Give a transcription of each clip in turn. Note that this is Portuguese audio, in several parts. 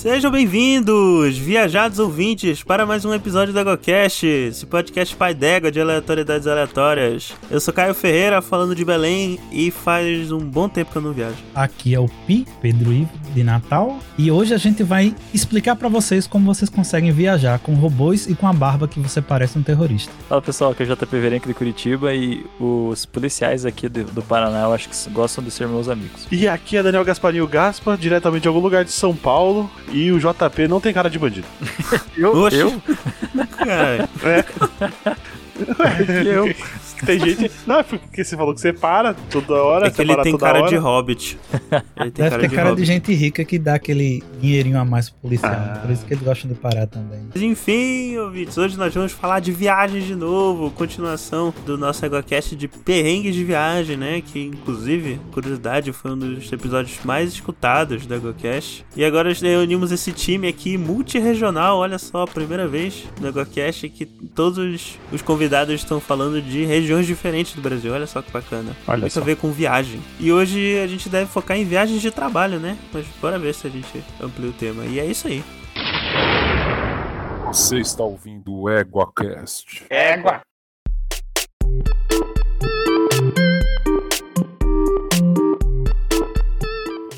Sejam bem-vindos, viajados ouvintes, para mais um episódio do EgoCast, esse podcast pai d'égua de aleatoriedades aleatórias. Eu sou Caio Ferreira, falando de Belém, e faz um bom tempo que eu não viajo. Aqui é o Pi, Pedro Ivo, de Natal, e hoje a gente vai explicar para vocês como vocês conseguem viajar com robôs e com a barba que você parece um terrorista. Fala pessoal, aqui é o JP Verenco de Curitiba e os policiais aqui do, do Paraná eu acho que gostam de ser meus amigos. E aqui é Daniel Gasparinho Gaspa, diretamente de algum lugar de São Paulo, e o JP não tem cara de bandido. Eu? Eu? É. Eu? Tem gente. Não, é porque você falou que você para toda hora, é que ele tem cara hora. de hobbit. Ele tem Deve cara ter de cara de gente rica que dá aquele dinheirinho a mais pro policial, Ah. por isso que eles gostam de parar também. Mas enfim, ouvintes, hoje nós vamos falar de viagens de novo, continuação do nosso EgoCast de perrengues de viagem, né? Que inclusive, curiosidade, foi um dos episódios mais escutados do EgoCast. E agora nós reunimos esse time aqui multirregional, olha só, a primeira vez no EgoCast que todos os, os convidados estão falando de regiões diferentes do Brasil, olha só que bacana. Olha Tem só. a ver com viagem. E hoje a gente deve focar em viagens de trabalho, né? Mas bora ver se a gente amplia o tema. E é isso aí. Você está ouvindo o EguaCast.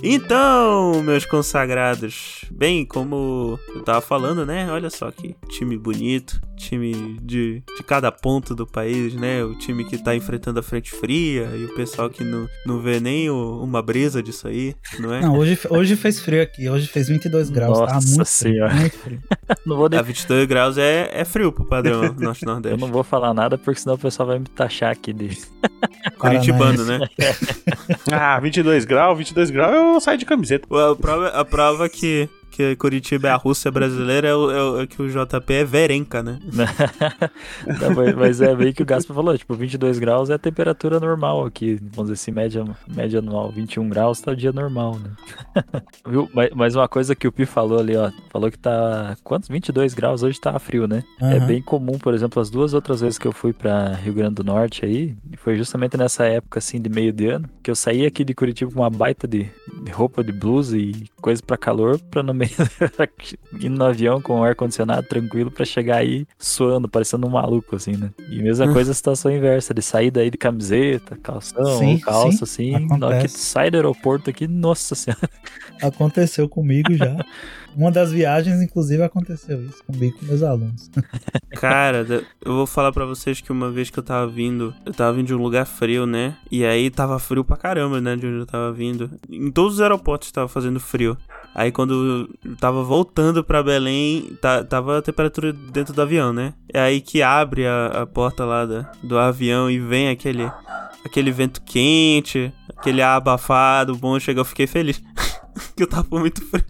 Então, meus consagrados, bem, como eu tava falando, né? Olha só que time bonito, time de, de cada ponto do país, né? O time que tá enfrentando a frente fria e o pessoal que não, não vê nem o- uma brisa disso aí, não é? Não, hoje, hoje fez frio aqui, hoje fez 22 graus, tá Nossa muito frio, senhora. muito frio. Não vou, de- A 22 graus é, é frio pro padrão eu norte-nordeste. não vou falar nada porque senão o pessoal vai me taxar aqui de. Curitibano, né? Ah, 22 graus, 22 graus eu saio de camiseta. A prova, a prova que, que Curitiba é a Rússia brasileira é, o, é o- é que o JP é verenca, né? Não, mas- é bem que o Gaspa falou, tipo, 22 graus é a temperatura normal aqui, vamos dizer assim, média, média anual, 21 graus tá o dia normal, né? Viu? Mas, mas uma coisa que o Pi falou ali, ó, falou que tá, quantos? 22 graus, hoje tá frio, né? É Aham. bem comum, por exemplo, as duas outras vezes que eu fui pra Rio Grande do Norte aí, foi justamente nessa época, assim, de meio de ano, que eu saí aqui de Curitiba com uma baita de, de roupa de blusa e coisa pra calor, pra no meio, indo no avião com o ar-condicionado tranquilo, pra chegar aí suando, parecendo um maluco, assim, né? E mesma coisa a situação inversa, de sair daí de camiseta, calção, Sim, calça, sim, assim, na hora que acontece. sai do aeroporto aqui, nossa senhora. Aconteceu comigo já. Uma das viagens, inclusive, aconteceu isso comigo com meus alunos. Cara, eu vou falar pra vocês que uma vez que eu tava vindo, eu tava vindo de um lugar frio, né? E aí tava frio pra caramba, né? De onde eu tava vindo. Em todos os aeroportos tava fazendo frio. Aí quando eu tava voltando pra Belém, tava a temperatura dentro do avião, né? É aí que abre a, a porta lá da- do avião e vem aquele, aquele vento quente, aquele ar abafado, bom. Chega, eu fiquei feliz. que eu tava muito frio.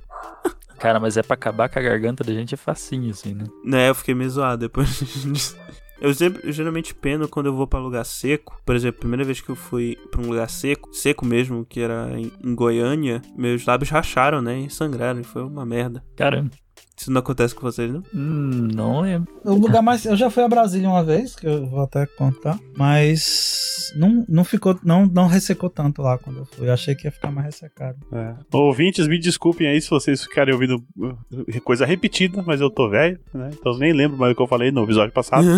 Cara, mas é pra acabar com a garganta da gente é facinho, assim, né? Né, eu fiquei meio zoado depois disso. Eu, sempre, eu geralmente peno quando eu vou pra lugar seco. Por exemplo, a primeira vez que eu fui pra um lugar seco, seco mesmo, que era em, em Goiânia, meus lábios racharam, né? E sangraram, e foi uma merda. Caramba, Isso não acontece com vocês, não? hum, não lembro. O lugar mais. Eu já fui a Brasília uma vez, que eu vou até contar, mas não, não ficou. Não, não ressecou tanto lá quando eu fui. Eu achei que ia ficar mais ressecado. É. Ouvintes, me desculpem aí se vocês ficarem ouvindo uh, coisa repetida, mas eu tô velho, né? Então eu nem lembro mais o que eu falei no episódio passado.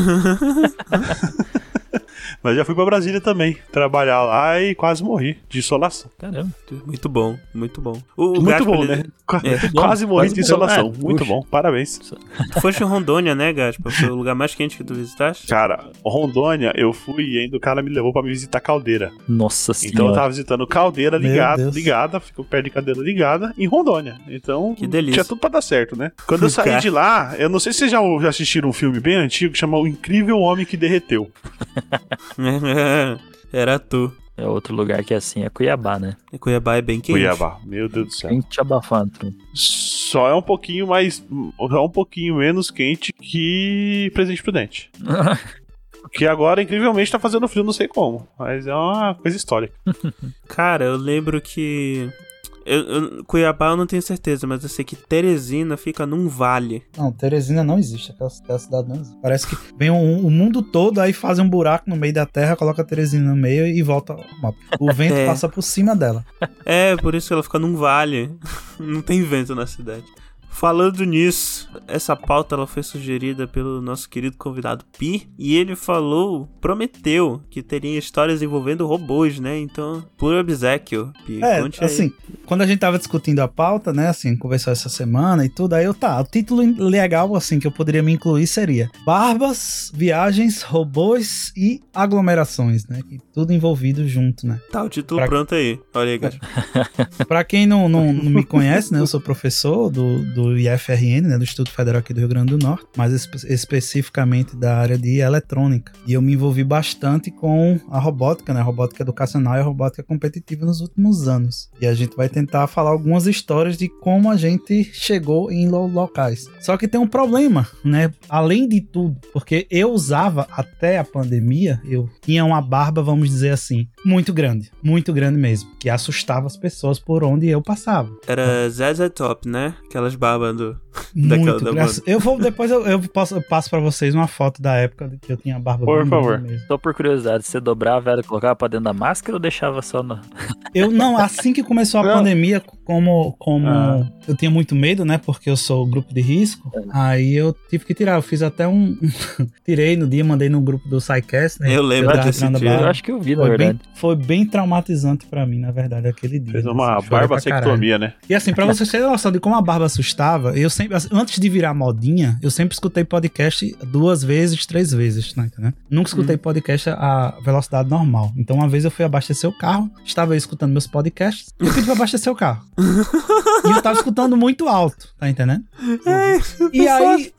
mas já fui pra Brasília também, trabalhar lá e quase morri de insolação. Caramba. muito bom, muito bom. O, o Muito bom, ele- né? Qua- É. Quase morri Quase de insolação. Ah, Muito puxa. bom, parabéns. Tu foste em Rondônia, né, Gaspa? Foi o lugar mais quente que tu visitaste? Cara, Rondônia, eu fui e ainda o cara me levou pra me visitar Caldeira. Nossa Então eu senhora. tava visitando Caldeira ligada, ligada, ficou perto de Caldeira ligada, em Rondônia. Então, Que delícia. tinha tudo pra dar certo, né? Quando eu saí de lá, eu não sei se vocês já, já assistiram um filme bem antigo que chama O Incrível Homem que Derreteu. Era tu. É outro lugar que é assim, é Cuiabá, né? E Cuiabá é bem quente. Cuiabá, meu Deus do céu. Quente abafado. Só é um pouquinho mais. É um pouquinho menos quente que Presidente Prudente. Que agora, incrivelmente, tá fazendo frio, não sei como. Mas é uma coisa histórica. Cara, eu lembro que. Eu, eu- Cuiabá eu não tenho certeza, mas eu sei que Teresina fica num vale. Não, Teresina não existe. Aquela, aquela cidade não existe. Parece que vem o, o mundo todo, aí faz um buraco no meio da terra, coloca Teresina no meio e volta ao mapa. O vento É. passa por cima dela. É, por isso que ela fica num vale. Não tem vento na cidade. Falando nisso, essa pauta ela foi sugerida pelo nosso querido convidado Pi e ele falou, prometeu que teria histórias envolvendo robôs, né? Então, por obsequio, Pi, É, conte aí. assim, quando a gente tava discutindo a pauta, né, assim, conversou essa semana e tudo, aí eu, tá, o título legal, assim, que eu poderia me incluir seria Barbas, Viagens, Robôs e Aglomerações, né, que tudo envolvido junto, né. Tá o título pra- pronto aí. Olha aí, cara. Pra quem não, não, não me conhece, né, eu sou professor do, do IFRN, né, do Instituto Federal aqui do Rio Grande do Norte, mais espe- especificamente da área de eletrônica. E eu me envolvi bastante com a robótica, né, a robótica educacional e a robótica competitiva nos últimos anos. E a gente vai tentar falar algumas histórias de como a gente chegou em lo- locais. Só que tem um problema, né, além de tudo, porque eu usava até a pandemia, eu tinha uma barba, vamos dizer assim, muito grande, muito grande mesmo, que assustava as pessoas por onde eu passava. Era Zaza Top, né? Aquelas barbas do. Daquela da graça. Eu vou depois eu, eu, posso, eu passo pra vocês uma foto da época que eu tinha a barba Por favor. mesmo. Só por curiosidade, você dobrava ela e colocava pra dentro da máscara ou deixava só no. Eu não, assim que começou a Não. pandemia, como como Ah. eu tinha muito medo, né, porque eu sou grupo de risco, aí eu tive que tirar, eu fiz até um tirei no dia, mandei no grupo do SciCast, né? Eu lembro desse dia. barba. Eu acho que eu vi, na Foi bem, verdade. foi bem traumatizante pra mim, na verdade, aquele dia. Fez né, uma assim, barbasectomia, né? E assim, pra vocês terem noção de como a barba assustava, eu sempre, assim, antes de virar modinha, eu sempre escutei podcast duas vezes, três vezes, entendendo? Nunca escutei podcast a velocidade normal. Então, uma vez eu fui abastecer o carro, estava escutando meus podcasts, e eu pedi pra abastecer o carro. e eu tava escutando muito alto, tá entendendo? E aí,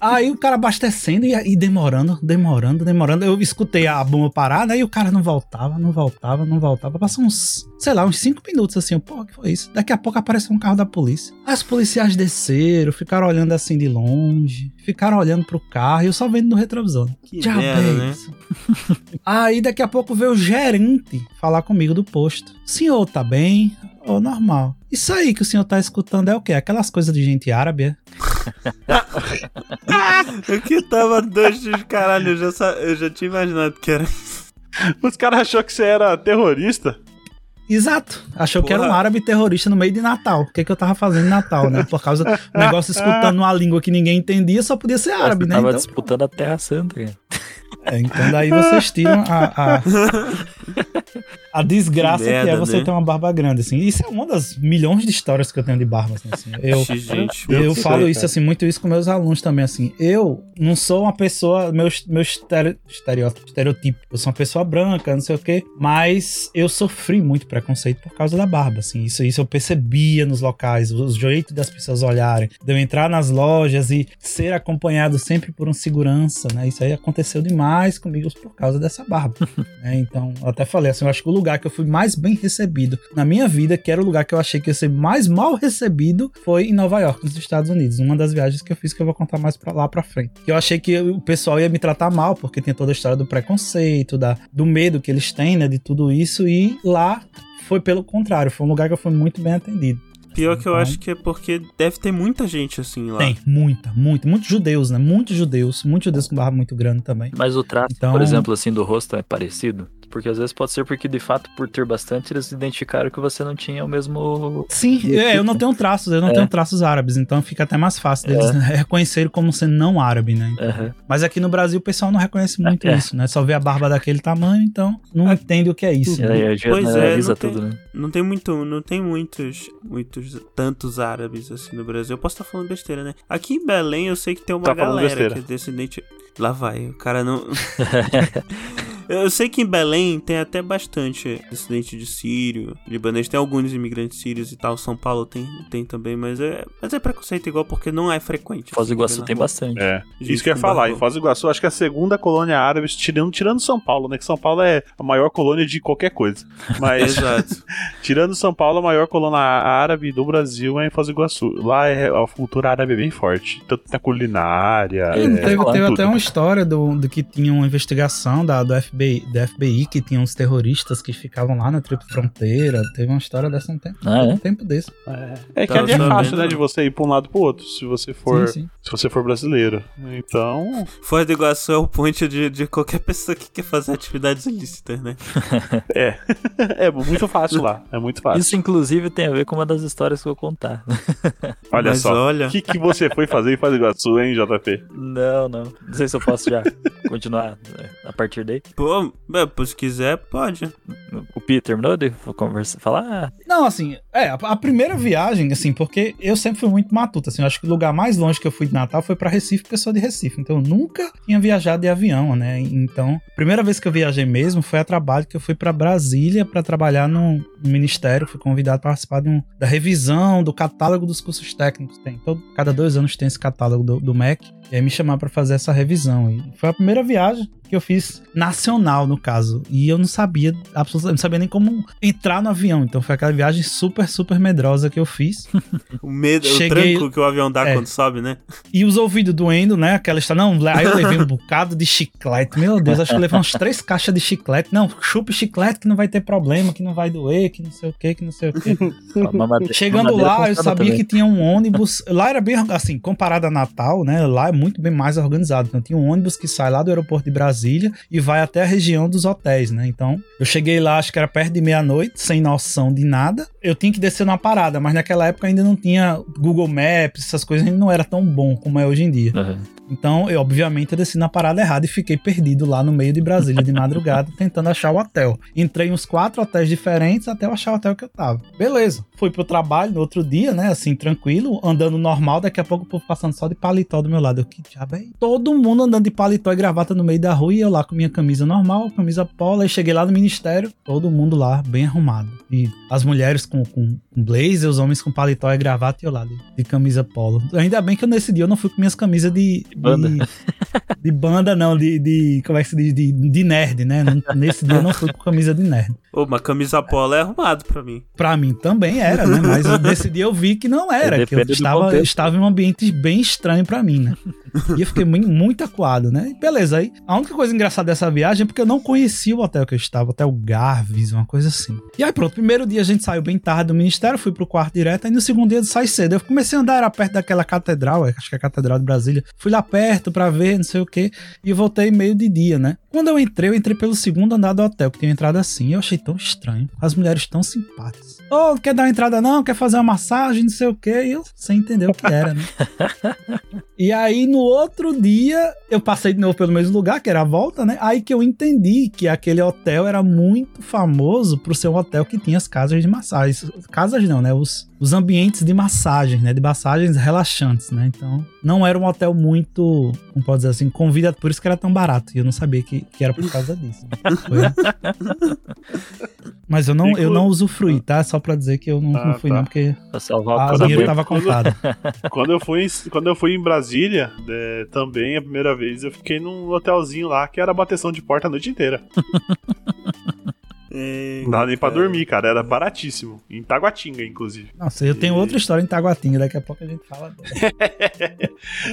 aí o cara abastecendo e, e demorando, demorando, demorando. Eu escutei a bomba parar, né? E o cara não voltava, não voltava, não voltava. Passou uns, sei lá, uns cinco minutos assim. eu, Pô, que foi isso? Daqui a pouco apareceu um carro da polícia. Aí os policiais desceram, ficaram olhando assim de longe, ficaram olhando pro carro e eu só vendo no retrovisor. né? Que merda, é né? isso? Aí daqui a pouco veio o gerente falar comigo do posto. Senhor, tá bem? Ô, normal. Isso aí que o senhor tá escutando é o quê? Aquelas coisas de gente árabe? é? O que tava dois de caralho, eu já, eu já tinha imaginado que era. Os caras achou que você era terrorista. Exato. Achou que era um Porra. árabe terrorista no meio de Natal. O que, que eu tava fazendo em Natal, né? Por causa do negócio escutando uma língua que ninguém entendia, só podia ser árabe, Você né? tava Então, disputando a Terra Santa, cara. é, então daí vocês tiram a, a, a desgraça Que que, é merda, você né? ter uma barba grande, assim. Isso é uma das milhões de histórias que eu tenho de barba, assim. assim. Eu, gente. eu Eu sei, falo isso cara. assim, muito isso com meus alunos também, assim. Eu não sou uma pessoa, meu, meu estere- estereótipo, estereotipo. Eu sou uma pessoa branca, não sei o quê. Mas eu sofri muito preconceito por causa da barba, assim. Isso, isso eu percebia nos locais, o jeito das pessoas olharem. De eu entrar nas lojas e ser acompanhado sempre por um segurança, né? Isso aí aconteceu demais comigo por causa dessa barba. né? Então, eu até falei assim, eu acho que o lugar que eu fui mais bem recebido na minha vida, que era o lugar que eu achei que ia ser mais mal recebido, foi em Nova York, nos Estados Unidos. Uma das viagens que eu fiz que eu vou contar mais pra lá pra frente. Que eu achei que o pessoal ia me tratar mal, porque tinha toda a história do preconceito, da, do medo que eles têm, né, de tudo isso, e lá foi pelo contrário, foi um lugar que eu fui muito bem atendido. Pior que eu Então- acho que é porque deve ter muita gente assim lá. Tem, muita, muita, muitos judeus, né? Muitos judeus, muitos judeus com barba muito grande também. Mas o traço, Então- por exemplo, assim, do rosto é parecido? Porque às vezes pode ser porque, de fato, por ter bastante, eles identificaram que você não tinha o mesmo. Sim, é, eu não tenho traços, eu não É. tenho traços árabes, então fica até mais fácil deles reconhecerem como sendo não árabe, né? Aham. Mas aqui no Brasil o pessoal não reconhece muito É. isso, né? Só vê a barba daquele tamanho, então não entende o que é isso. E né? Pois é, não tem- tudo, né? Não tem muito, não tem muitos, muitos, tantos árabes assim no Brasil. Eu posso estar falando besteira, né? Aqui em Belém eu sei que tem uma Tá galera que é descendente. Lá vai, o cara não. eu sei que em Belém tem até bastante descendente de sírio, libanês, tem alguns imigrantes sírios e tal. São Paulo tem, tem também, mas é, mas é preconceito igual porque não é frequente. Foz do assim, Iguaçu na tem bastante. É. Gente Isso que eu ia falar. Em Foz do Iguaçu, acho que é a segunda colônia árabe, tirando, tirando São Paulo, né? Que São Paulo é a maior colônia de qualquer coisa. Mas Exato. tirando São Paulo, a maior colônia árabe do Brasil é em Foz do Iguaçu. Lá é, a cultura árabe é bem forte. Tanto na culinária. É, é, teve teve até uma história do, do que tinha uma investigação da, do FBI FBI, do FBI que tinha uns terroristas que ficavam lá na triple fronteira. Teve uma história dessa um tempo, Ah, é? um tempo desse. É que Tá ali é fácil, né, de você ir pra um lado pro outro, se você for, Sim, sim. se você for brasileiro. Então, Foz do Iguaçu é o ponte de, de qualquer pessoa que quer fazer atividades ilícitas, né? é. é muito fácil lá, é muito fácil. Isso, inclusive, tem a ver com uma das histórias que eu vou contar. Olha Mas só, olha- o que, que você foi fazer em Foz do Iguaçu, hein, JP? Não, não. Não sei se eu posso já continuar é, a partir daí. Pô, é, pô, se quiser, pode. O Peter terminou de conversar, falar? Não, assim, é, a, primeira viagem, assim, porque eu sempre fui muito matuto, assim, eu acho que o lugar mais longe que eu fui de Natal foi pra Recife, porque eu sou de Recife, então eu nunca tinha viajado de avião, né, então, a primeira vez que eu viajei mesmo foi a trabalho que eu fui pra Brasília pra trabalhar no, no ministério, fui convidado para participar de um- da revisão do catálogo dos cursos técnicos, tem, todo, cada dois anos tem esse catálogo do, do MEC, e aí me chamaram pra fazer essa revisão, e foi a primeira viagem que eu fiz nacional, no caso. E eu não sabia, absolutamente, não sabia nem como entrar no avião. Então foi aquela viagem super, super medrosa que eu fiz. O medo, Cheguei- o tranco que o avião dá É. quando sobe, né? E os ouvidos doendo, né? Aquela história. Não, aí eu levei um bocado de chiclete. Meu Deus, acho que eu levei umas três caixas de chiclete. Não, chupe chiclete que não vai ter problema, que não vai doer, que não sei o que, que não sei o que. Chegando lá, eu sabia também. que tinha um ônibus. Lá era bem, assim, comparado a Natal, né? Lá é muito bem mais organizado. Então tinha um ônibus que sai lá do aeroporto de Brasília e vai até a região dos hotéis, né? Então eu cheguei lá, acho que era perto de meia-noite, sem noção de nada. Eu tinha que descer numa parada, mas naquela época ainda não tinha Google Maps, essas coisas ainda não era tão bom como é hoje em dia. Aham. Então, eu, obviamente, desci na parada errada e fiquei perdido lá no meio de Brasília de madrugada, tentando achar o hotel. Entrei em uns quatro hotéis diferentes até eu achar o hotel que eu tava. Beleza. Fui pro trabalho no outro dia, né? Assim, tranquilo, andando normal. Daqui a pouco o povo passando só de paletó do meu lado. Eu, que diabo é? Todo mundo andando de paletó e gravata no meio da rua e eu lá com minha camisa normal, camisa polo. Aí cheguei lá no ministério, todo mundo lá, bem arrumado. E as mulheres com, com, com blazer, os homens com paletó e gravata e eu lá de, de camisa polo. Ainda bem que eu, nesse dia eu não fui com minhas camisas de, Banda. de, de banda, não, de, de. Como é que se diz? De, de nerd, né? Nesse dia eu não fui com camisa de nerd. Ô, uma camisa polo é arrumado pra mim. Pra mim também era, né? Mas nesse dia eu vi que não era, que eu estava, contexto. estava em um ambiente bem estranho pra mim, né? E eu fiquei muito, muito acuado, né? E beleza, aí a única coisa engraçada dessa viagem é porque eu não conhecia o hotel que eu estava, o hotel Garvis, uma coisa assim. E aí pronto, primeiro dia a gente saiu bem tarde do ministério, fui pro quarto direto, aí no segundo dia sai cedo. Eu comecei a andar, era perto daquela catedral, acho que é a Catedral de Brasília. Fui lá perto pra ver, não sei o que, e voltei meio de dia, né? Quando eu entrei, eu entrei pelo segundo andar do hotel, que tinha entrado assim. Eu achei tão estranho. As mulheres tão simpáticas. Ô, não quer dar uma entrada não? Quer fazer uma massagem, não sei o quê. E eu sem entender o que era, né? e aí, no outro dia, eu passei de novo pelo mesmo lugar, que era a volta, né? Aí que eu entendi que aquele hotel era muito famoso por ser um hotel que tinha as casas de massagem. Casas não, né? Os, os ambientes de massagem, né? De massagens relaxantes, né? Então, não era um hotel muito, como pode dizer assim, convida, por isso que era tão barato. E eu não sabia que, que era por causa disso. né? Mas eu não, eu não usufruí, tá? Só pra dizer que eu não, Ah, não fui tá. não, porque a dinheiro tava contado. Quando eu fui, em- quando eu fui em Brasília, é, também a primeira vez, eu fiquei num hotelzinho lá que era bateção de porta a noite inteira. É, Não dava nem pra cara. dormir, cara. Era baratíssimo. Em Taguatinga, inclusive. Nossa, eu tenho outra história em Taguatinga, daqui a pouco a gente fala dela.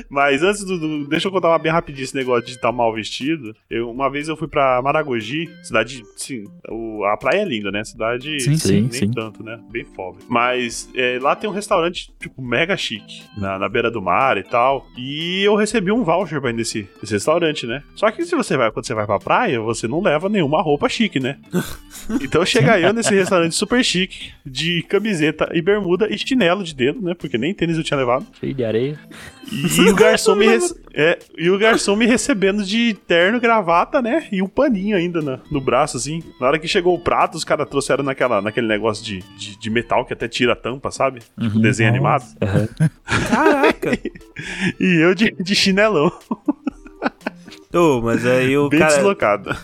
Mas antes do, do- Deixa eu contar uma bem rapidinho esse negócio de estar mal vestido. Eu, uma vez eu fui pra Maragogi, cidade. Sim, o- a praia é linda, né? Cidade. Sim, sim. Nem sim. tanto, né? Bem pobre. Mas é, lá tem um restaurante, tipo, mega chique. Na, na beira do mar e tal. E eu recebi um voucher pra ir nesse, nesse restaurante, né? Só que se você vai, quando você vai pra praia, você não leva nenhuma roupa chique, né? Então chega eu nesse restaurante super chique, de camiseta e bermuda e chinelo de dedo, né? Porque nem tênis eu tinha levado. Cheio de areia. E o garçom me, rece- é, e o garçom me recebendo de terno, gravata, né? E um paninho ainda na- no braço, assim. Na hora que chegou o prato, os caras trouxeram naquela, naquele negócio de, de, de metal que até tira a tampa, sabe? Tipo Uhum. desenho animado. Aham. Caraca! E eu de, de chinelão, Ô, mas aí o bem cara. deslocado.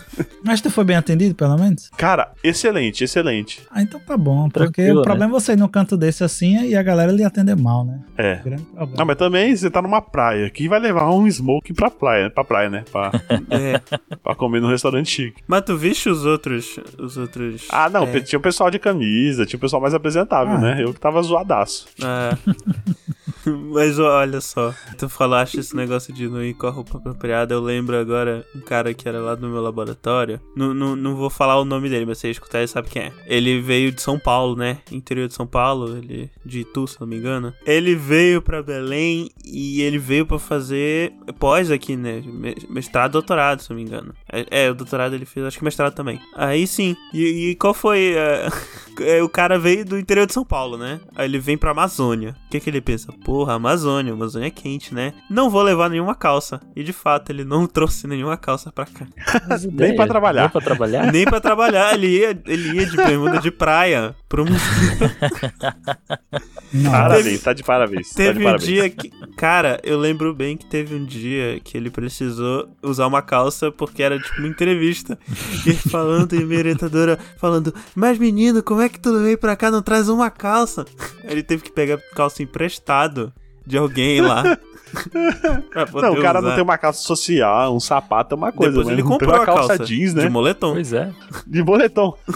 Mas tu foi bem atendido, pelo menos? Cara, excelente, excelente. Ah, então tá bom. Porque Tranquilo, o problema é você ir num canto desse assim e a galera lhe atender mal, né? É. Grande problema. Ah, mas também você tá numa praia. Quem vai levar um smoke pra praia, pra praia, né? Pra, É. pra comer num restaurante chique. Mas tu viste os outros. Os outros. Ah, não, É. tinha o pessoal de camisa, tinha o pessoal mais apresentável, Ah. né? Eu que tava zoadaço. Ah. Mas olha só, tu falaste esse negócio de não ir com a roupa apropriada, eu lembro agora um cara que era lá do meu laboratório. Não, não, vou falar o nome dele, mas você escutar ele sabe quem é. Ele veio de São Paulo, né? Interior de São Paulo, ele de Itu, se não me engano. Ele veio pra Belém e ele veio pra fazer pós aqui, né? Me- Mestrado, doutorado, se não me engano. É, é, o doutorado ele fez, acho que mestrado também. Aí sim. E, e qual foi? é, é, o cara veio do interior de São Paulo, né? Aí ele vem pra Amazônia. O que que ele pensa? Porra, Amazônia, Amazônia é quente, né? Não vou levar nenhuma calça. E de fato, ele não trouxe nenhuma calça pra cá. Nem pra trabalhar. Nem pra trabalhar? Nem pra trabalhar, ele ia, ele ia de bermuda de praia pro museu. Parabéns, tá de parabéns. tá de Teve um parabéns. dia que. Cara, eu lembro bem que teve um dia que ele precisou usar uma calça porque era tipo uma entrevista. E falando, e minha orientadora falando: Mas menino, como é que tu veio pra cá não traz uma calça? Ele teve que pegar calça emprestado de alguém lá. poder Não, o cara usar. não tem uma calça social, um sapato é uma coisa, Depois mas ele comprou uma a calça calça jeans, né? de moletom. Pois é. De boletom.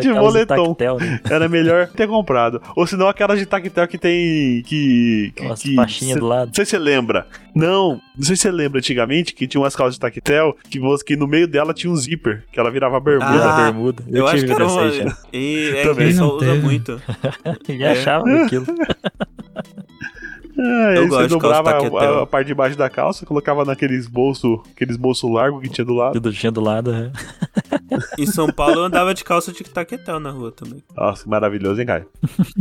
de Aquelas moletom. tactel, né? Era melhor ter comprado. Ou senão aquelas de tactel que tem. que. que, Umas que faixinhas cê- do lado. Não sei se você lembra. Não, não sei se você lembra antigamente que tinha umas calças de tactel que, que no meio dela tinha um zíper, que ela virava bermuda. Ah, bermuda. Eu, acho que era uma. aí já. E é Também. Não usa muito. E É. achava aquilo. Ah, Eu gosto você de calça dobrava a, a parte de baixo da calça, colocava naqueles bolsos, aqueles bolsos largos que tinha do lado. Tudo tinha do lado. né? Em São Paulo eu andava de calça de taquetel na rua também. Nossa, que maravilhoso, hein, Caio?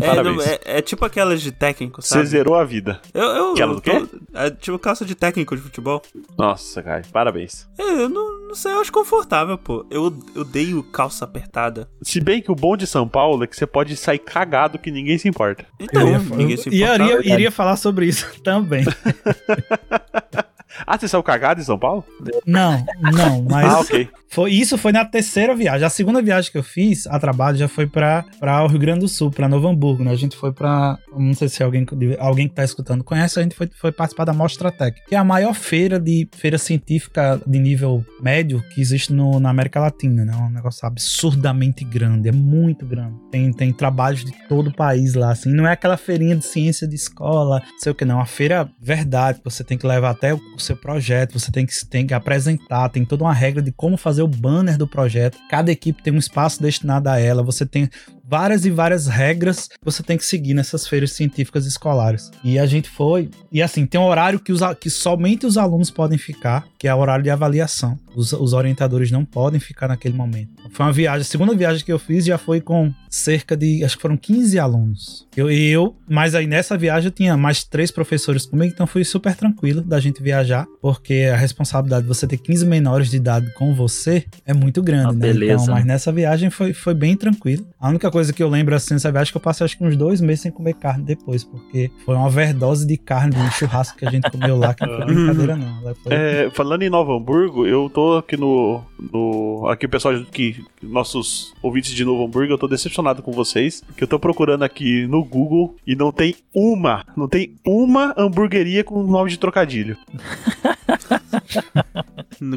É, Parabéns. não- é, é tipo aquelas de técnico, Você sabe? zerou a vida. Eu, eu, Aquela do quê? É tipo calça de técnico de futebol. Nossa, Caio, parabéns. É, eu não, não sei, eu acho confortável, pô. Eu eu odeio calça apertada. Se bem que o bom de São Paulo é que você pode sair cagado que ninguém se importa. Então, eu ia, ninguém se eu, e eu importava. iria, iria falar sobre isso também. Ah, você saiu cagado em São Paulo? Não, não, mas Ah, ok. foi, isso foi na terceira viagem. A segunda viagem que eu fiz a trabalho já foi pra pra o Rio Grande do Sul, pra Novo Hamburgo, né? A gente foi pra. Não sei se alguém, alguém que tá escutando conhece, a gente foi, foi participar da Mostra Tech, que é a maior feira de feira científica de nível médio que existe no, na América Latina, né? É um negócio absurdamente grande, é muito grande. Tem, tem trabalhos de todo o país lá, assim. Não é aquela feirinha de ciência de escola, não sei o que, não. É uma feira verdade, que você tem que levar até o, o seu projeto, você tem que, tem que apresentar, tem toda uma regra de como fazer o banner do projeto. Cada equipe tem um espaço destinado a ela, você tem várias e várias regras que você tem que seguir nessas feiras científicas escolares. E a gente foi. E assim, tem um horário que, os, que somente os alunos podem ficar, que é o horário de avaliação. Os, os orientadores não podem ficar naquele momento. Foi uma viagem, a segunda viagem que eu fiz já foi com cerca de, acho que foram 15 alunos. Eu, e eu, mas aí nessa viagem eu tinha mais três professores comigo, então foi super tranquilo da gente viajar, porque a responsabilidade de você ter 15 menores de idade com você é muito grande, Ah, né? beleza, Então, mas nessa viagem foi, foi bem tranquilo. A única coisa que eu lembro assim viagem é que eu passei acho que uns dois meses sem comer carne depois, porque foi uma overdose de carne de um churrasco que a gente comeu lá, que não foi brincadeira não. Foi- É, falando em Novo Hamburgo, eu tô aqui no. no aqui o pessoal que. Nossos ouvintes de Novo Hamburgo, eu tô decepcionado com vocês. Que eu tô procurando aqui no Google e não tem uma. Não tem uma hamburgueria com nome de trocadilho.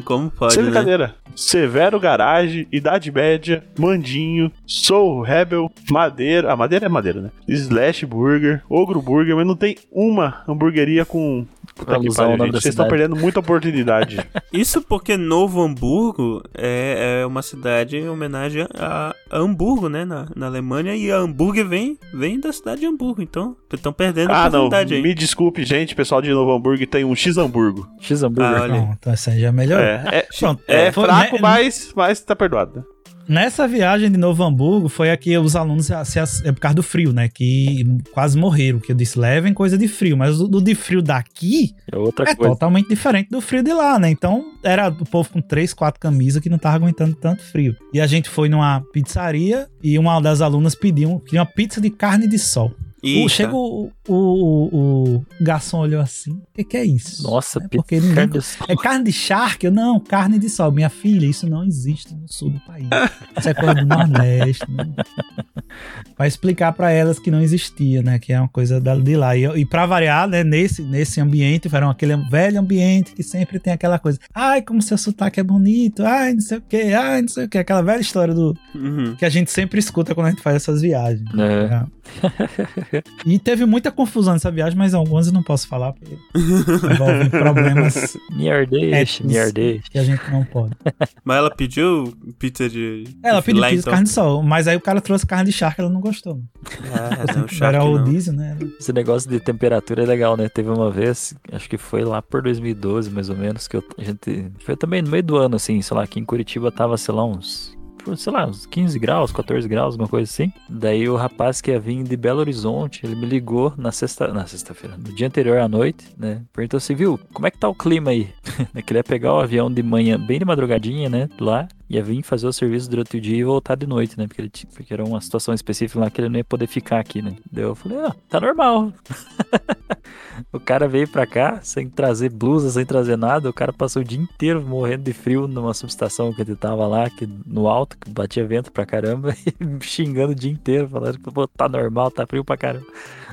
Como pode, Sem né? Severo Garage, Idade Média, Mandinho, Soul Rebel, Madeira. Ah, Madeira é Madeira, né? Slash Burger, Ogro Burger, mas não tem uma hamburgueria com. Puta que alusão pariu, gente. Vocês estão perdendo muita oportunidade. Isso porque Novo Hamburgo é, é uma cidade em homenagem a, a Hamburgo, né? Na, na Alemanha. E a hambúrguer vem, vem da cidade de Hamburgo. Então, estão perdendo a ah, não. oportunidade aí. Me desculpe, gente. Pessoal de Novo Hamburgo tem um X-Hamburgo. X hambúrguer. Ah, olha aí. Pronto, essa aí já melhorou. É, é, Pronto, é foi- fraco, né- mas, mas tá perdoado. Nessa viagem de Novo Hamburgo, foi aqui os alunos, se, é por causa do frio, né? Que quase morreram. Que eu disse, levem coisa de frio. Mas o do de frio daqui É outra é coisa. totalmente diferente do frio de lá, né? Então, era o povo com três, quatro camisas que não tava aguentando tanto frio. E a gente foi numa pizzaria e uma das alunas pediu queria uma pizza de carne de sol. O, Eita. chega o, o, o, o garçom olhou assim, o que, que é isso? Nossa, É porque carne é carne de charque? Eu, não, carne de sol. Minha filha, isso não existe no sul do país. Isso é coisa do Nordeste. né? Pra explicar pra elas que não existia, né? Que é uma coisa de lá. E, e pra variar, né? Nesse, nesse ambiente, era aquele velho ambiente que sempre tem aquela coisa. Ai, como seu sotaque é bonito. Ai, não sei o que. Ai, não sei o que. Aquela velha história do Uhum. que a gente sempre escuta quando a gente faz essas viagens. É. É. E teve muita confusão nessa viagem, mas algumas eu não posso falar porque envolvem problemas nerdeixe. que a gente não pode. Mas ela pediu pizza de. Ela de pediu filé, pizza então. carne de sol, mas aí o cara trouxe carne de charque ela não gostou. Ah, não, Era o diesel, né? Esse negócio de temperatura é legal, né? Teve uma vez, acho que foi lá por 2012, mais ou menos, que eu- a gente. Foi também no meio do ano, assim, sei lá, aqui em Curitiba tava, sei lá, uns. Sei lá, uns 15 graus, 14 graus, alguma coisa assim. Daí o rapaz que ia vir de Belo Horizonte, ele me ligou na sexta. Na sexta-feira, no dia anterior à noite, né? Perguntou assim, viu, como é que tá o clima aí? que ele ia pegar o avião de manhã, bem de madrugadinha, né? Lá. Ia vir fazer o serviço durante o dia e voltar de noite, né? Porque, ele, porque era uma situação específica lá que ele não ia poder ficar aqui, né? Daí eu falei, ah, tá normal. O cara veio pra cá sem trazer blusa, sem trazer nada. O cara passou o dia inteiro morrendo de frio numa subestação que ele tava lá, que, no alto, que batia vento pra caramba, e xingando o dia inteiro, falando que pô, tá normal, tá frio pra caramba.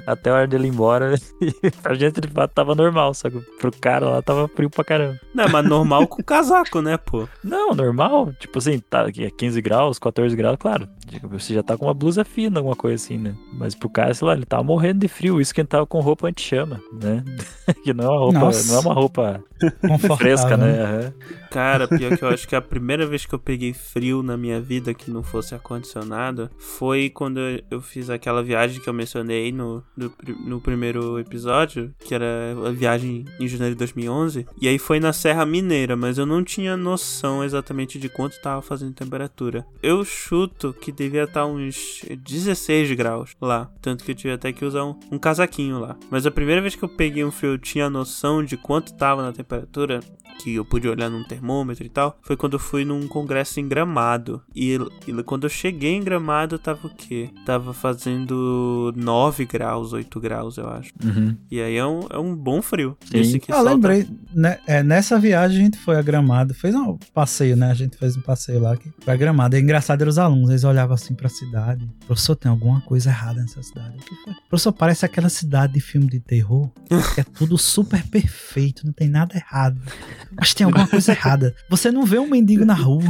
Até a hora dele ir embora, e pra gente de fato tava normal, só que pro cara lá tava frio pra caramba. Não, mas normal com casaco, né, pô? Não, normal, tipo assim, tá aqui é 15 graus, 14 graus, claro. tipo, Você já tá com uma blusa fina, alguma coisa assim, né? Mas pro cara, sei lá, ele tava morrendo de frio, isso que ele tava com roupa anti-chama, né? que não é uma roupa, Nossa. não é uma roupa fresca, né? Aham. Cara, pior que eu acho que a primeira vez que eu peguei frio na minha vida que não fosse ar-condicionado foi quando eu fiz aquela viagem que eu mencionei no, no, no primeiro episódio, que era a viagem em janeiro de 2011. E aí foi na Serra Mineira, mas eu não tinha noção exatamente de quanto tava fazendo temperatura. Eu chuto que devia estar uns 16 graus lá, tanto que eu tive até que usar um, um casaquinho lá. Mas a primeira vez que eu peguei um frio, eu tinha noção de quanto tava na temperatura que eu pude olhar num termômetro e tal, foi quando eu fui num congresso em Gramado. E, e quando eu cheguei em Gramado, tava o quê? Tava fazendo 9 graus, 8 graus, eu acho. Uhum. E aí é um, é um bom frio. Sim. Esse que Ah, solta- lembrei. né, é, nessa viagem a gente foi a Gramado. Fez um passeio, né? A gente fez um passeio lá que foi a Gramado. É engraçado eram os alunos. Eles olhavam assim pra cidade. Professor, tem alguma coisa errada nessa cidade. O que foi? Professor, parece aquela cidade de filme de terror. Que é tudo super perfeito. Não tem nada errado. Mas tem alguma coisa errada. Você não vê um mendigo na rua.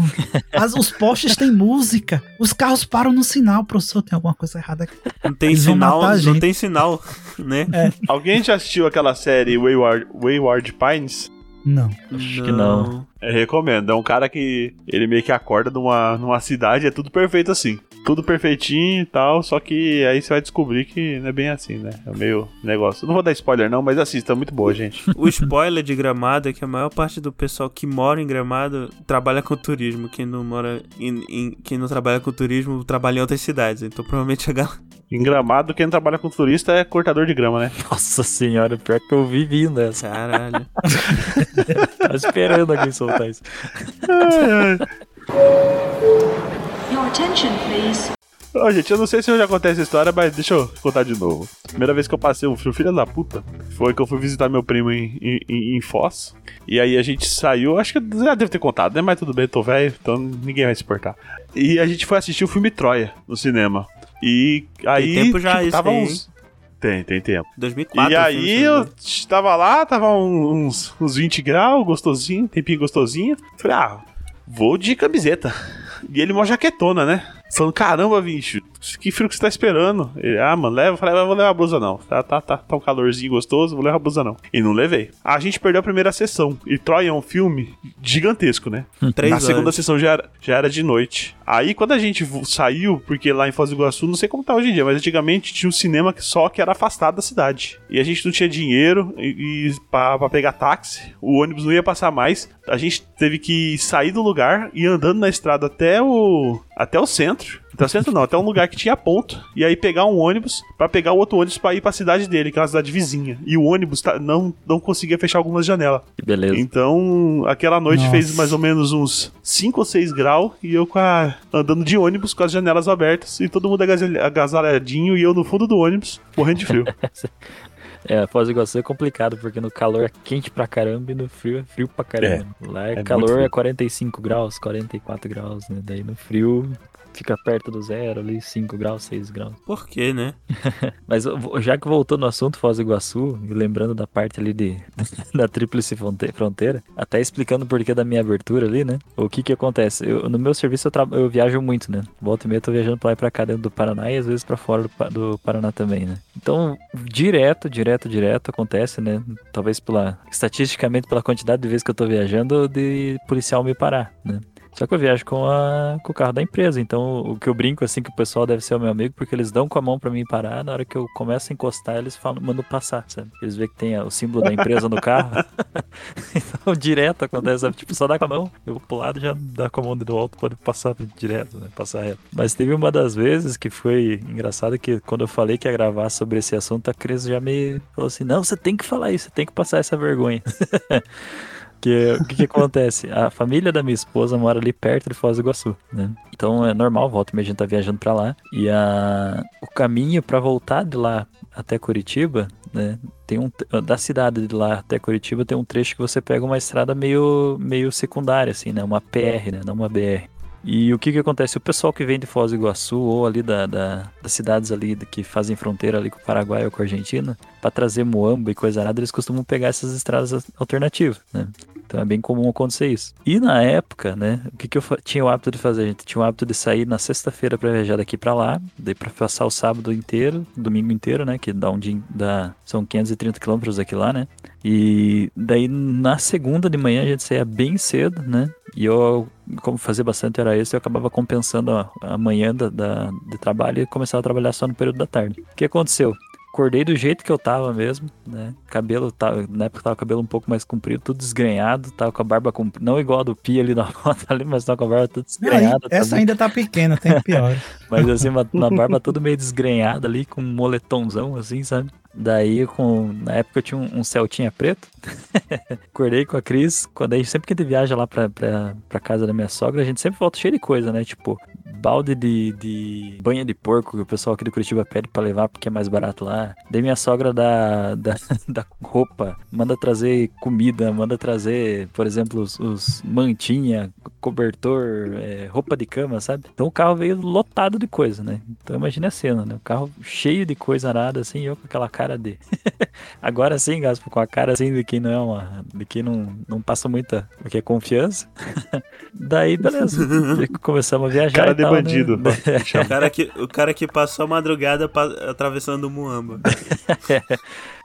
As- os postes têm música. Os carros param no sinal. Professor, tem alguma coisa errada aqui. Não tem Eles sinal, não tem sinal, né? Alguém já assistiu aquela série Wayward, Wayward Pines? Não. Acho que não. Eu recomendo. É um cara que ele meio que acorda numa, numa cidade, é tudo perfeito assim. Tudo perfeitinho e tal, só que aí você vai descobrir que não é bem assim, né? É meio negócio. Não vou dar spoiler não, mas assista, é muito boa, gente. O spoiler de Gramado é que a maior parte do pessoal que mora em Gramado trabalha com turismo. Quem não mora em, em- quem não trabalha com turismo trabalha em outras cidades. Então provavelmente a galera. Em Gramado, quem trabalha com turista é cortador de grama, né? Nossa senhora, pior que eu vi vindo essa. Caralho. Tava esperando alguém soltar isso. Your attention, please. Ó, gente, eu não sei se eu já contei essa história, mas deixa eu contar de novo. Primeira vez que eu passei um frio, filho da puta, foi que eu fui visitar meu primo em, em, em Foz. E aí a gente saiu, acho que já deve ter contado, né? Mas tudo bem, tô velho, então ninguém vai se importar. E a gente foi assistir o filme Troia no cinema. E aí. tempo já tipo, isso tava aí, uns. Tem, tem tempo. 2004. e aí eu tava lá, tava uns, uns 20 graus, gostosinho, tempinho gostosinho. Falei, ah, vou de camiseta. E ele uma jaquetona, né? Falando, caramba, bicho, que frio que você tá esperando? Ele, ah, mano, leva. Eu falei, ah, vou levar a blusa não. Tá, tá, tá, tá um calorzinho gostoso, vou levar a blusa não. E não levei. A gente perdeu a primeira sessão. E Troia é um filme gigantesco, né? Três Na segunda horas. sessão já era, já era de noite. Aí quando a gente saiu, porque lá em Foz do Iguaçu, não sei como tá hoje em dia, mas antigamente tinha um cinema que só que era afastado da cidade. E a gente não tinha dinheiro e, e pra, pra pegar táxi, o ônibus não ia passar mais. A gente teve que sair do lugar e ir andando na estrada até o até o centro. Até o centro não, até um lugar que tinha ponto. E aí pegar um ônibus pra pegar o outro ônibus pra ir pra cidade dele, que é uma cidade vizinha. E o ônibus tá- não, não conseguia fechar algumas janelas. Que beleza. Então, aquela noite Nossa. fez mais ou menos uns 5 ou 6 graus e eu com a- andando de ônibus com as janelas abertas e todo mundo agasalha- agasalhadinho e eu no fundo do ônibus, morrendo de frio. É, Foz do Iguaçu é complicado, porque no calor é quente pra caramba e no frio é frio pra caramba. Lá é, é calor é 45 graus, 44 graus, né? Daí no frio fica perto do zero ali, 5 graus, 6 graus. Por quê, né? Mas já que voltou no assunto Foz do Iguaçu, e lembrando da parte ali de, da tríplice fronte- fronteira, até explicando o porquê da minha abertura ali, né? O que que acontece? Eu- no meu serviço eu, tra- eu viajo muito, né? Volta e meia eu tô viajando pra lá e pra cá dentro do Paraná e às vezes pra fora do, do Paraná também, né? Então, direto, direto, direto acontece, né? Talvez pela, estatisticamente pela quantidade de vezes que eu tô viajando, de policial me parar, né? Só que eu viajo com, a, com o carro da empresa, então o que eu brinco assim que o pessoal deve ser o meu amigo, porque eles dão com a mão pra mim parar, na hora que eu começo a encostar, eles falam, mandam passar, sabe? Eles veem que tem o símbolo da empresa no carro. então direto acontece, sabe? Tipo, só dá com a mão, eu vou pro lado já dá com a mão de volta, pode passar direto, né? Passar reto. Mas teve uma das vezes que foi engraçado que quando eu falei que ia gravar sobre esse assunto, a Cris já me falou assim: não, você tem que falar isso, você tem que passar essa vergonha. Que, o que, que acontece? A família da minha esposa mora ali perto de Foz do Iguaçu, né? Então é normal, volta e a gente tá viajando pra lá. E a, o caminho pra voltar de lá até Curitiba, né? Tem um, da cidade de lá até Curitiba tem um trecho que você pega uma estrada meio, meio secundária, assim, né? Uma PR, né? Não uma BR. E o que que acontece? O pessoal que vem de Foz do Iguaçu ou ali da, da- das cidades ali que fazem fronteira ali com o Paraguai ou com a Argentina, para trazer muamba e coisa nada, eles costumam pegar essas estradas alternativas, né? Então é bem comum acontecer isso. E na época, né, o que, que eu tinha o hábito de fazer? A gente tinha o hábito de sair na sexta-feira para viajar daqui para lá, daí para passar o sábado inteiro, domingo inteiro, né, que dá um dia, dá, são 530 quilômetros daqui lá, né? E daí na segunda de manhã a gente saía bem cedo, né? E eu, como fazia bastante hora extra, eu acabava compensando a, a manhã da, da- de trabalho e começava a trabalhar só no período da tarde. O que aconteceu? Acordei do jeito que eu tava mesmo, né? Cabelo, tava, na época tava o cabelo um pouco mais comprido, tudo desgrenhado, tava com a barba comprida, não igual a do Pi ali na foto ali, mas tava com a barba tudo Não, desgrenhada. essa também. ainda tá pequena, tem pior. Mas assim, uma, uma barba toda meio desgrenhada ali, com um moletomzão assim, sabe? Daí, com, na época eu tinha um, um Celtinha preto. Acordei com a Cris. Quando a gente, sempre que a gente viaja lá pra, pra, pra casa da minha sogra, a gente sempre volta cheio de coisa, né? Tipo, balde de, de banha de porco que o pessoal aqui do Curitiba pede pra levar porque é mais barato lá. Daí minha sogra da, da, da roupa manda trazer comida, manda trazer, por exemplo, os, os mantinha, cobertor, é, roupa de cama, sabe? Então o carro veio lotado de coisa, né? Então imagine a cena, né? O carro cheio de coisa arada, assim, eu com aquela cara de. Agora sim, Gaspo, com a cara assim de quem não é uma. de quem não, não passa muita. o que é confiança. Daí, beleza. Começamos a viajar. Cara de tal, né? bandido. O cara que, o cara que passou a madrugada pa- atravessando o Muamba.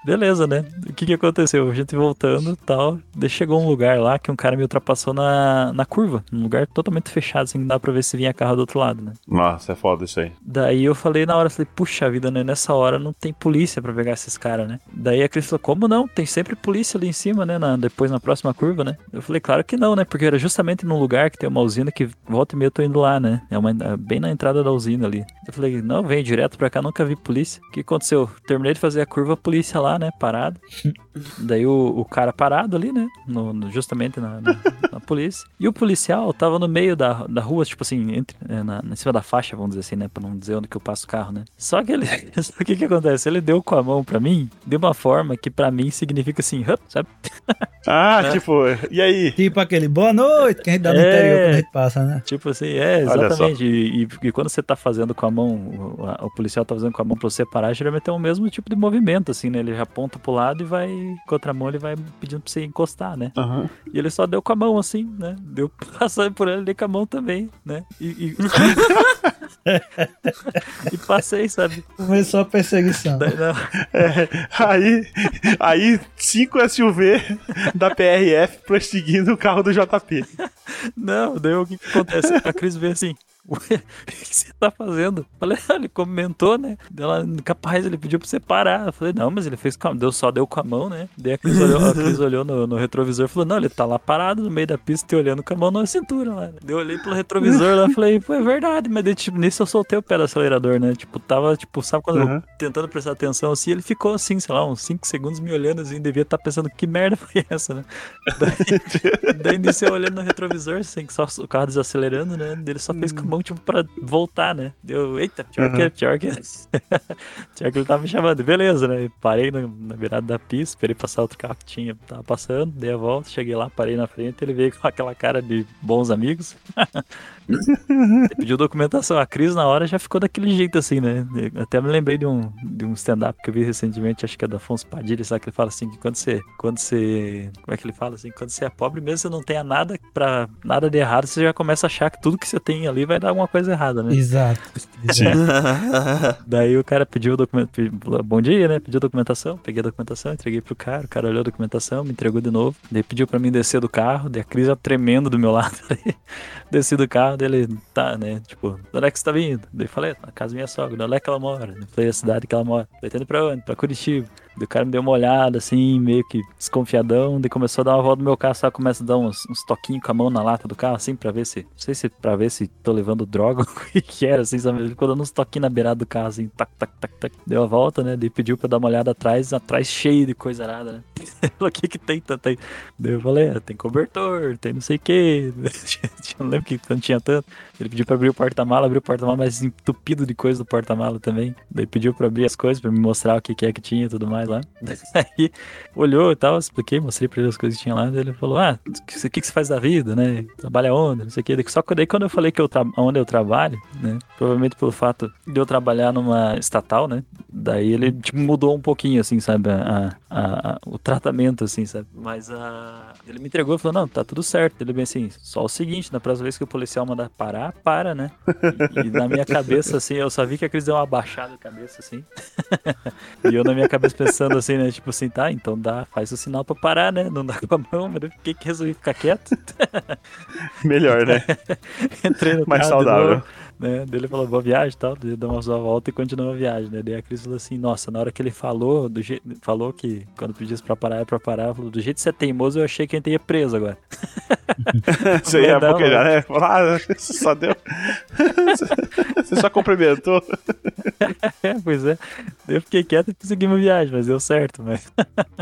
Beleza, né? O que que aconteceu? A gente voltando e tal. Daí chegou um lugar lá que um cara me ultrapassou na, na curva. Um lugar totalmente fechado, assim, não dá pra ver se vinha carro do outro lado, né? Nossa, é foda isso aí. Daí eu falei na hora, falei, puxa vida, né? Nessa hora não tem polícia pra pegar esses caras, né? Daí a Cris falou, como não? Tem sempre polícia ali em cima, né? Na- depois na próxima curva, né? Eu falei, claro que não, né? Porque era justamente num lugar que tem uma usina que volta e meia eu tô indo lá, né? É uma, é bem na entrada da usina ali. Eu falei, não, vem direto pra cá, nunca vi polícia. O que aconteceu? Terminei de fazer a curva, a polícia lá, né? Parado. Daí o, o cara parado ali, né? no- no- justamente na, na- na polícia. E o policial tava no meio da, da rua, tipo assim, entre, é, na, em cima da faixa, vamos dizer assim, né? Pra não dizer onde que eu passo o carro, né? Só que ele. Só que o que, que acontece? Ele deu com a mão pra mim de uma forma que pra mim significa assim, "Hup", sabe? Ah, É. tipo, e aí? Tipo aquele boa noite que a gente dá no É. interior quando a gente passa, né? Tipo assim, é, exatamente. E, e- e quando você tá fazendo com a mão, o, a- o policial tá fazendo com a mão pra você parar, geralmente é o mesmo tipo de movimento, assim, né? Ele já aponta pro lado e vai, com a outra mão, ele vai pedindo pra você encostar, né? Aham. E ele só deu com a mão, assim, né? Deu passando por ele, dei com a mão também, né? E, e... e passei, sabe? Começou a perseguição. É, aí, aí, 5 SUV da PRF perseguindo o carro do JP. não, daí o que, que acontece? A Cris vê assim. O que você tá fazendo? Falei, ah, ele comentou, né? Ela, capaz, ele pediu pra você parar. Eu falei, não, mas ele fez com a deu, só deu com a mão, né? Daí a Cris olhou, a Cris olhou no, no retrovisor e falou, não, ele tá lá parado no meio da pista e olhando com a mão na cintura lá. Daí eu olhei pelo retrovisor lá e falei, pô, é verdade, mas daí, tipo, nisso eu soltei o pé do acelerador, né? Tipo, tava, tipo, sabe quando eu Uhum. tentando prestar atenção assim, ele ficou assim, sei lá, uns 5 segundos me olhando assim, devia estar pensando que merda foi essa, né? Daí, daí nisso eu olhando no retrovisor, assim, só o carro desacelerando, né? Ele só fez com a mão mão, tipo, pra voltar, né? Deu, eita, pior que, pior que. pior que ele tava me chamando. Beleza, né? Parei na, na beirada da pista, esperei passar outro carro que tinha, tava passando, dei a volta, cheguei lá, parei na frente, ele veio com aquela cara de bons amigos. Pediu documentação. A Cris, na hora, já ficou daquele jeito assim, né? Eu até me lembrei de um, de um stand-up que eu vi recentemente, acho que é do Afonso Padilha, sabe? Que ele fala assim: que quando você. Quando você. Como é que ele fala assim? Quando você é pobre, mesmo você não tenha nada para nada de errado, você já começa a achar que tudo que você tem ali vai dar alguma coisa errada, né? Exato. Daí o cara pediu o documento. Bom dia, né? Pediu a documentação, peguei a documentação, entreguei pro cara, o cara olhou a documentação, me entregou de novo. Daí pediu pra mim descer do carro, daí a Cris já tremendo do meu lado ali. Desci do carro, dele tá, né? Tipo, de onde é que você tá vindo? Daí falei, na casa da minha sogra, de onde é que ela mora? Eu falei, a cidade que ela mora. Falei, tá indo pra onde? Pra Curitiba. O cara me deu uma olhada, assim, meio que desconfiadão. Daí começou a dar uma volta no meu carro, só começa a dar uns, uns toquinhos com a mão na lata do carro, assim, pra ver se. Não sei se pra ver se tô levando droga ou o que que era, assim, sabe? Ele ficou dando uns toquinhos na beirada do carro, assim, tac, tac, tac, tac. Deu a volta, né? Daí pediu pra dar uma olhada atrás, atrás cheio de coisa arada, né? O que que tem tanto aí? Daí eu falei, ah, tem cobertor, tem não sei o que. não lembro que não tinha tanto. Ele pediu pra abrir o porta-mala, abriu o porta-mala, mas entupido de coisa do porta-mala também. Daí pediu pra abrir as coisas, pra me mostrar o que que é que tinha e tudo mais lá. Aí olhou e tal, expliquei, mostrei pra ele as coisas que tinha lá. Ele falou: Ah, o que, que que você faz da vida, né? Trabalha onde? Não sei o. Daí- Só que daí quando eu falei que eu onde eu trabalho, né? Provavelmente pelo fato de eu trabalhar numa estatal, né? Daí ele tipo, mudou um pouquinho, assim, sabe? A, a- a- o tratamento, assim, sabe? Mas a... ele me entregou e falou: Não, tá tudo certo. Ele bem assim: Só o seguinte, na próxima vez que o policial mandar parar, para, né? E, e na minha cabeça, assim, eu só vi que a Cris deu uma baixada de cabeça, assim. E eu na minha cabeça pensando assim, né? Tipo assim, tá, então dá, faz o sinal pra parar, né? Não dá com a mão, mas eu fiquei que resolvi ficar quieto. Melhor, né? Entrei no Mais saudável. Né? Daí ele falou, boa viagem e tal. Deu uma sua volta e continuou a viagem, né? Daí a Cris falou assim, nossa, na hora que ele falou, do jeito, falou que quando pedisse pra parar é pra parar, falou, do jeito que você é teimoso, eu achei que a gente ia preso agora. Você ia Não, boquejar, né? Falar, ah, só deu. Você só cumprimentou. É, pois é. Eu fiquei quieto e segui minha viagem, mas deu certo, mas...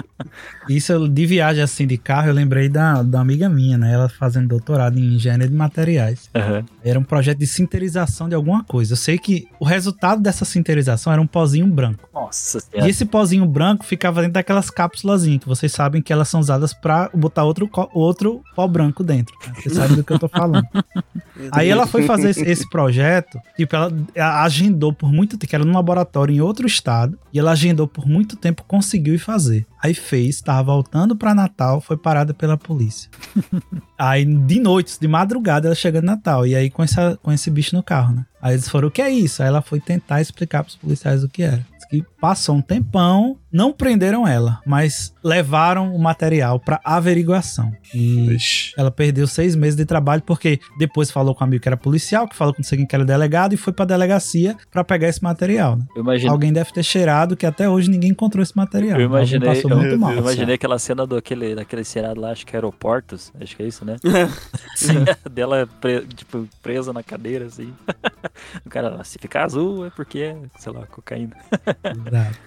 Isso de viagem assim de carro, eu lembrei da, da amiga minha, né? Ela fazendo doutorado em engenharia de materiais. Aham. Era um projeto de sinterização de alguma coisa. Eu sei que o resultado dessa sinterização era um pozinho branco. Nossa E esse pozinho branco ficava dentro daquelas cápsulas que vocês sabem que elas são usadas pra botar outro, outro pó branco dentro. né? Vocês sabem do que eu tô falando. Aí ela foi fazer esse, esse projeto, tipo, ela agendou por muito tempo, que era num laboratório em outro estado, e ela agendou por muito tempo, conseguiu ir fazer. Aí fez, tava voltando pra Natal, foi parada pela polícia. aí de noite, de madrugada, ela chega em Natal, e aí com, essa, com esse bicho no carro, né? Aí eles foram, o que é isso? Aí ela foi tentar explicar pros policiais o que era. Que passou um tempão, não prenderam ela, mas levaram o material pra averiguação. E Ixi. ela perdeu seis meses de trabalho porque depois falou com um amigo que era policial, que falou com o que era delegado e foi pra delegacia pra pegar esse material. né? Eu imaginei, Alguém deve ter cheirado que até hoje ninguém encontrou esse material. eu imaginei, passou eu, muito eu mal. imaginei aquela cena do aquele, daquele seriado lá, acho que é aeroportos, acho que é isso, né? Sim. dela pre- tipo, presa na cadeira, assim. o cara, se ficar azul é porque é, sei lá, cocaína.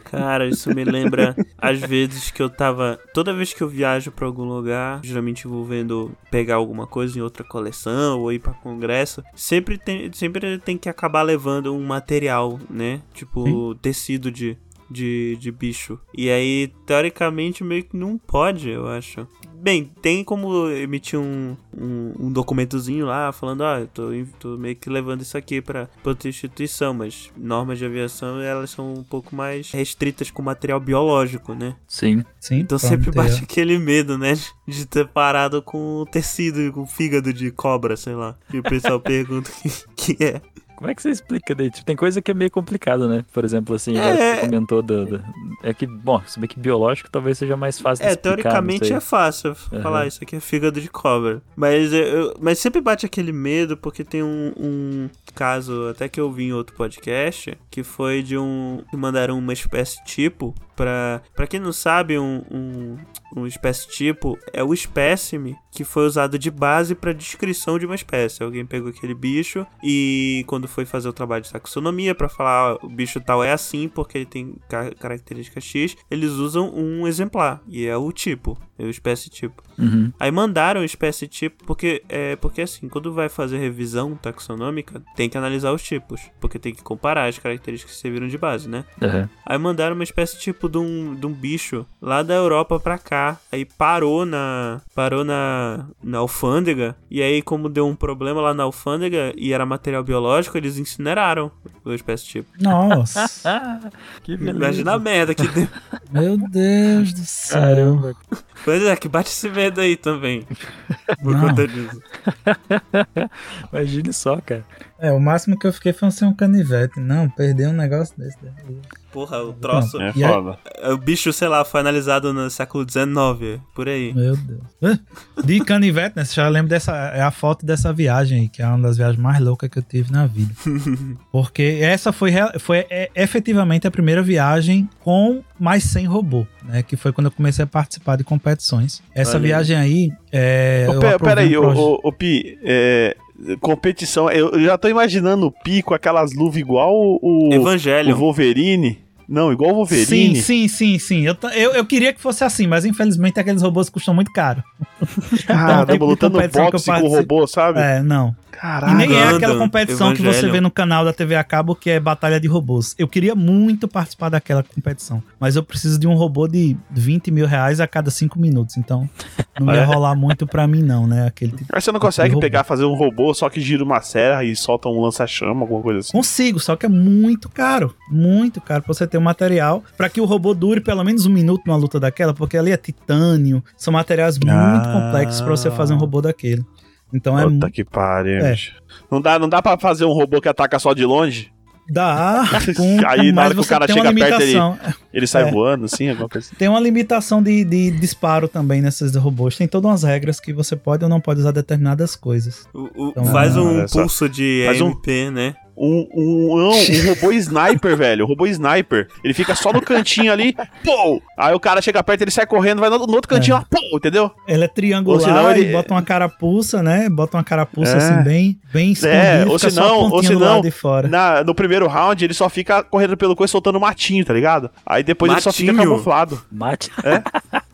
Cara, isso me lembra às vezes que eu tava. Toda vez que eu viajo pra algum lugar, geralmente envolvendo pegar alguma coisa em outra coleção ou ir pra congresso, sempre tem, sempre tem que acabar levando um material, né? Tipo, tecido de, de, de bicho. E aí, teoricamente, meio que não pode, eu acho. Bem, tem como emitir um, um, um documentozinho lá falando, ah, eu tô, tô meio que levando isso aqui pra, pra outra instituição, mas normas de aviação elas são um pouco mais restritas com material biológico, né? Sim. Sim, Então sempre ter- bate aquele medo, né? De ter parado com tecido, com fígado de cobra, sei lá. E o pessoal pergunta o que, que é. Como é que você explica daí? Tipo, tem coisa que é meio complicada, né? Por exemplo, assim, É. você comentou do, do- É que, bom, se bem que biológico talvez seja mais fácil de É, explicar, teoricamente não sei. é fácil falar isso aqui é fígado de cobra. Mas, eu- mas sempre bate aquele medo, porque tem um, um caso, até que eu vi em outro podcast, que foi de um. que mandaram uma espécie tipo Pra, pra quem não sabe, um, um, um espécie tipo é o espécime que foi usado de base pra descrição de uma espécie. Alguém pegou aquele bicho e quando foi fazer o trabalho de taxonomia pra falar ah, o bicho tal é assim porque ele tem ca- característica X, eles usam um exemplar e é o tipo, é o espécie tipo. Uhum. Aí mandaram espécie tipo, porque é porque assim, quando vai fazer revisão taxonômica, tem que analisar os tipos, porque tem que comparar as características que serviram de base, né? Aham. Aí mandaram uma espécie tipo de um, de um bicho lá da Europa pra cá. Aí parou na parou na, na alfândega. E aí, como deu um problema lá na alfândega e era material biológico, eles incineraram a espécie tipo. Nossa. Que beleza. Imagina a merda que deu. Meu Deus do céu. Caramba. Pois é, que bate esse medo aí também. Por Não. conta disso. Imagine só, cara. É, o máximo que eu fiquei foi ser um canivete. Não, perder um negócio desse. daí. Porra, o troço. É E aí- foda. O bicho, sei lá, foi analisado no século XIX, por aí. Meu Deus. De canivete, né? Você já lembra dessa. É a foto dessa viagem aí, que é uma das viagens mais loucas que eu tive na vida. Porque essa foi, foi é, efetivamente a primeira viagem com mais sem robô, né? Que foi quando eu comecei a participar de competições. Essa aí. viagem aí. É, Ô, Peraí, um ô, proje- ô, ô, Pi, é, competição. Eu eu já tô imaginando o Pi com aquelas luvas igual o, o, Evangelho. o Wolverine. Não, igual o Sim, Wolverine. sim, sim, sim. Eu, ta- eu, eu queria que fosse assim, mas infelizmente aqueles robôs custam muito caro. Caramba, tipo de lutando eu boxe com o robô, sabe? É, não. Caralho. E nem é aquela competição que você vê no canal da TV a cabo que é Batalha de Robôs. Eu queria muito participar daquela competição, mas eu preciso de um robô de 20 mil reais a cada 5 minutos, então não ia rolar muito pra mim não, né? Aquele tipo. Mas você não consegue pegar, fazer um robô só que gira uma serra e solta um lança-chama, alguma coisa assim? Consigo, só que é muito caro, muito caro pra você ter um material pra que o robô dure pelo menos um minuto numa luta daquela, porque ali é titânio, são materiais muito Ah. complexos pra você fazer um robô daquele. Então é Puta que pariu, é. Não dá, não dá pra fazer um robô que ataca só de longe? dá com, Aí, na mas hora que o cara chega perto, ele-. Ele sai É. voando, assim, alguma coisa assim. Tem uma limitação de, de disparo também nesses robôs. Tem todas umas regras que você pode ou não pode usar determinadas coisas. O- o- Então, faz um olha só. pulso de Faz um- MP, né? Um, um, não, um robô sniper, velho. Um robô sniper. Ele fica só no cantinho ali, pô! Aí o cara chega perto, ele sai correndo, vai no, no outro cantinho, É. lá, pô! Entendeu? Ele é triangular Ou senão ele- e bota uma carapuça, né? Bota uma carapuça É. assim bem, bem escondida. É, ou fica só a senão- ou de fora. Na, no primeiro round, ele só fica correndo pelo coisa soltando matinho, tá ligado? Aí depois ele só fica Matinho? camuflado. Mate.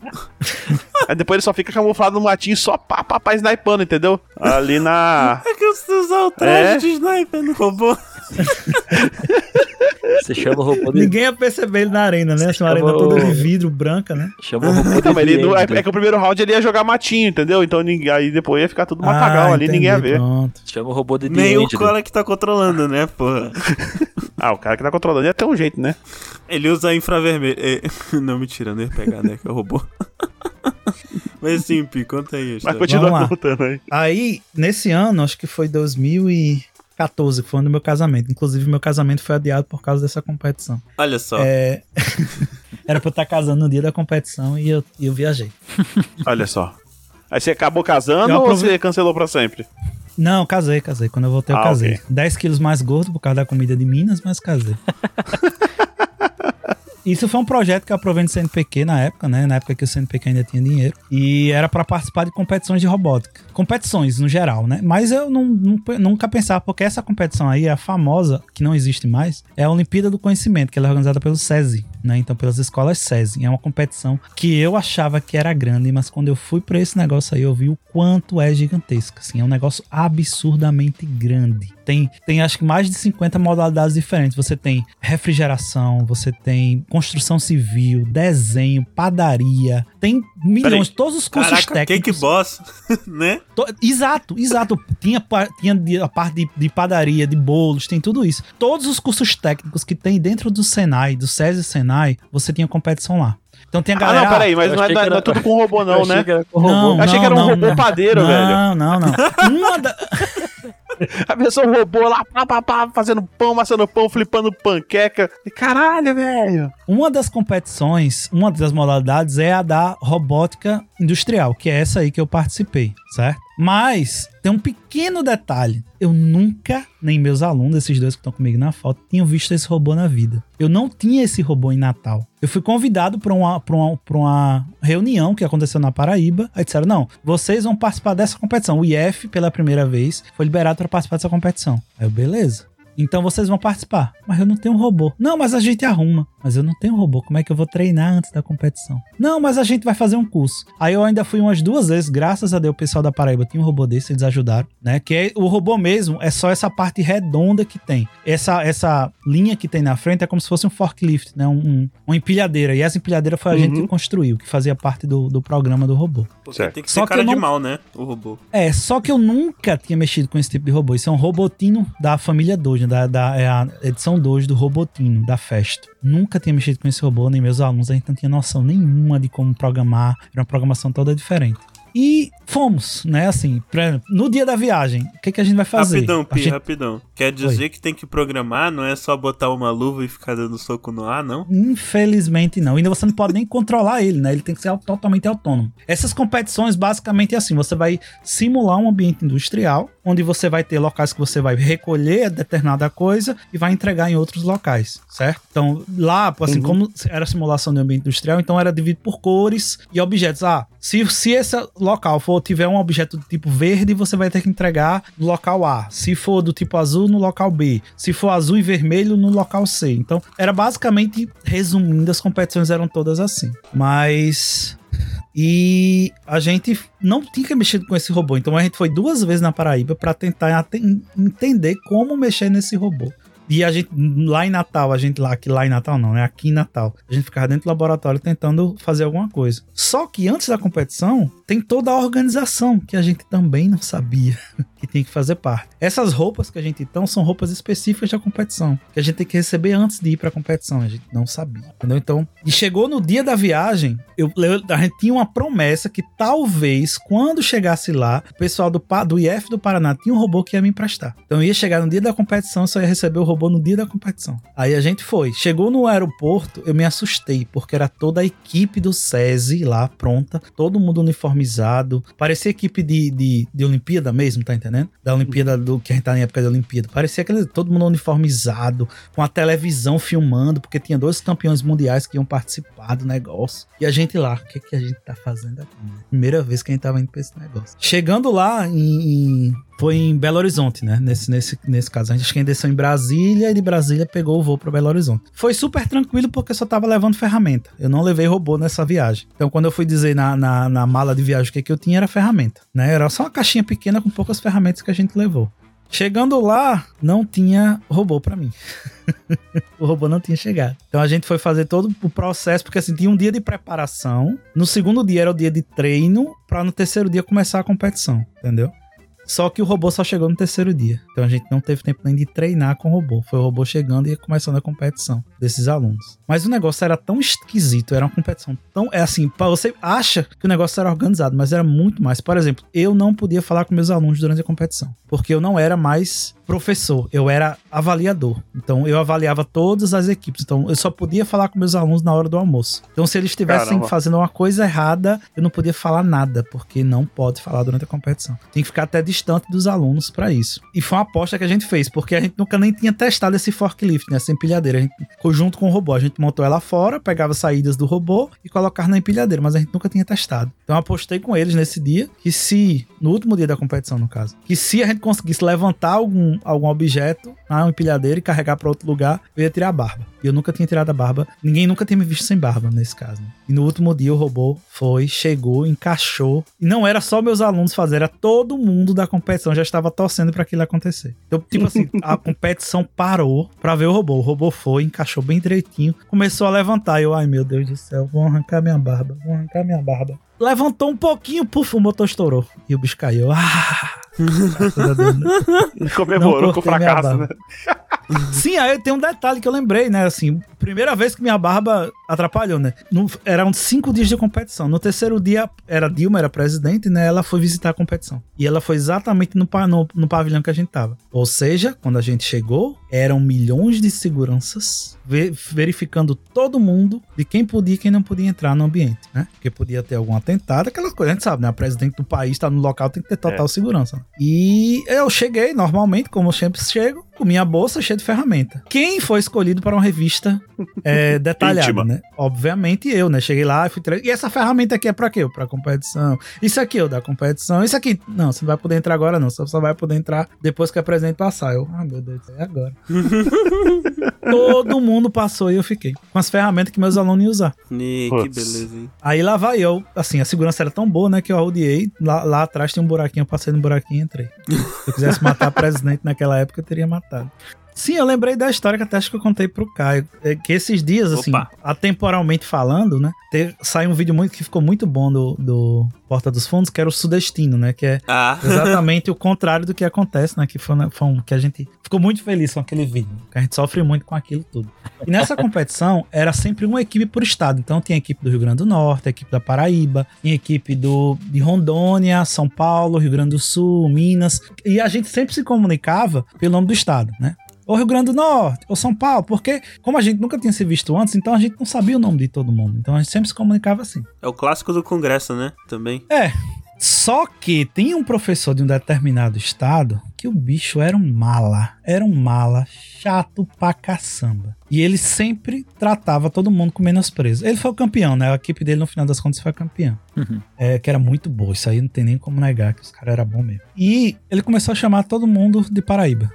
Aí depois ele só fica camuflado no matinho, só pá, pá, pá, snipando, entendeu? Ali na. É que você usar o traje É? de sniper no robô. Você chama o robô de. Ninguém ia perceber ele na arena, né? Assim, uma arena toda de vidro branca, né? Chama o robô de. Não, mas ele não- é, é que o primeiro round ele ia jogar matinho, entendeu? Então ninguém, aí depois ia ficar tudo matagal Ah, ali, ninguém ia entendi, ver. Pronto. Chama o robô de Nem o End, cara que tá controlando, né, porra? Ah, o cara que tá controlando ia ter um jeito, né? Ele usa infravermelho. É, Não, mentira, não ia pegar, né? Que é o robô. Mas sim, Pi, conta aí. Mas continua contando aí. Aí, nesse ano, acho que foi 2014, que foi o ano do meu casamento. Inclusive, meu casamento foi adiado por causa dessa competição. Olha só. É... Era pra eu estar casando no dia da competição e eu, eu viajei. Olha só. Aí você acabou casando ou você cancelou pra sempre? Não, casei, casei. Quando eu voltei, eu Ah, casei. ok. 10 quilos mais gordo por causa da comida de Minas, mas casei. Isso foi um projeto que eu aprovei no CNPq na época, né? Na época que o CNPq ainda tinha dinheiro. E era pra participar de competições de robótica. Competições, no geral, né? Mas eu não, não- nunca pensava, porque essa competição aí, a famosa, que não existe mais, é a Olimpíada do Conhecimento, que ela é organizada pelo SESI, né? Então, pelas escolas SESI. É uma competição que eu achava que era grande, mas quando eu fui pra esse negócio aí, eu vi o quanto é gigantesco. Assim, é um negócio absurdamente grande. Tem, tem acho que mais de 50 modalidades diferentes. Você tem refrigeração, você tem construção civil, desenho, padaria. Tem milhões, todos os cursos Caraca, técnicos. Cake Boss, né? To- Exato, exato. Tinha, tinha a parte de, de padaria, de bolos, tem tudo isso. Todos os cursos técnicos que tem dentro do Senai, do SESI Senai, você tinha competição lá. Então tem a Ah, galera. não, peraí, mas não é, achei não é- que não é era- tudo com robô, Eu não, achei né? que era Não, robô. achei que era um não, robô não. padeiro, não, velho. Não, não, não. Uma da... A pessoa robô lá, pá, pá, pá, fazendo pão, amassando pão, flipando panqueca. E caralho, velho. Uma das competições, uma das modalidades é a da robótica industrial, que é essa aí que eu participei, certo? Mas tem um pequeno detalhe. Eu nunca, nem meus alunos, esses dois que estão comigo na foto, tinham visto esse robô na vida. Eu não tinha esse robô em Natal. Eu fui convidado para uma, uma, uma reunião que aconteceu na Paraíba. Aí disseram: não, vocês vão participar dessa competição. O IF, pela primeira vez, foi liberado para participar dessa competição. Aí eu, beleza. Então vocês vão participar. Mas eu não tenho robô. Não, mas a gente arruma. Mas eu não tenho robô. Como é que eu vou treinar antes da competição? Não, mas a gente vai fazer um curso. Aí eu ainda fui umas duas vezes, graças a Deus, o pessoal da Paraíba tinha um robô desse, eles ajudaram, né? Que é, o robô mesmo é só essa parte redonda que tem. Essa, essa linha que tem na frente é como se fosse um forklift, né? Um, um- uma empilhadeira. E essa empilhadeira foi a gente que construiu, que fazia parte do, do programa do robô. Porque Certo. tem que Só ser que cara eu de não- mal, né? O robô. É, só que eu nunca tinha mexido com esse tipo de robô. Isso é um robotino da família Da, da é a edição 2 do Robotino, da Festo. Nunca tinha mexido com esse robô, nem meus alunos, a gente não tinha noção nenhuma de como programar. Era uma programação toda diferente. E fomos, né? Assim, pra- no dia da viagem, o que, que a gente vai fazer? Rapidão, Pi, gente- rapidão. Quer dizer que tem que programar, não é só botar uma luva e ficar dando soco no ar, não? Infelizmente não. Ainda você não pode nem controlar ele, né? Ele tem que ser totalmente autônomo. Essas competições basicamente é assim: você vai simular um ambiente industrial, onde você vai ter locais que você vai recolher determinada coisa e vai entregar em outros locais, certo? Então, lá, assim, como era simulação de ambiente industrial, então era dividido por cores e objetos. Ah, se, se esse local for tiver um objeto do tipo verde, você vai ter que entregar no local A. Se for do tipo azul, no local B. Se for azul e vermelho, no local C. Então, era basicamente, resumindo, as competições eram todas assim. Mas. E a gente não tinha mexido com esse robô. Então a gente foi duas vezes na Paraíba para tentar entender como mexer nesse robô. E a gente, lá em Natal, a gente lá, aqui lá em Natal não, né? Aqui em Natal, a gente ficava dentro do laboratório tentando fazer alguma coisa. Só que antes da competição, tem toda a organização que a gente também não sabia tem que fazer parte. Essas roupas que a gente então são roupas específicas da competição, que a gente tem que receber antes de ir pra competição. A gente não sabia, entendeu? Então, e chegou no dia da viagem, eu, a gente tinha uma promessa que talvez, quando chegasse lá, o pessoal do, do IF do Paraná tinha um robô que ia me emprestar. Então eu ia chegar no dia da competição, só ia receber o robô no dia da competição. Aí a gente foi. Chegou no aeroporto, eu me assustei, porque era toda a equipe do SESI lá pronta, todo mundo uniformizado. Parecia equipe de, de, de Olimpíada mesmo, tá entendendo? Da Olimpíada do que a gente tá na época da Olimpíada. Parecia aquele, todo mundo uniformizado, com a televisão filmando, porque tinha dois campeões mundiais que iam participar do negócio. E a gente lá, o que, que a gente tá fazendo aqui? né? Primeira vez que a gente tava indo pra esse negócio. Chegando lá em. em- foi em Belo Horizonte, né? Nesse, nesse, nesse caso. A gente acho que desceu em Brasília e de Brasília pegou o voo pra Belo Horizonte. Foi super tranquilo porque só tava levando ferramenta. Eu não levei robô nessa viagem. Então, quando eu fui dizer na, na, na mala de viagem o que, que eu tinha, era ferramenta. Né? Era só uma caixinha pequena com poucas ferramentas que a gente levou. Chegando lá, não tinha robô pra mim. o robô não tinha chegado. Então a gente foi fazer todo o processo, porque assim, tinha um dia de preparação. No segundo dia era o dia de treino, pra no terceiro dia começar a competição, entendeu? Só que o robô só chegou no terceiro dia. Então a gente não teve tempo nem de treinar com o robô. Foi o robô chegando e começando a competição desses alunos. Mas o negócio era tão esquisito, era uma competição tão. É assim, você acha que o negócio era organizado, mas era muito mais. Por exemplo, eu não podia falar com meus alunos durante a competição. Porque eu não era mais professor, eu era avaliador. Então eu avaliava todas as equipes. Então eu só podia falar com meus alunos na hora do almoço. Então se eles estivessem fazendo uma coisa errada, eu não podia falar nada, porque não pode falar durante a competição. Tem que ficar até distante dos alunos pra isso. E foi uma aposta que a gente fez, porque a gente nunca nem tinha testado esse forklift, né, essa empilhadeira. A gente junto com o robô, a gente montou ela fora, pegava saídas do robô e colocava na empilhadeira, mas a gente nunca tinha testado. Então apostei com eles nesse dia que se, no último dia da competição no caso, que se a gente conseguisse levantar algum, algum objeto na empilhadeira e carregar pra outro lugar, eu ia tirar a barba. E eu nunca tinha tirado a barba. Ninguém nunca tinha me visto sem barba nesse caso. né? E no último dia o robô foi, chegou, encaixou. E não era só meus alunos fazer, era todo mundo da competição já estava torcendo para aquilo acontecer. Então, tipo assim, a competição parou pra ver o robô. O robô foi, encaixou bem direitinho, começou a levantar. E eu, ai meu Deus do céu, vou arrancar minha barba, vou arrancar minha barba. Levantou um pouquinho, puf, o motor estourou. E o bicho caiu. Ah! Deus, né? Comemorou com o fracasso, né? Sim, aí tem um detalhe que eu lembrei, né? Assim, primeira vez que minha barba atrapalhou, né? No- eram cinco dias de competição. No terceiro dia, era Dilma, era presidente, né? Ela foi visitar a competição. E ela foi exatamente no, no, no pavilhão que a gente tava. Ou seja, quando a gente chegou, eram milhões de seguranças ve- verificando todo mundo de quem podia e quem não podia entrar no ambiente, né? Porque podia ter algum atentado, aquela coisa, a gente sabe, né? A presidente do país tá no local, tem que ter total segurança. E eu cheguei normalmente, como eu sempre chego, com minha bolsa cheia de ferramenta. Quem foi escolhido para uma revista é, detalhada, né? Obviamente eu, né? Cheguei lá e fui tre- E essa ferramenta aqui é pra quê? Pra competição. Isso aqui, ó, da competição. Isso aqui. Não, você não vai poder entrar agora, não. Você só vai poder entrar depois que a presidente passar. Eu, ah, meu Deus, é agora. Todo mundo passou e eu fiquei. Com as ferramentas que meus alunos iam usar. Ih, que beleza, hein? Aí lá vai eu. Assim, a segurança era tão boa, né? Que eu rodeei. Lá, lá atrás tinha um buraquinho, eu passei no buraquinho e entrei. Se eu quisesse matar a presidente naquela época, eu teria matado. Sim, eu lembrei da história que até acho que eu contei pro Caio. É que esses dias, assim, Opa. atemporalmente falando, né? Teve, saiu um vídeo muito que ficou muito bom do, do Porta dos Fundos, que era o Sudestino, né? Que é Ah, exatamente o contrário do que acontece, né? Que foi, né, foi um, que a gente ficou muito feliz com aquele vídeo. Que a gente sofre muito com aquilo tudo. E nessa competição era sempre uma equipe por estado. Então tinha a equipe do Rio Grande do Norte, a equipe da Paraíba, tinha a equipe do, de Rondônia, São Paulo, Rio Grande do Sul, Minas. E a gente sempre se comunicava pelo nome do estado, né? Ou Rio Grande do Norte, ou São Paulo, porque como a gente nunca tinha se visto antes, então a gente não sabia o nome de todo mundo. Então a gente sempre se comunicava assim. é o clássico do Congresso, né? Também. É. Só que tem um professor de um determinado estado que o bicho era um mala. Era um mala chato pra caçamba. E ele sempre tratava todo mundo com menosprezo. Ele foi o campeão, né? A equipe dele, no final das contas, foi campeão. Uhum. É, que era muito boa. Isso aí não tem nem como negar que os caras eram bons mesmo. E ele começou a chamar todo mundo de Paraíba.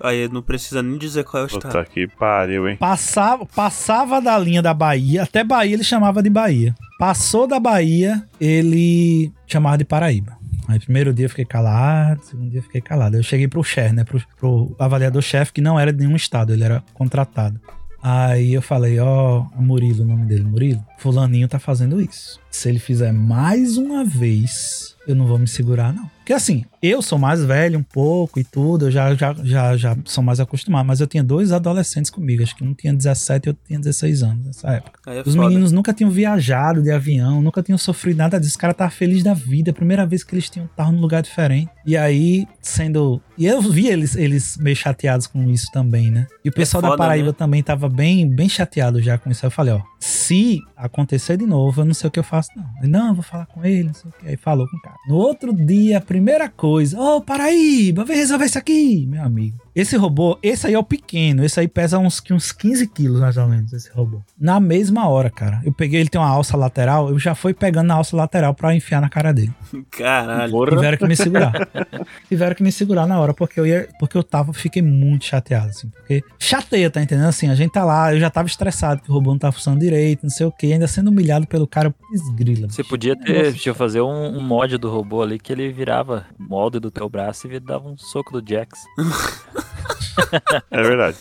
Aí não precisa nem dizer qual é o estado. Puta que pariu, hein? Passava, passava da linha da Bahia, até Bahia ele chamava de Bahia. Passou da Bahia, ele chamava de Paraíba. Aí, primeiro dia eu fiquei calado, segundo dia eu fiquei calado. Eu cheguei pro chefe, né? Pro, pro avaliador-chefe, que não era de nenhum estado, ele era contratado. Aí eu falei, ó, Murilo, o nome dele, Murilo, fulaninho tá fazendo isso. Se ele fizer mais uma vez, eu não vou me segurar, não. Porque assim, eu sou mais velho um pouco e tudo, eu já, já, já, já sou mais acostumado, mas eu tinha dois adolescentes comigo, acho que um tinha 17 e outro tinha 16 anos nessa época. É Os foda. meninos nunca tinham viajado de avião, nunca tinham sofrido nada disso. Os caras estavam felizes da vida. A primeira vez que eles tinham estavam num lugar diferente. E aí, sendo. E eu vi eles, eles meio chateados com isso também, né? E o pessoal da foda, Paraíba né? também tava bem, bem chateado já com isso. Aí eu falei, ó, se acontecer de novo, eu não sei o que eu faço, não. Ele, não, eu vou falar com ele, não sei o que. Aí falou com o cara. No outro dia, a primeira coisa, ô Paraíba, vem resolver isso aqui, meu amigo. Esse robô, esse aí é o pequeno, esse aí pesa uns, que uns 15 quilos, mais ou menos, esse robô. Na mesma hora, cara. Eu peguei, ele tem uma alça lateral, eu já fui pegando na alça lateral pra enfiar na cara dele. Caralho. Porra. Tiveram que me segurar. Tiveram que me segurar na hora, porque eu ia. Porque eu tava, fiquei muito chateado, assim. Porque chateia, tá entendendo? Assim, a gente tá lá, eu já tava estressado que o robô não tá funcionando direito, não sei o que, ainda sendo humilhado pelo cara, esgrila. Você bicho. podia ter, Nossa. deixa eu fazer um, um mod do robô ali que ele virava molde do teu braço e dava um soco do Jax. É verdade.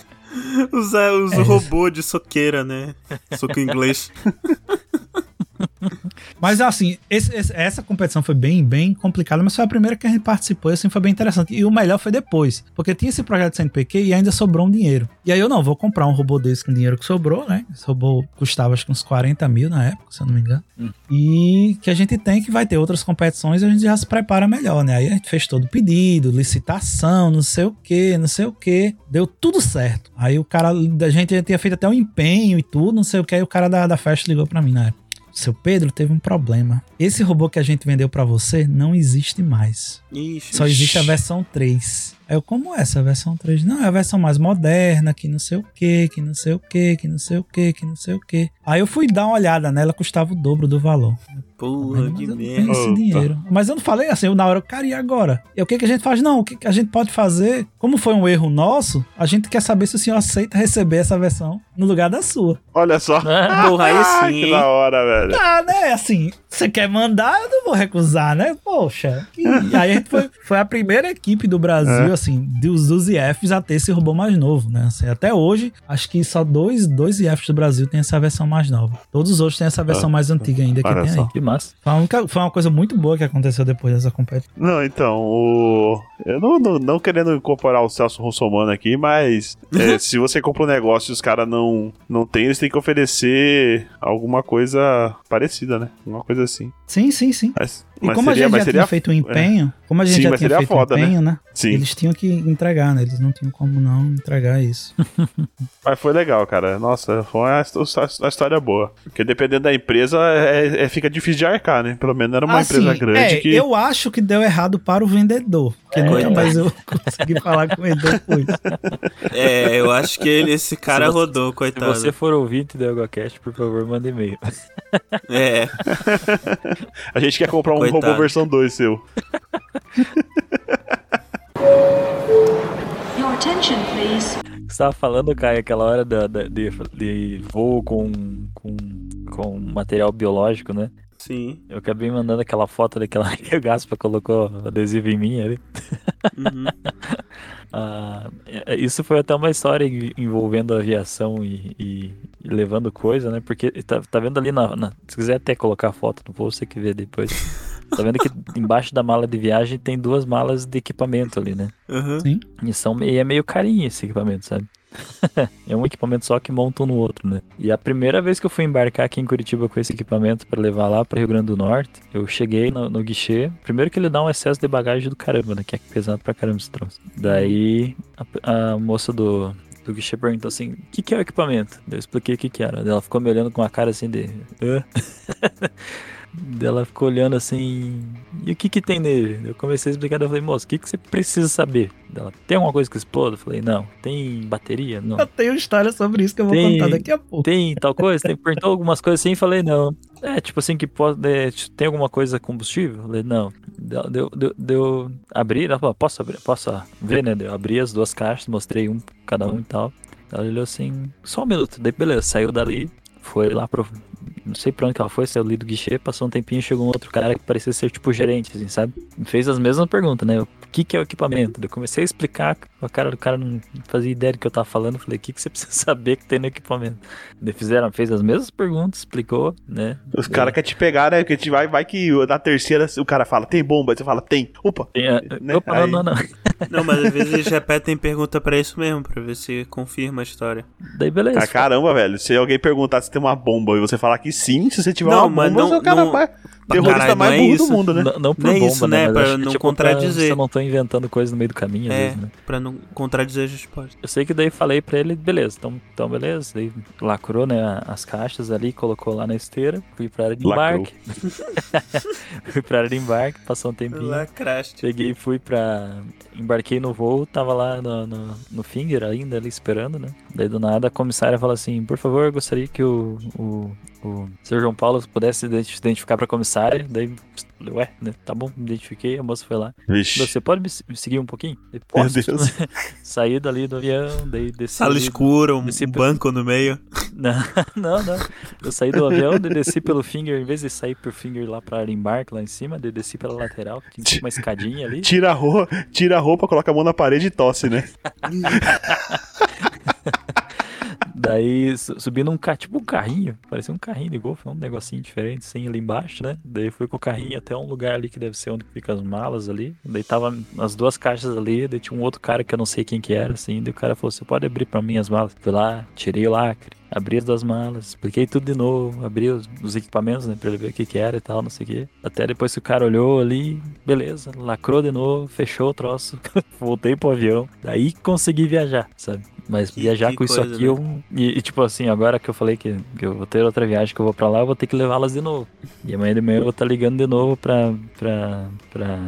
Os, é, os É. robôs de soqueira, né? Soco inglês. Mas assim, esse- esse- essa competição foi bem, bem complicada, mas foi a primeira que a gente participou e assim foi bem interessante. E o melhor foi depois, porque tinha esse projeto de CNPq e ainda sobrou um dinheiro. E aí eu não, vou comprar um robô desse com dinheiro que sobrou, né? Esse robô custava acho que uns 40 mil na época, se eu não me engano. Hum. E que a gente tem que vai ter outras competições e a gente já se prepara melhor, né? Aí a gente fez todo o pedido, licitação, não sei o que, não sei o que. Deu tudo certo. Aí o cara, a gente tinha feito até um empenho e tudo, não sei o que. Aí o cara da, da festa ligou pra mim na época. Seu Pedro teve um problema. Esse robô que a gente vendeu pra você não existe mais. Ixi. Só existe a versão 3. Aí eu, como é essa versão 3? Não, é a versão mais moderna, que não sei o que, que não sei o que, que não sei o que, que não sei o que. Aí eu fui dar uma olhada nela, custava o dobro do valor. Porra, que merda. esse dinheiro. Mas eu não falei assim, eu, na hora eu queria agora. E o que, que a gente faz? Não, o que, que a gente pode fazer? Como foi um erro nosso, a gente quer saber se o senhor aceita receber essa versão no lugar da sua. Olha só. Porra, aí Ah, sim, que da hora, velho. Ah, né? Assim, você quer mandar, eu não vou recusar, né? Poxa. E aí a gente foi, foi a primeira equipe do Brasil, É. assim, dos, dos IFs a ter esse robô mais novo, né? Assim, até hoje, acho que só dois, dois IFs do Brasil tem essa versão mais nova. Todos os outros têm essa versão Ah, mais antiga ainda que tem só. aí. Que massa. Foi, a única- foi uma coisa muito boa que aconteceu depois dessa competição. Não, então, o. Eu não, não, não querendo incorporar o Celso Russomano aqui, mas é, se você compra um negócio e os caras não, não, não tem, eles têm que oferecer alguma coisa parecida, né? Uma coisa assim. Sim, sim, sim. Mas, E mas como seria, a gente já tinha feito um empenho, como a gente Sim, já tinha feito foda, um né? empenho, né? Sim, Eles tinham que entregar, né? Eles não tinham como não entregar isso. mas foi legal, cara. Nossa, foi uma, uma história boa. Porque dependendo da empresa, é, é- fica difícil de arcar, né? Pelo menos era uma Assim, empresa grande é, que. eu acho que deu errado para o vendedor. Porque nunca Coitado. mais eu consegui falar com ele depois. É, eu acho que ele, esse cara Se você- rodou, Se coitado. você for ouvinte do EgoCast, por favor, manda e-mail. É, A gente quer comprar um Coitado. robô versão 2 seu. Your attention, please. Você tava falando, Caio, aquela hora da, da- de, de voo com, com, com material biológico, né? sim. Eu acabei mandando aquela foto daquela que o Gaspa colocou adesivo em mim ali. Uhum. Ah, é- isso foi até uma história en- envolvendo aviação e, e- e levando coisa, né? Porque tá, tá vendo ali na, na- Se quiser até colocar a foto no post, você que vê depois. Tá vendo que embaixo da mala de viagem tem duas malas de equipamento ali, né? Uhum. Sim. E, são, e é meio carinho esse equipamento, sabe? é um equipamento só que monta um no outro, né? E a primeira vez que eu fui embarcar aqui em Curitiba com esse equipamento pra levar lá pra Rio Grande do Norte, eu cheguei no, no guichê. Primeiro que ele dá um excesso de bagagem do caramba, né? Que é pesado pra caramba esse troço. Daí a, a moça do, do guichê perguntou assim: o que, que é o equipamento? Daí Eu expliquei o que, que era. Ela ficou me olhando com uma cara assim de. Hã? Ela ficou olhando assim. E o que que tem nele? Eu comecei a explicar. Eu falei, moço, o que que você precisa saber? Ela tem alguma coisa que explode? Eu falei, não. Tem bateria? Não. Eu tenho história sobre isso que eu vou Tem- contar daqui a pouco. Tem tal coisa? Tem, perguntou algumas coisas assim e falei, não. É, tipo assim, que pode. é, tem alguma coisa combustível? Eu falei, não. Deu, deu, deu, deu abri, ela falou, posso abrir? Posso ver, né? Eu abri as duas caixas, mostrei um cada um e tal. Ela olhou assim, só um minuto. Daí, beleza, saiu dali, foi lá pro. Não sei pra onde que ela foi, saiu ali do guichê, passou um tempinho, chegou um outro cara que parecia ser tipo gerente, assim, sabe? Fez as mesmas perguntas, né? O que, que é o equipamento? Eu comecei a explicar, a cara do cara não fazia ideia do que eu tava falando. Eu falei, o que, que você precisa saber que tem no equipamento? Daí fizeram, fez as mesmas perguntas, explicou, né? Os caras querem te pegar, né? Porque te vai, vai que na terceira o cara fala, tem bomba? Aí você fala, tem. Opa! Tem a- Né? Opa, Aí- não, não, não. Não, mas às vezes eles repetem pergunta pra isso mesmo, pra ver se confirma a história. Daí beleza. Ah, caramba, velho. Se alguém perguntar se tem uma bomba e você falar que sim, se você tiver Não, uma mas bomba, não- você é o cara não- mais terrorista caralho, mais é burro do isso. mundo, né? Não, não por bomba, isso, né? né? Pra não pra- tô inventando coisa no meio do caminho, É, vezes, né? pra não contradizer a resposta. Eu sei que daí falei pra ele, beleza, então, então beleza. Daí lacrou, né, as caixas ali, colocou lá na esteira, fui pra área de embarque. fui pra área de embarque, passou um tempinho. Lacraste. Cheguei e fui pra. Embarquei no voo, tava lá no, no, no Finger ainda ali esperando, né? Daí do nada a comissária falou assim: por favor, eu gostaria que o, o, o Sr. João Paulo pudesse se identi- se identificar pra comissária. Daí, ué, né? Tá bom, me identifiquei, a moça foi lá. Vixe. Você pode me, se- me seguir um pouquinho? Eu, Meu. Deus. Saí dali do avião, daí desci. Sala escura, um banco no meio. Não, não, não. Eu saí do avião, daí desci pelo Finger, em vez de sair por Finger lá pra embarque lá em cima, daí desci pela lateral, que tinha uma escadinha ali. Tira a roupa, tira a roupa, coloca a mão na parede e tosse, né? Daí su- subi num ca- tipo um carrinho, parecia um carrinho de golfe, um negocinho diferente, assim, ali embaixo, né? Daí fui com o carrinho até um lugar ali que deve ser onde fica as malas ali. Daí tava as duas caixas ali, daí tinha um outro cara que eu não sei quem que era, assim. Daí o cara falou: Você pode abrir pra mim as malas? Fui lá, tirei o lacre, abri as duas malas, expliquei tudo de novo, abri os, os equipamentos, né, pra ele ver o que que era e tal, não sei o quê. Até depois que o cara olhou ali, beleza, lacrou de novo, fechou o troço, voltei pro avião. Daí consegui viajar, sabe? Mas Que- viajar que com isso aqui, né? eu. E, e, tipo assim, agora que eu falei que, que eu vou ter outra viagem que eu vou pra lá, eu vou ter que levá-las de novo. E amanhã de manhã eu vou estar ligando de novo pra. pra. pra.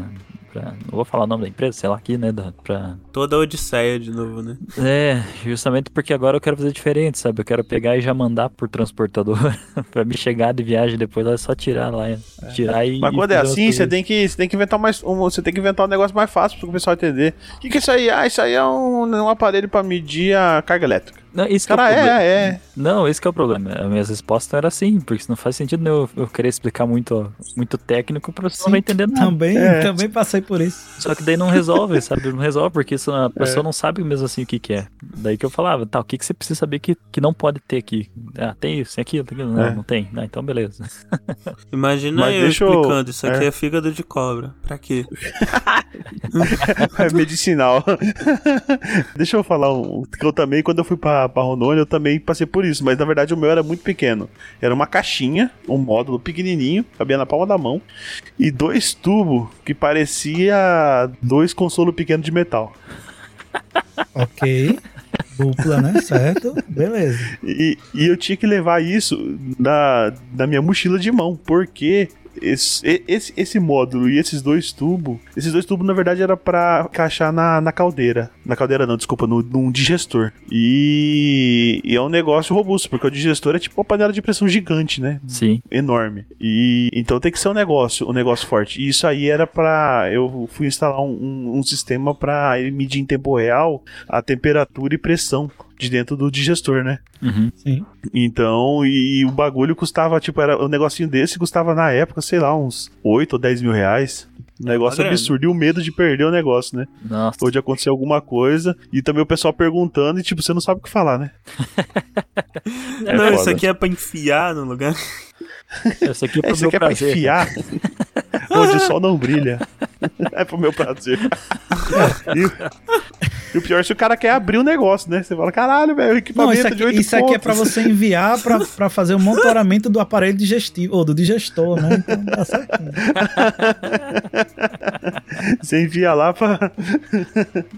Pra não vou falar o nome da empresa, sei lá aqui, né? Da, pra. Toda a Odisseia de novo, né? É, justamente porque agora eu quero fazer diferente, sabe? Eu quero pegar e já mandar por transportador pra me chegar de viagem depois, é só tirar lá. Tirar e. Mas e quando é fazer as assim, você tem que, você tem que inventar mais, um, você tem que inventar um negócio mais fácil pro pessoal entender. O que, que é isso aí? Ah, isso aí é um, um aparelho pra medir a carga elétrica. Não, isso que é o Cara, problema. é, é. Não, esse que é o problema. As minhas respostas eram assim, porque não faz sentido eu, eu querer explicar muito, muito técnico pra você não vai entender nada. Também, É. também passei por isso. Só que daí não resolve, sabe? Não resolve, porque isso, É. a pessoa não sabe mesmo assim o que, que é. Daí que eu falava, tá, o que, que você precisa saber que, que não pode ter aqui? Ah, tem isso, tem aquilo, tem aquilo. Não, É. não tem. Ah, então beleza. Imagina Mas eu deixa eu- explicando, isso aqui é. é. fígado de cobra. Pra quê? É medicinal. Deixa eu falar um que eu também, quando eu fui pra, pra, pra Rondônia, eu também passei por isso. Mas na verdade o meu era muito pequeno. Era uma caixinha, um módulo pequenininho, cabia na palma da mão, e dois tubos que parecia dois consolos pequenos de metal. Ok. Dupla, né? Certo? Beleza. E, e eu tinha que levar isso na, na minha mochila de mão, porque esse, esse, esse módulo e esses dois tubos, esses dois tubos na verdade era pra encaixar na, na caldeira. Na caldeira não, desculpa, no, num digestor. E, e é um negócio robusto, porque o digestor é tipo uma panela de pressão gigante, né? Sim. enorme. E então tem que ser um negócio, um negócio forte. E isso aí era pra. Eu fui instalar um, um, um sistema pra ele medir em tempo real a temperatura e pressão de dentro do digestor, né? Uhum. Sim. Então, e, o bagulho custava, tipo, era um negocinho desse custava na época, sei lá, uns 8 ou 10 mil reais. Um negócio grana. absurdo. E o medo de perder o negócio, né? Nossa. Ou de acontecer alguma coisa. E também o pessoal perguntando e, tipo, você não sabe o que falar, né? É não, foda. isso aqui é pra enfiar no lugar. Esse aqui é pro meu aqui é pra enfiar onde o sol não brilha. É pro meu prazer. e, o- e o pior é se o cara quer abrir o negócio, né? Você fala, caralho, velho, Não, equipamento de aqui, 8 isso aqui é pontos. pra você enviar pra, pra fazer o monitoramento do aparelho digestivo, ou do digestor, né? Então tá certinho. Você envia lá pra.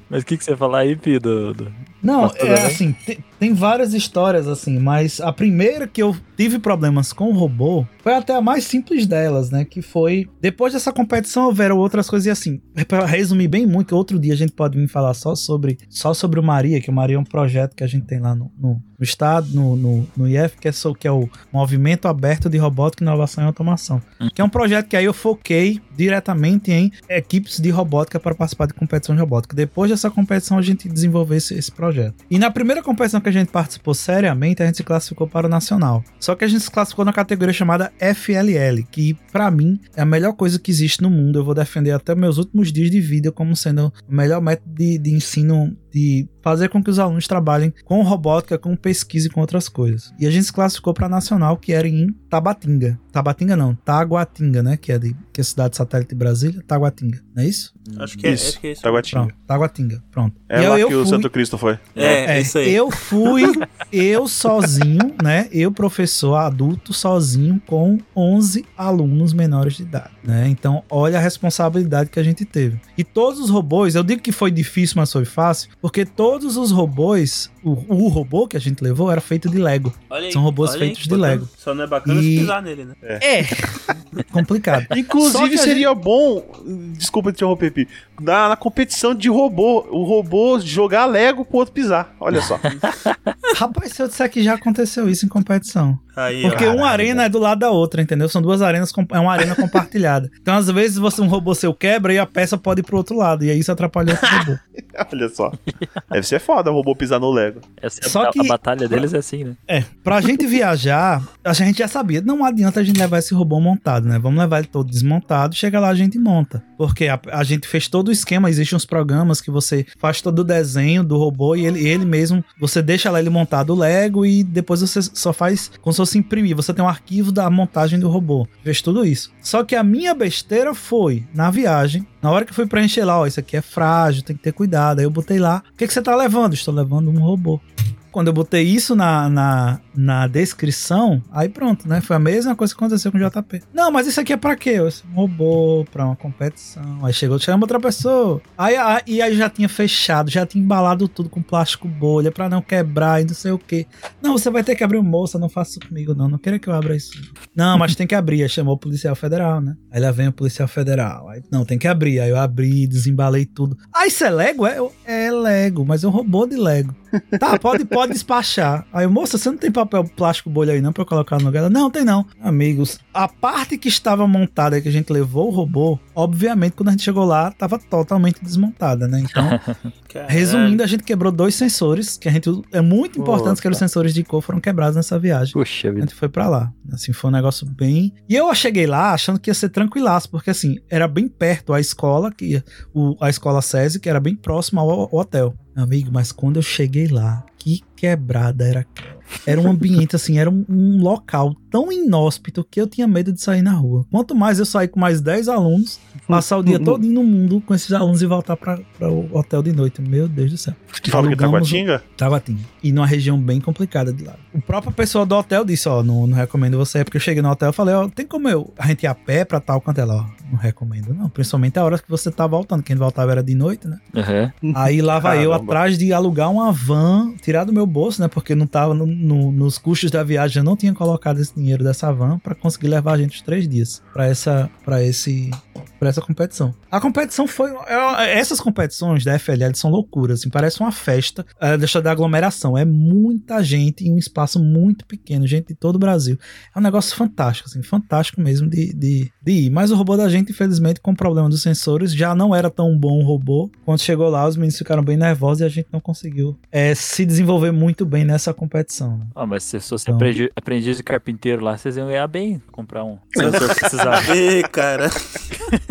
Mas o que, que você ia falar aí, Pi? Do, do- Não, é bem. assim, te- tem várias histórias assim, mas a primeira que eu tive problemas com o robô foi até a mais simples delas, né? Que foi depois dessa competição houveram outras coisas e assim, pra resumir bem muito, outro dia a gente pode vir falar só sobre só sobre o Maria, que o Maria é um projeto que a gente tem lá no, no, no estado, no, no, no IF, que é, que é o Movimento Aberto de Robótica, Inovação e Automação. Que é um projeto que aí eu foquei diretamente em equipes de robótica para participar de competição de robótica. Depois dessa competição, a gente desenvolveu esse, esse projeto. E na primeira competição que a gente participou seriamente, a gente se classificou para o nacional. Só que a gente se classificou na categoria chamada FLL, que para mim é a melhor coisa que existe no mundo. Eu vou defender até meus últimos dias de vida como sendo o melhor método de, de ensino de fazer com que os alunos trabalhem com robótica, com pesquisa e com outras coisas. E a gente se classificou para nacional, que era em Tabatinga. Tabatinga não, Taguatinga, né? Que é, de, que é a cidade satélite de Brasília. Taguatinga, não é isso? Acho que é, Isso, acho que é isso. Taguatinga. Pronto, Taguatinga, pronto. É E lá eu- que eu o fui- Santo Cristo foi. É, isso aí. Eu fui, eu sozinho, né? Eu, professor adulto, sozinho, com 11 alunos menores de idade, né? Então, olha a responsabilidade que a gente teve. E todos os robôs, eu digo que foi difícil, mas foi fácil, porque todos os robôs, o, o robô que a gente levou era feito de Lego. Olha aí, São robôs olha aí, feitos de. Lego. Só não é bacana E- se pisar nele, né? É, complicado. Só que Inclusive, seria bom. Desculpa te interromper, Pi. Na, na competição de robô, o robô jogar Lego pro outro pisar. Olha só. Rapaz, se eu disser que já aconteceu isso em competição. Aí, Porque ó. uma arena é do lado da outra, entendeu? São duas arenas, é uma arena compartilhada. Então, às vezes, você um robô seu quebra e a peça pode ir pro outro lado. E aí isso atrapalha outro robô. Olha só. Deve ser foda o robô pisar no Lego. Essa é Só a, que- a batalha deles é assim, né? É, pra gente viajar, a gente já sabia, não adianta a gente levar esse robô montado, né? Vamos levar ele todo desmontado, chega lá a gente monta. Porque a, a gente fez todo o esquema, existem uns programas que você faz todo o desenho do robô e ele, ele mesmo, você deixa lá ele montado o Lego e depois você só faz como se fosse imprimir. Você tem um arquivo da montagem do robô. Fez tudo isso. Só que a minha besteira foi, na viagem, na hora que fui preencher lá, ó, isso aqui é frágil, tem que ter cuidado. Aí eu botei lá, o que, que você tá levando? Estou levando um robô. Quando eu botei isso na, na, na descrição, aí pronto, né? Foi a mesma coisa que aconteceu com o JP. Não, mas isso aqui é pra quê? Eu disse, Um robô, pra uma competição. Aí chegou, chama outra pessoa. Aí, aí, e aí já tinha fechado, já tinha embalado tudo com plástico bolha pra não quebrar e não sei o quê. Não, você vai ter que abrir um moça, não faça comigo, não. Não queira que eu abra isso. Não, mas tem que abrir. Aí chamou o policial federal, né? Aí lá vem o policial federal. Aí, não, tem que abrir. Aí eu abri, desembalei tudo. Ah, isso é Lego? É, é Lego, mas é um robô de Lego. Tá, pode, pode despachar. Aí, moça, você não tem papel plástico bolha aí não pra eu colocar no lugar? Ela, Não, tem não. Amigos, a parte que estava montada que a gente levou o robô, obviamente, quando a gente chegou lá, tava totalmente desmontada, né? Então, resumindo, a gente quebrou dois sensores, que a gente é muito importante que Opa. os sensores de cor foram quebrados nessa viagem. Puxa A vida. gente foi pra lá. Assim, foi um negócio bem. E eu cheguei lá achando que ia ser tranquilaço, porque assim, era bem perto a escola, que a escola SESI, que era bem próxima ao, ao hotel. Amigo, mas quando eu cheguei lá, que quebrada era. Era um ambiente assim, era um, um local tão inóspito que eu tinha medo de sair na rua. Quanto mais eu sair com mais 10 alunos, passar o dia todo no mundo com esses alunos e voltar para o hotel de noite. Meu Deus do céu. Que fala que Alugamos- Taguatinga? Taguatinga. E numa região bem complicada de lá. O próprio pessoal do hotel disse, ó, não, não recomendo você, porque eu cheguei no hotel e falei, ó, tem como eu, a gente ir a pé pra tal canto? Ela, ó, não recomendo não, principalmente a hora que você tá voltando, quem voltava era de noite, né? Aham. Aí lá vai eu atrás de alugar uma van, tirar do meu bolso, né? Porque não tava no- no- nos custos da viagem, eu não tinha colocado esse dinheiro dessa van pra conseguir levar a gente os três dias pra essa, para esse, para essa competição. A competição foi, é- essas competições da FLL são loucuras, assim, parece uma festa, é, deixa da aglomeração, é muita gente em um espaço muito pequeno, gente de todo o Brasil. É um negócio fantástico, assim, fantástico mesmo de, de, de ir. Mas o robô da gente, infelizmente, com o problema dos sensores, já não era tão bom o robô. Quando chegou lá, os meninos ficaram bem nervosos e a gente não conseguiu é, se desenvolver muito bem nessa competição. né? Ah, mas se fosse Então. aprendi- aprendiz de carpinteiro lá, vocês iam ganhar bem comprar um sensor que precisava. Ê, cara.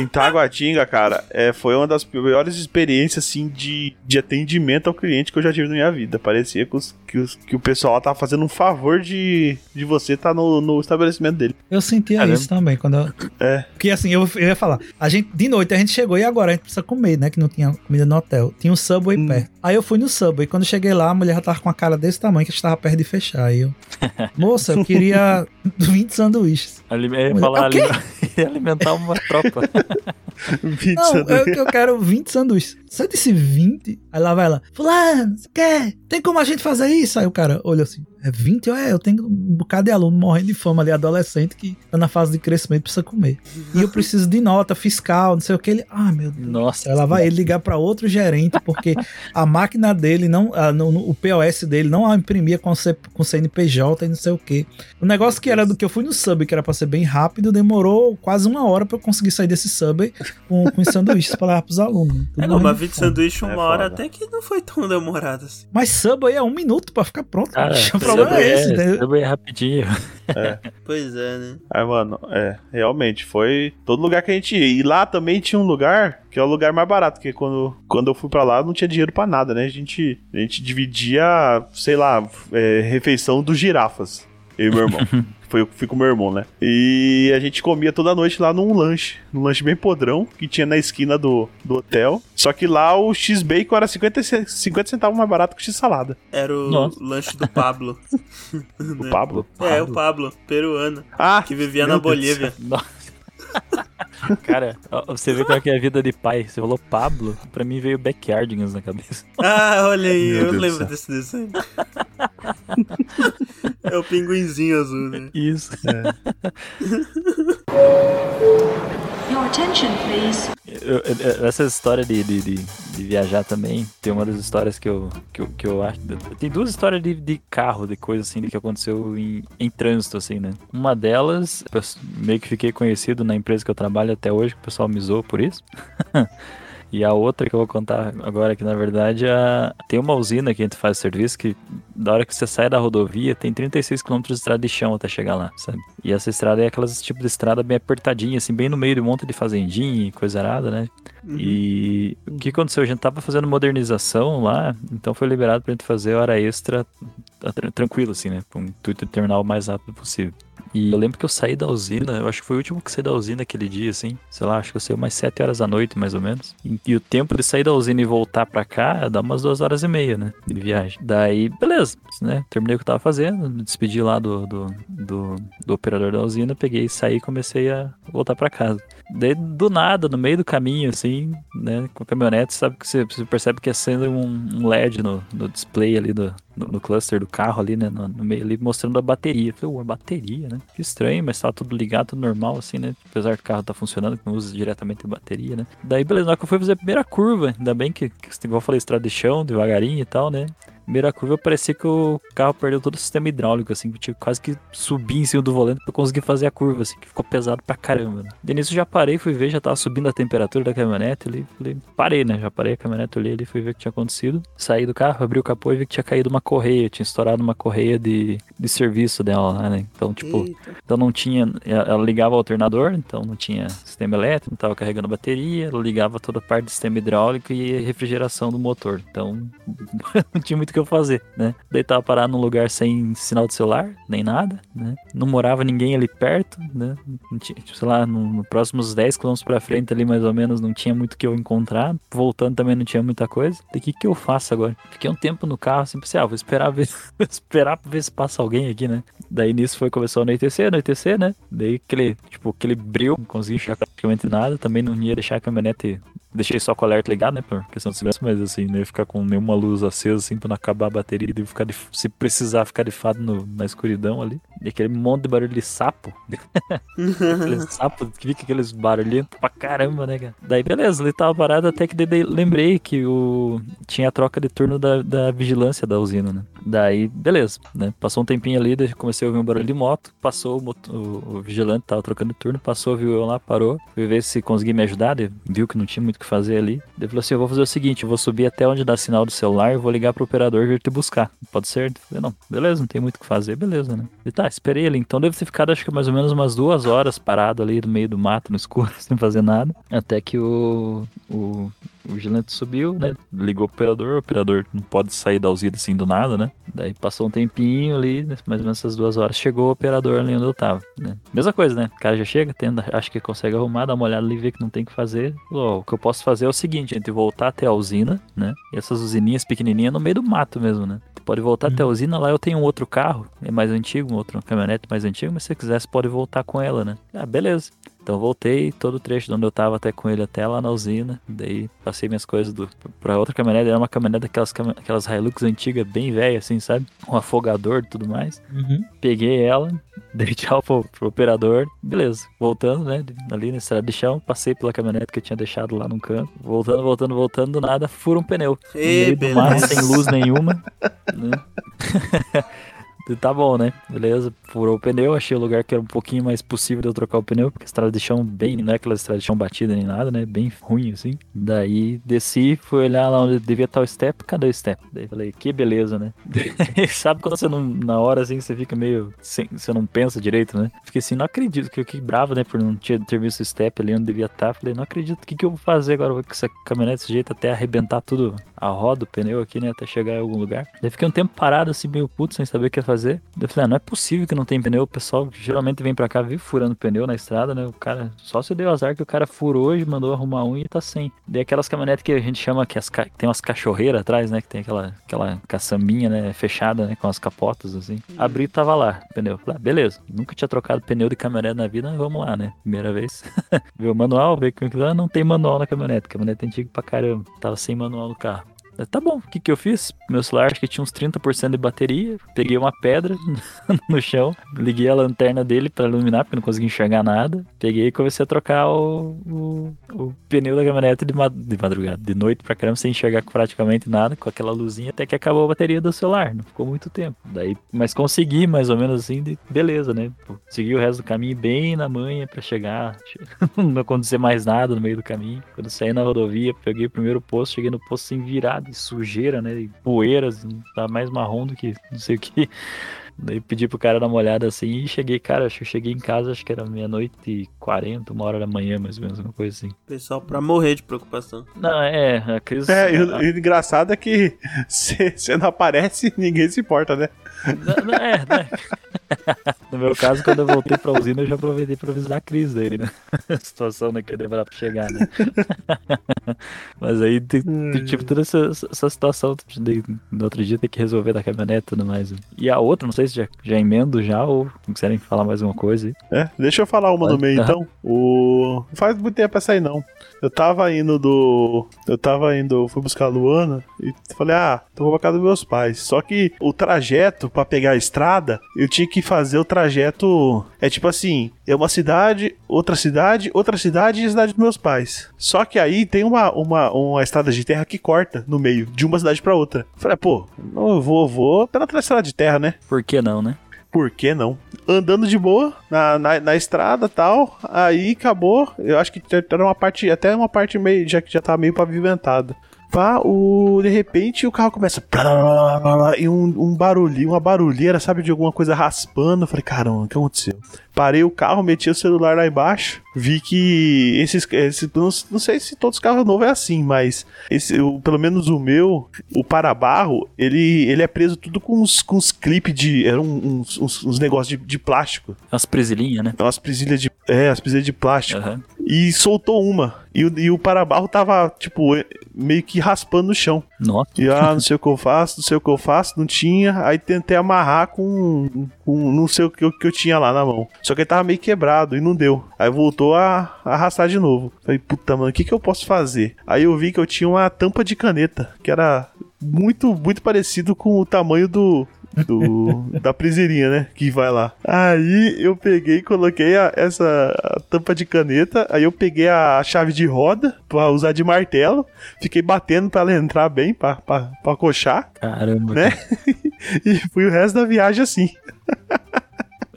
Em Taguatinga, cara, é, foi uma das piores experiências, assim, de, de atendimento ao cliente que eu já tive na minha vida. Parecia que, os- que, os- que o pessoal lá tava fazendo um favor de, de você estar no, no estabelecimento dele. Eu sentia Caramba. isso também, quando eu... É. Porque assim, eu, eu ia falar, a gente, de noite a gente chegou e agora a gente precisa comer, né? Que não tinha comida no hotel. Tinha um Subway Hum. perto. Aí eu fui no Subway, quando eu cheguei lá, a mulher já tava com a cara desse tamanho que estava perto de fechar. Aí eu, moça, eu queria 20 sanduíches. Ali- eu ia Mulher, falar "É o quê?" ali- alimentar uma tropa. Não, eu, eu quero 20 sanduíches. Você disse 20? Aí lá vai ela, fulano, você quer? Tem como a gente fazer isso? Aí o cara olha assim, é 20? Eu, é, eu tenho um bocado de aluno morrendo de fome ali, adolescente, que tá na fase de crescimento, precisa comer. E eu preciso de nota fiscal, não sei o que. Ele, ah, meu Deus. Nossa. Aí lá vai ele ligar para outro gerente, porque a máquina dele, não, a- no- no- o POS dele não imprimia com, C, com CNPJ e não sei o que. O negócio que era do que eu fui no sub, que era pra ser bem rápido, demorou quase uma hora pra eu conseguir sair desse sub com, com os sanduíches pra levar pros alunos. né? É, não, mas de 20 fome. sanduíche uma É hora foda. até que não foi tão demorado assim. Mas sub aí é um minuto pra ficar pronto. Cara, o problema é esse, né? Subway é rapidinho. Pois é, né? Aí, mano, é, realmente, foi todo lugar que a gente ia. E lá também tinha um lugar que é o lugar mais barato, porque quando, quando eu fui pra lá não tinha dinheiro pra nada, né? A gente, a gente dividia, sei lá, é, refeição dos girafas. Eu e meu irmão. Foi eu que fui com meu irmão, né? E a gente comia toda noite lá num lanche. Num lanche bem podrão, que tinha na esquina do, do hotel. Só que lá o X-Bacon era 50, ce- 50 centavos mais barato que o X-Salada. Era o Nossa. lanche do Pablo. O Né? Pablo. É, o Pablo, peruano, Ah, que vivia na Bolívia. Nossa. Cara, você vê como é que é a vida de pai. Você falou Pablo, pra mim veio Backyardigans na cabeça. Ah, olha aí, Meu eu Deus lembro céu. desse desenho. É o pinguinzinho azul, né? Isso. Your attention, please. Eu- eu- essa história de, de, de, de viajar também, tem uma das histórias que eu, que eu, que eu acho. Tem duas histórias de, de carro, de coisa assim, de que aconteceu em, em trânsito, assim, né? Uma delas, eu meio que fiquei conhecido na empresa que eu trabalho até hoje, que o pessoal me zoou por isso. E a outra que eu vou contar agora, que na verdade a... tem uma usina que a gente faz serviço que da hora que você sai da rodovia tem 36 km de estrada de chão até chegar lá, sabe? E essa estrada é aquelas tipo de estrada bem apertadinha, assim, bem no meio de um monte de fazendinha e coisa arada, né? E o que aconteceu? A gente tava fazendo modernização lá, então foi liberado pra gente fazer hora extra tra- tranquilo, assim, né? Com o intuito de terminar o mais rápido possível. E eu lembro que eu saí da usina, eu acho que foi o último que saí da usina aquele dia, assim. Sei lá, acho que eu saí umas 7 horas da noite, mais ou menos. E, e o tempo de sair da usina e voltar pra cá dá umas duas horas e meia, né? De viagem. Daí, beleza, né? Terminei o que eu tava fazendo, me despedi lá do, do, do, do operador da usina, peguei, saí e comecei a voltar pra casa. Daí, do nada, no meio do caminho, assim, né, com a caminhonete, sabe que você, você percebe que acende um, um LED no, no display ali do, no, no cluster do carro ali, né, no, no meio ali, mostrando a bateria. Eu falei, ué, bateria, né? Que estranho, mas tava tudo ligado, tudo normal, assim, né? Apesar do carro tá funcionando, que não usa diretamente a bateria, né? Daí, beleza, na hora que eu fui fazer a primeira curva, ainda bem que, que igual eu falei, estrada de chão, devagarinho e tal, né? Primeira curva parecia que o carro perdeu todo o sistema hidráulico, assim, que tive quase que subir em cima do volante pra conseguir fazer a curva, assim, que ficou pesado pra caramba. Né? Início eu já parei, fui ver, já tava subindo a temperatura da caminhonete ali, falei, parei, né? Já parei a caminhonete ali, ali fui ver o que tinha acontecido. Saí do carro, abri o capô e vi que tinha caído uma correia, tinha estourado uma correia de, de serviço dela lá, né? Então, tipo, Eita. então não tinha. Ela ligava o alternador, então não tinha sistema elétrico, não tava carregando bateria, ela ligava toda a parte do sistema hidráulico e refrigeração do motor. Então não tinha muito o que eu fazer, né? Daí tava parado num lugar sem sinal de celular, nem nada, né? Não morava ninguém ali perto, né? Tinha, tipo, sei lá, no, no próximos 10 km pra frente ali, mais ou menos, não tinha muito que eu encontrar. Voltando também não tinha muita coisa. Daí o que, que eu faço agora? Fiquei um tempo no carro, assim, pensei, ah, vou esperar ver, esperar pra ver se passa alguém aqui, né? Daí nisso foi começou a anoitecer, anoitecer, né? Daí aquele, tipo, aquele bril, não consegui enxergar praticamente nada. Também não ia deixar a caminhonete. Deixei só com o alerta ligado, né? Por questão de segurança, mas assim, não ia ficar com nenhuma luz acesa, assim, pra não acabar a bateria. E ficar de- se precisar ficar de fato no- na escuridão ali. E aquele monte de barulho de sapo. aqueles sapos, que fica aqueles barulhentos pra caramba, né, cara? Daí beleza, ele tava parado até que daí lembrei que o tinha a troca de turno da, da vigilância da usina, né? Daí, beleza, né? Passou um tempinho ali, daí comecei a ouvir um barulho de moto, passou o, moto- o- o vigilante, tava trocando de turno, passou, viu eu lá, parou, fui ver se conseguia me ajudar, viu que não tinha muito que fazer ali. Daí falou assim: eu vou fazer o seguinte, eu vou subir até onde dá sinal do celular vou ligar pro operador vir te buscar. Pode ser? Eu falei, não, beleza, não tem muito o que fazer, beleza, né? E tá, esperei ele. Então deve ter ficado acho que mais ou menos umas duas horas parado ali no meio do mato, no escuro, sem fazer nada. Até que o, o, o vigilante subiu, né? Ligou pro operador, o operador não pode sair da usina assim do nada, né? Daí passou um tempinho ali, né, mais ou menos essas duas horas, chegou o operador ali onde eu tava, né? Mesma coisa, né? O cara já chega, tenta, acha que consegue arrumar, dá uma olhada ali, vê que não tem o que fazer. Falou, o que eu posso fazer é o seguinte, a gente voltar até a usina, né? E essas usininhas pequenininhas no meio do mato mesmo, né? Pode voltar até a usina, lá eu tenho um outro carro, é mais antigo, um outro caminhonete mais antigo, mas se você quiser, você pode voltar com ela, né? Ah, beleza. Então voltei todo o trecho de onde eu tava até com ele até lá na usina. Daí passei minhas coisas do, pra outra caminhonete. Era uma caminhonete daquelas, aquelas Hilux antigas, bem velha, assim, sabe? Com afogador e tudo mais. Uhum. Peguei ela, dei tchau pro, pro operador. Beleza, voltando, né? Ali na estrada de chão, passei pela caminhonete que eu tinha deixado lá no canto. Voltando, voltando, voltando, do nada, fura um pneu. No Ei, meio do mato, beleza. sem luz nenhuma. né? E Tá bom, né? Beleza, furou o pneu, achei o lugar que era um pouquinho mais possível de eu trocar o pneu, porque estrada de chão bem, não é aquela estrada de chão batida nem nada, né? Bem ruim, assim. Daí desci, fui olhar lá onde devia estar o step, cadê o step? Daí falei, que beleza, né? Sabe quando você não, na hora assim, você fica meio, sem, você não pensa direito, né? Fiquei assim, não acredito, que eu fiquei bravo, né? Por não ter, ter visto o step ali onde devia estar. Falei, não acredito, o que, que eu vou fazer agora? Com essa caminhonete desse jeito até arrebentar tudo, a roda, o pneu aqui, né? Até chegar em algum lugar. Daí fiquei um tempo parado, assim, meio puto, sem saber o que ia fazer. Eu falei, ah, não é possível que não tem pneu. O pessoal geralmente vem pra cá, vive furando pneu na estrada, né? O cara, só se deu azar que o cara furou e mandou arrumar um e tá sem. Daí aquelas caminhonetes que a gente chama que as que tem umas cachorreiras atrás, né? Que tem aquela, aquela caçambinha, né? Fechada, né? Com as capotas, assim. Abri e tava lá, pneu. Falei, ah, beleza. Nunca tinha trocado pneu de caminhonete na vida, vamos lá, né? Primeira vez. Vê o manual, vê que ah, não tem manual na caminhonete. Caminhonete é antiga pra caramba. Tava sem manual no carro. Eu, Tá bom, o que que eu fiz? Meu celular acho que tinha uns 30% de bateria. Peguei uma pedra no chão, liguei a lanterna dele pra iluminar, porque não conseguia enxergar nada. Peguei e comecei a trocar o, o, o pneu da caminhonete de, de madrugada, de noite pra caramba, sem enxergar praticamente nada, com aquela luzinha, até que acabou a bateria do celular. Não ficou muito tempo. Daí, mas consegui mais ou menos assim, de, beleza, né? Segui o resto do caminho bem na manha pra chegar. não acontecer mais nada no meio do caminho. Quando saí na rodovia, peguei o primeiro posto, cheguei no posto sem virado, e sujeira, né? E poeiras, tá mais marrom do que não sei o que. Daí pedi pro cara dar uma olhada assim e cheguei, cara, acho que eu cheguei em casa, acho que era meia-noite e 40, uma hora da manhã, mais ou menos, uma coisa assim. Pessoal, pra morrer de preocupação. Não, é, a crise. É, e o, e o engraçado é que você não aparece ninguém se importa, né? Não, não, é, né? No meu caso, quando eu voltei pra usina, eu já aproveitei pra avisar a crise dele, né? A situação né, que ia demorar pra chegar, né? Mas aí, tem, tem, tipo, toda essa, essa situação de, no outro dia ter que resolver da caminhonete e tudo mais. E a outra, não sei se já, já emendo já ou quiserem falar mais uma coisa aí. É, deixa eu falar uma no Pode, meio tá. então. O... Não faz muito tempo essa aí não. Eu tava indo do. Eu tava indo. Fui buscar a Luana e falei, ah, tô pra casa dos meus pais. Só que o trajeto pra pegar a estrada, eu tinha que fazer fazer o trajeto. É tipo assim: é uma cidade, outra cidade, outra cidade e a cidade dos meus pais. Só que aí tem uma, uma, uma estrada de terra que corta no meio, de uma cidade pra outra. Falei, pô, eu vou, vou pela estrada de terra, né? Por que não, né? Por que não? Andando de boa na, na, na estrada tal, aí acabou. Eu acho que era uma parte, até uma parte meio, já que já tá meio pavimentada. Pá, o, de repente o carro começa. E um, um barulhinho, uma barulheira, sabe, de alguma coisa raspando. Eu falei, caramba, o que aconteceu? Parei o carro, meti o celular lá embaixo, vi que esses. esse não, não sei se todos os carros novos é assim, mas esse, o, pelo menos o meu, o para-barro, ele, ele é preso tudo com uns, com uns clipes de. Eram uns, uns, uns negócios de, de plástico. Umas presilhinhas, né? Umas presilhas de. É, as presilhas de plástico. Aham. E soltou uma. E o, e o para-barro tava, tipo, meio que raspando no chão. Nossa. E ah, não sei o que eu faço, não sei o que eu faço, não tinha. Aí tentei amarrar com, com não sei o que, eu- que eu tinha lá na mão. Só que ele tava meio quebrado e não deu. Aí voltou a, a arrastar de novo. Falei, puta, mano, o que, que eu posso fazer? Aí eu vi que eu tinha uma tampa de caneta, que era muito, muito parecido com o tamanho do. Do da priseirinha, né? Que vai lá. Aí eu peguei e coloquei a- essa a tampa de caneta. Aí eu peguei a chave de roda pra usar de martelo. Fiquei batendo pra ela entrar bem, pra, pra, pra coxar, Caramba. né? e fui o resto da viagem assim.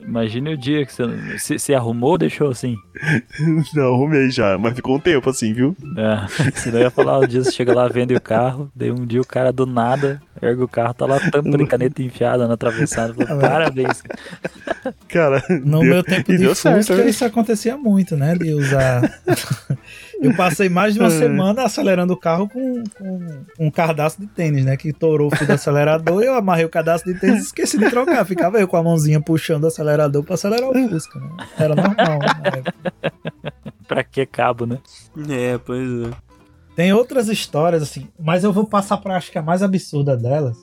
Imagine o dia que você. Se, se arrumou ou deixou assim? Não, arrumei já, mas ficou um tempo assim, viu? É, senão eu ia falar, um dia você chega lá, vende o carro, daí um dia o cara do nada ergue o carro, tá lá tampa de caneta enfiada na atravessada. Fala, Parabéns. Cara, No deu- meu tempo de Fusca, né? isso acontecia muito, né? De usar. eu passei mais de É. uma semana acelerando o carro com, com um cadastro de tênis, né? Que torou o fio do acelerador e eu amarrei o cadastro de tênis e esqueci de trocar. Ficava eu com a mãozinha puxando o acelerador pra acelerar o Fusca, né? Era normal. Na época. Pra que cabo, né? É, pois é. Tem outras histórias, assim, mas eu vou passar pra acho que a mais absurda delas,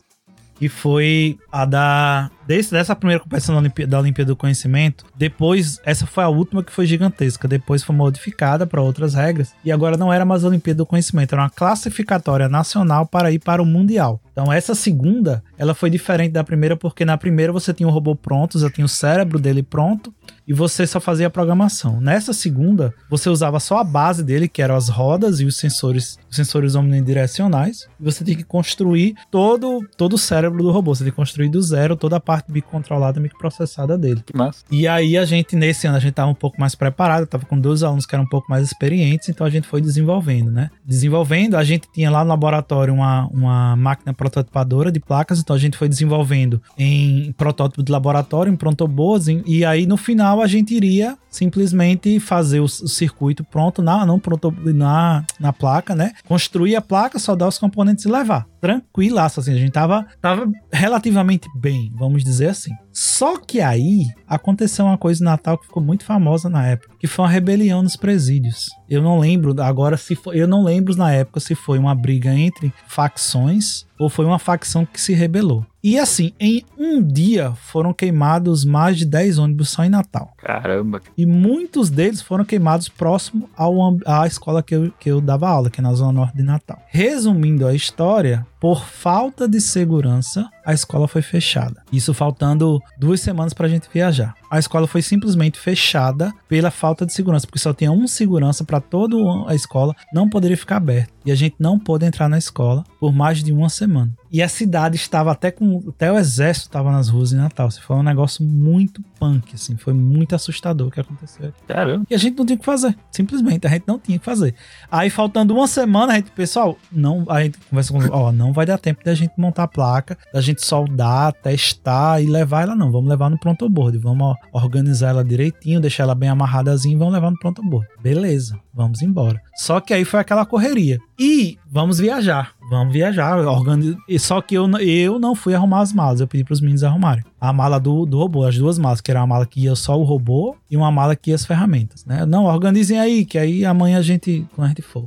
que foi a da. Desse, dessa primeira competição da Olimpí- da Olimpíada do Conhecimento. Depois, essa foi a última que foi gigantesca. Depois foi modificada para outras regras. E agora não era mais a Olimpíada do Conhecimento, era uma classificatória nacional para ir para o Mundial. Então, essa segunda, ela foi diferente da primeira, porque na primeira você tinha o robô pronto, já tinha o cérebro dele pronto, e você só fazia a programação. Nessa segunda, você usava só a base dele, que eram as rodas e os sensores, os sensores omnidirecionais, e você tinha que construir todo, todo o cérebro do robô. Você tinha que construir do zero toda a parte microcontrolada, microprocessada dele. Que massa. E aí a gente, nesse ano, a gente tava um pouco mais preparado, tava com dois alunos que eram um pouco mais experientes, então a gente foi desenvolvendo, né? Desenvolvendo, a gente tinha lá no laboratório uma, uma máquina prototipadora de placas, então a gente foi desenvolvendo em protótipo de laboratório, em prontoboards, em- e aí no final a gente iria simplesmente fazer o, o circuito pronto na, não pronto, na, na placa, né? Construir a placa, soldar os componentes e levar. Tranquilaço, assim, a gente tava, tava relativamente bem, vamos dizer assim. Só que aí aconteceu uma coisa no Natal que ficou muito famosa na época, que foi uma rebelião nos presídios. Eu não lembro agora se foi, eu não lembro na época se foi uma briga entre facções ou foi uma facção que se rebelou. E assim, em um dia foram queimados mais de 10 ônibus só em Natal. Caramba. E muitos deles foram queimados próximo ao, à escola que eu, que eu dava aula, que é na Zona Norte de Natal. Resumindo a história, por falta de segurança, a escola foi fechada. Isso faltando duas semanas para a gente viajar. A escola foi simplesmente fechada pela falta de segurança, porque só tinha um segurança para toda a escola, não poderia ficar aberto. E a gente não pôde entrar na escola por mais de uma semana. E a cidade estava até com. Até o exército estava nas ruas em Natal. Assim, foi um negócio muito punk, assim. Foi muito assustador o que aconteceu. Caramba. E a gente não tinha o que fazer. Simplesmente, a gente não tinha o que fazer. Aí, faltando uma semana, a gente, pessoal, não, a gente conversa com ó, não vai dar tempo da gente montar a placa, da gente soldar, testar e levar ela, não. Vamos levar no pronto board. Vamos organizar ela direitinho, deixar ela bem amarradazinha e vamos levar no pronto board. Beleza, vamos embora. Só que aí foi aquela correria. E vamos viajar. Vamos viajar. Organiz... Só que eu, eu não fui arrumar as malas. Eu pedi pros meninos arrumarem. A mala do, do robô, as duas malas, que era uma mala que ia só o robô e uma mala que ia as ferramentas, né? Não, organizem aí, que aí amanhã a gente, quando a gente for.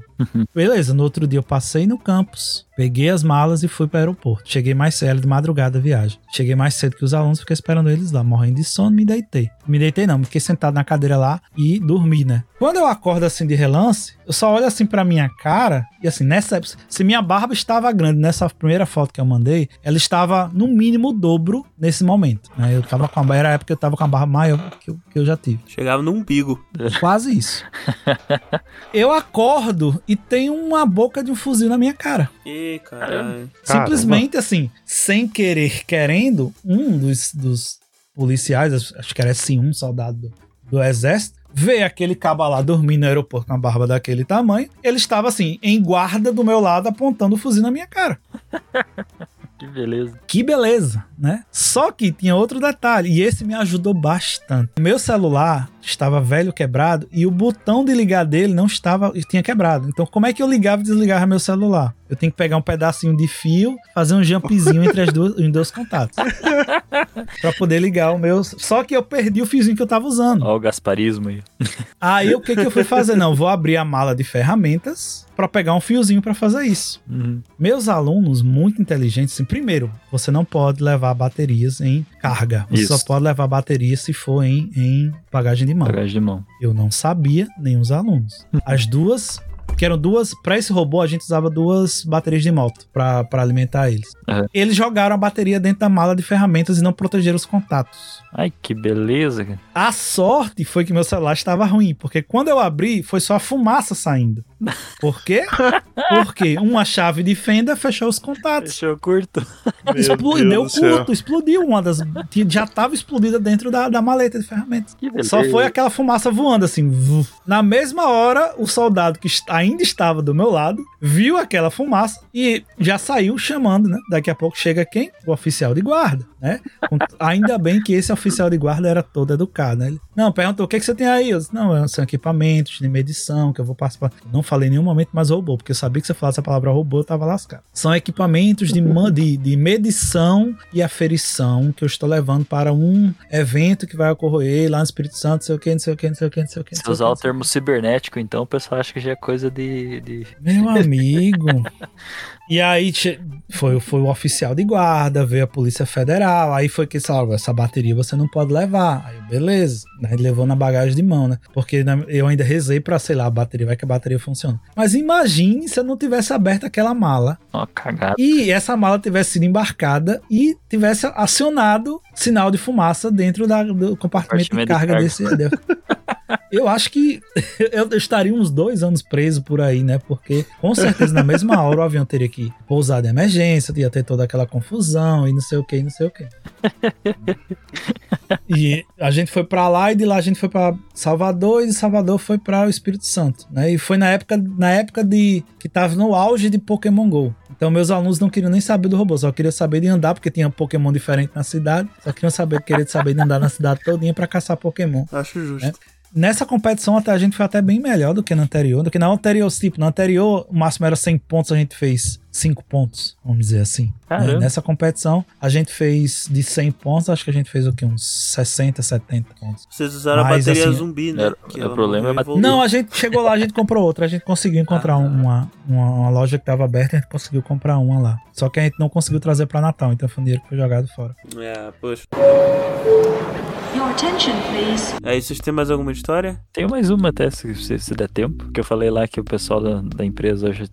Beleza, no outro dia eu passei no campus, peguei as malas e fui para o aeroporto. Cheguei mais cedo, de madrugada a viagem. Cheguei mais cedo que os alunos, fiquei esperando eles lá, morrendo de sono, me deitei. Me deitei não, fiquei sentado na cadeira lá e dormi, né? Quando eu acordo assim de relance, eu só olho assim pra minha cara E assim, nessa época, se minha barba estava grande nessa primeira foto que eu mandei, ela estava no mínimo o dobro nesse momento. Né? Eu tava com a, era a época que eu tava com a barba maior que eu, que eu já tive. Chegava no umbigo. Quase isso. Eu acordo e tem uma boca de um fuzil na minha cara. Ih, caralho. Simplesmente assim, sem querer, querendo, um dos, dos policiais, acho que era assim, um soldado do, do exército, vê aquele caba lá dormindo no aeroporto com a barba daquele tamanho. Ele estava assim, em guarda do meu lado, apontando o fuzil na minha cara. Que beleza. Que beleza, né? Só que tinha outro detalhe, e esse me ajudou bastante. Meu celular estava velho, quebrado, e o botão de ligar dele não estava, tinha quebrado. Então, como é que eu ligava e desligava meu celular? Eu tenho que pegar um pedacinho de fio, fazer um jumpzinho entre as duas, em dois contatos. pra poder ligar o meu. Só que eu perdi o fiozinho que eu tava usando. Ó o gasparismo aí. Aí o que, que eu fui fazer? Não, vou abrir a mala de ferramentas para pegar um fiozinho para fazer isso. Uhum. Meus alunos, muito inteligentes, assim, primeiro, você não pode levar baterias em carga. Você Isso. só pode levar baterias se for em, em bagagem de mão. Bagagem de mão. Eu não sabia, nem os alunos. As duas, que eram duas, para esse robô a gente usava duas baterias de moto para alimentar eles. Aham. Eles jogaram a bateria dentro da mala de ferramentas e não protegeram os contatos. Ai, que beleza, cara. A sorte foi que meu celular estava ruim, porque quando eu abri, foi só a fumaça saindo. Por quê? Porque uma chave de fenda fechou os contatos. Fechou curto. Deu do céu. curto, explodiu uma das. Já estava explodida dentro da, da maleta de ferramentas. Só foi aquela fumaça voando assim. Na mesma hora, o soldado que ainda estava do meu lado viu aquela fumaça e já saiu chamando, né? Daqui a pouco chega quem? O oficial de guarda, né? Ainda bem que esse oficial de guarda era todo educado, né? Ele, não, perguntou o que, que você tem aí? Eu disse, não, são equipamentos de medição que eu vou participar. Não falei em nenhum momento mais robô, porque eu sabia que você falasse a palavra robô, eu tava lascado. São equipamentos de, de, de medição e aferição que eu estou levando para um evento que vai ocorrer lá no Espírito Santo, não sei o que, não sei o que, não sei o que, não sei o que. Se usar o termo cibernético, então, o pessoal acha que já é coisa de. de... Meu amigo. E aí foi, foi o oficial de guarda, veio a Polícia Federal, aí foi que salva essa bateria você não pode levar. Aí beleza, né? ele levou na bagagem de mão, né? Porque né, eu ainda rezei pra, sei lá, a bateria, vai que a bateria funciona. Mas imagine se eu não tivesse aberto aquela mala Ó, cagada. e essa mala tivesse sido embarcada e tivesse acionado sinal de fumaça dentro da- do compartimento de Compartimento de carga carga. desse. Eu acho que eu estaria uns dois anos preso por aí, né? Porque com certeza na mesma hora o avião teria que pousar de emergência, ia ter toda aquela confusão e não sei o que, não sei o que. E a gente foi pra lá e de lá a gente foi pra Salvador e de Salvador foi pra o Espírito Santo, né? E foi na época, na época de que tava no auge de Pokémon Go. Então meus alunos não queriam nem saber do robô, só queriam saber de andar porque tinha Pokémon diferente na cidade. Só queriam saber, querer saber de andar na cidade todinha pra caçar Pokémon. Acho justo. É. Nessa competição até a gente foi até bem melhor do que na anterior, do que na anterior, tipo, na anterior o máximo era 100 pontos, a gente fez 5 pontos, vamos dizer assim. Né? Nessa competição a gente fez de 100 pontos, acho que a gente fez o que uns 60, 70 pontos. Vocês usaram Mas, a bateria assim, zumbi, né? era- Que o problema é morreu bate- voltou. Não, a gente chegou lá, a gente comprou outra, a gente conseguiu encontrar Ah, tá. uma, uma, uma loja que tava aberta, a gente conseguiu comprar uma lá. Só que a gente não conseguiu trazer pra Natal, então foi um dinheiro que foi jogado fora. É, poxa. Your attention, please. Aí vocês têm mais alguma história? Tenho mais uma até, se, se, se der tempo. Que eu falei lá que o pessoal da, da empresa hoje.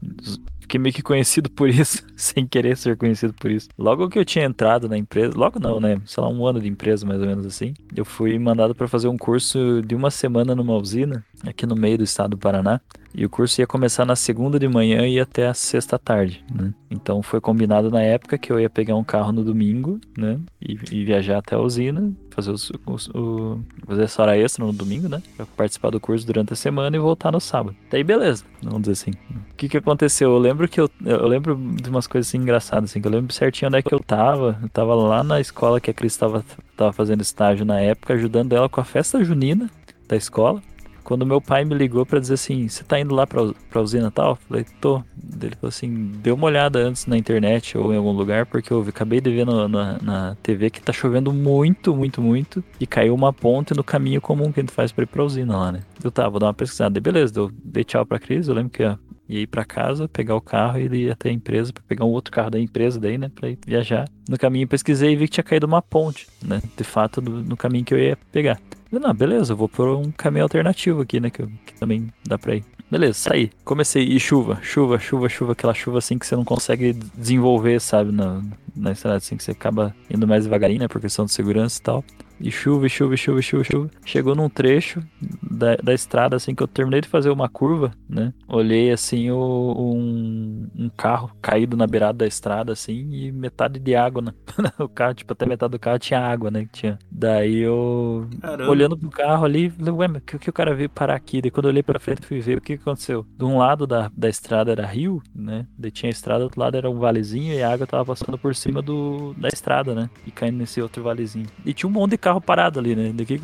Fiquei meio que conhecido por isso, sem querer ser conhecido por isso. Logo que eu tinha entrado na empresa, logo não, né? Sei lá, um ano de empresa mais ou menos assim. Eu fui mandado para fazer um curso de uma semana numa usina, aqui no meio do estado do Paraná. E o curso ia começar na segunda de manhã e ia até a sexta tarde, né? Então foi combinado na época que eu ia pegar um carro no domingo, né? E, e viajar até a usina, fazer os, os- o, fazer essa hora extra no domingo, né? Pra participar do curso durante a semana e voltar no sábado. Daí beleza, vamos dizer assim. O que que aconteceu? Eu lembro que eu, eu lembro de umas coisas assim engraçadas, assim, que eu lembro certinho onde é que eu tava. Eu tava lá na escola que a Cris tava, tava fazendo estágio na época, ajudando ela com a festa junina da escola. Quando meu pai me ligou pra dizer assim, você tá indo lá pra, pra usina tal? Falei, tô. Ele falou assim, dê uma olhada antes na internet ou em algum lugar, porque eu acabei de ver no- na, na TV que tá chovendo muito, muito, muito. E caiu uma ponte no caminho comum que a gente faz pra ir pra usina lá, né? Eu tá, vou dar uma pesquisada. Daí beleza, eu dei tchau pra Cris, eu lembro que ia, ia ir pra casa, pegar o carro e ir até a empresa pra pegar um outro carro da empresa daí, né? Pra ir viajar. No caminho pesquisei e vi que tinha caído uma ponte, né? De fato, no caminho que eu ia pegar. Não, beleza, eu vou por um caminho alternativo aqui, né? Que, que também dá pra ir. Beleza, saí. Comecei. E chuva, chuva, chuva, chuva. Aquela chuva assim que você não consegue desenvolver, sabe? Na, na estrada, assim que você acaba indo mais devagarinho, né? Por questão de segurança e tal. E chuva, e chuva, e chuva, e chuva, chuva. Chegou num trecho da, da estrada, assim, que eu terminei de fazer uma curva, né? Olhei, assim, o, um, um carro caído na beirada da estrada, assim, e metade de água, né? o carro, tipo, até metade do carro tinha água, né? Que tinha. Daí eu, Caramba. olhando pro carro ali, falei, ué, mas o que, que o cara veio parar aqui? Daí quando eu olhei pra frente, fui ver o que que aconteceu. De um lado da, da estrada era rio, né? Daí tinha a estrada, do outro lado era um valezinho e a água tava passando por cima do, da estrada, né? E caindo nesse outro valezinho. E tinha um monte de carro parado ali, né? Daqui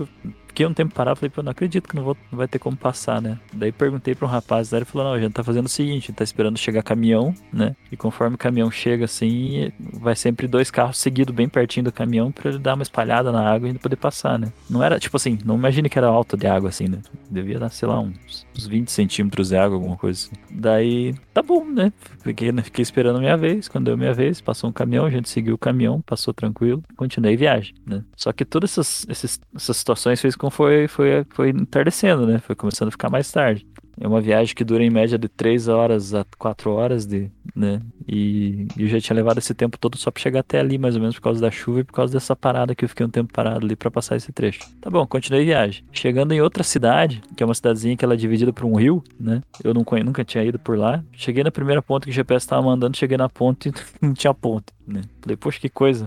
fiquei um tempo parado, falei, pô, não acredito que não, vou, não vai ter como passar, né? Daí perguntei pra um rapaz, daí ele falou, não, a gente tá fazendo o seguinte, a gente tá esperando chegar caminhão, né? E conforme o caminhão chega assim, vai sempre dois carros seguidos bem pertinho do caminhão pra ele dar uma espalhada na água e ele poder passar, né? Não era, tipo assim, não imagine que era alta de água assim, né? Devia dar, sei lá, uns, uns 20 centímetros de água, alguma coisa assim. Daí, tá bom, né? Fiquei, né? Fiquei esperando a minha vez, quando deu minha vez, passou um caminhão, a gente seguiu o caminhão, passou tranquilo, continuei viagem, né? Só que todas essas, esses- essas situações fez com foi, foi, foi entardecendo, né? Foi começando a ficar mais tarde. É uma viagem que dura em média de 3 horas a 4 horas, de, né? E, e eu já tinha levado esse tempo todo só pra chegar até ali, mais ou menos por causa da chuva e por causa dessa parada que eu fiquei um tempo parado ali pra passar esse trecho. Tá bom, continuei a viagem. Chegando em outra cidade, que é uma cidadezinha que ela é dividida por um rio, né? Eu não nunca tinha ido por lá. Cheguei na primeira ponte que o GPS tava mandando, cheguei na ponte e não tinha ponte, né? Falei, poxa, que coisa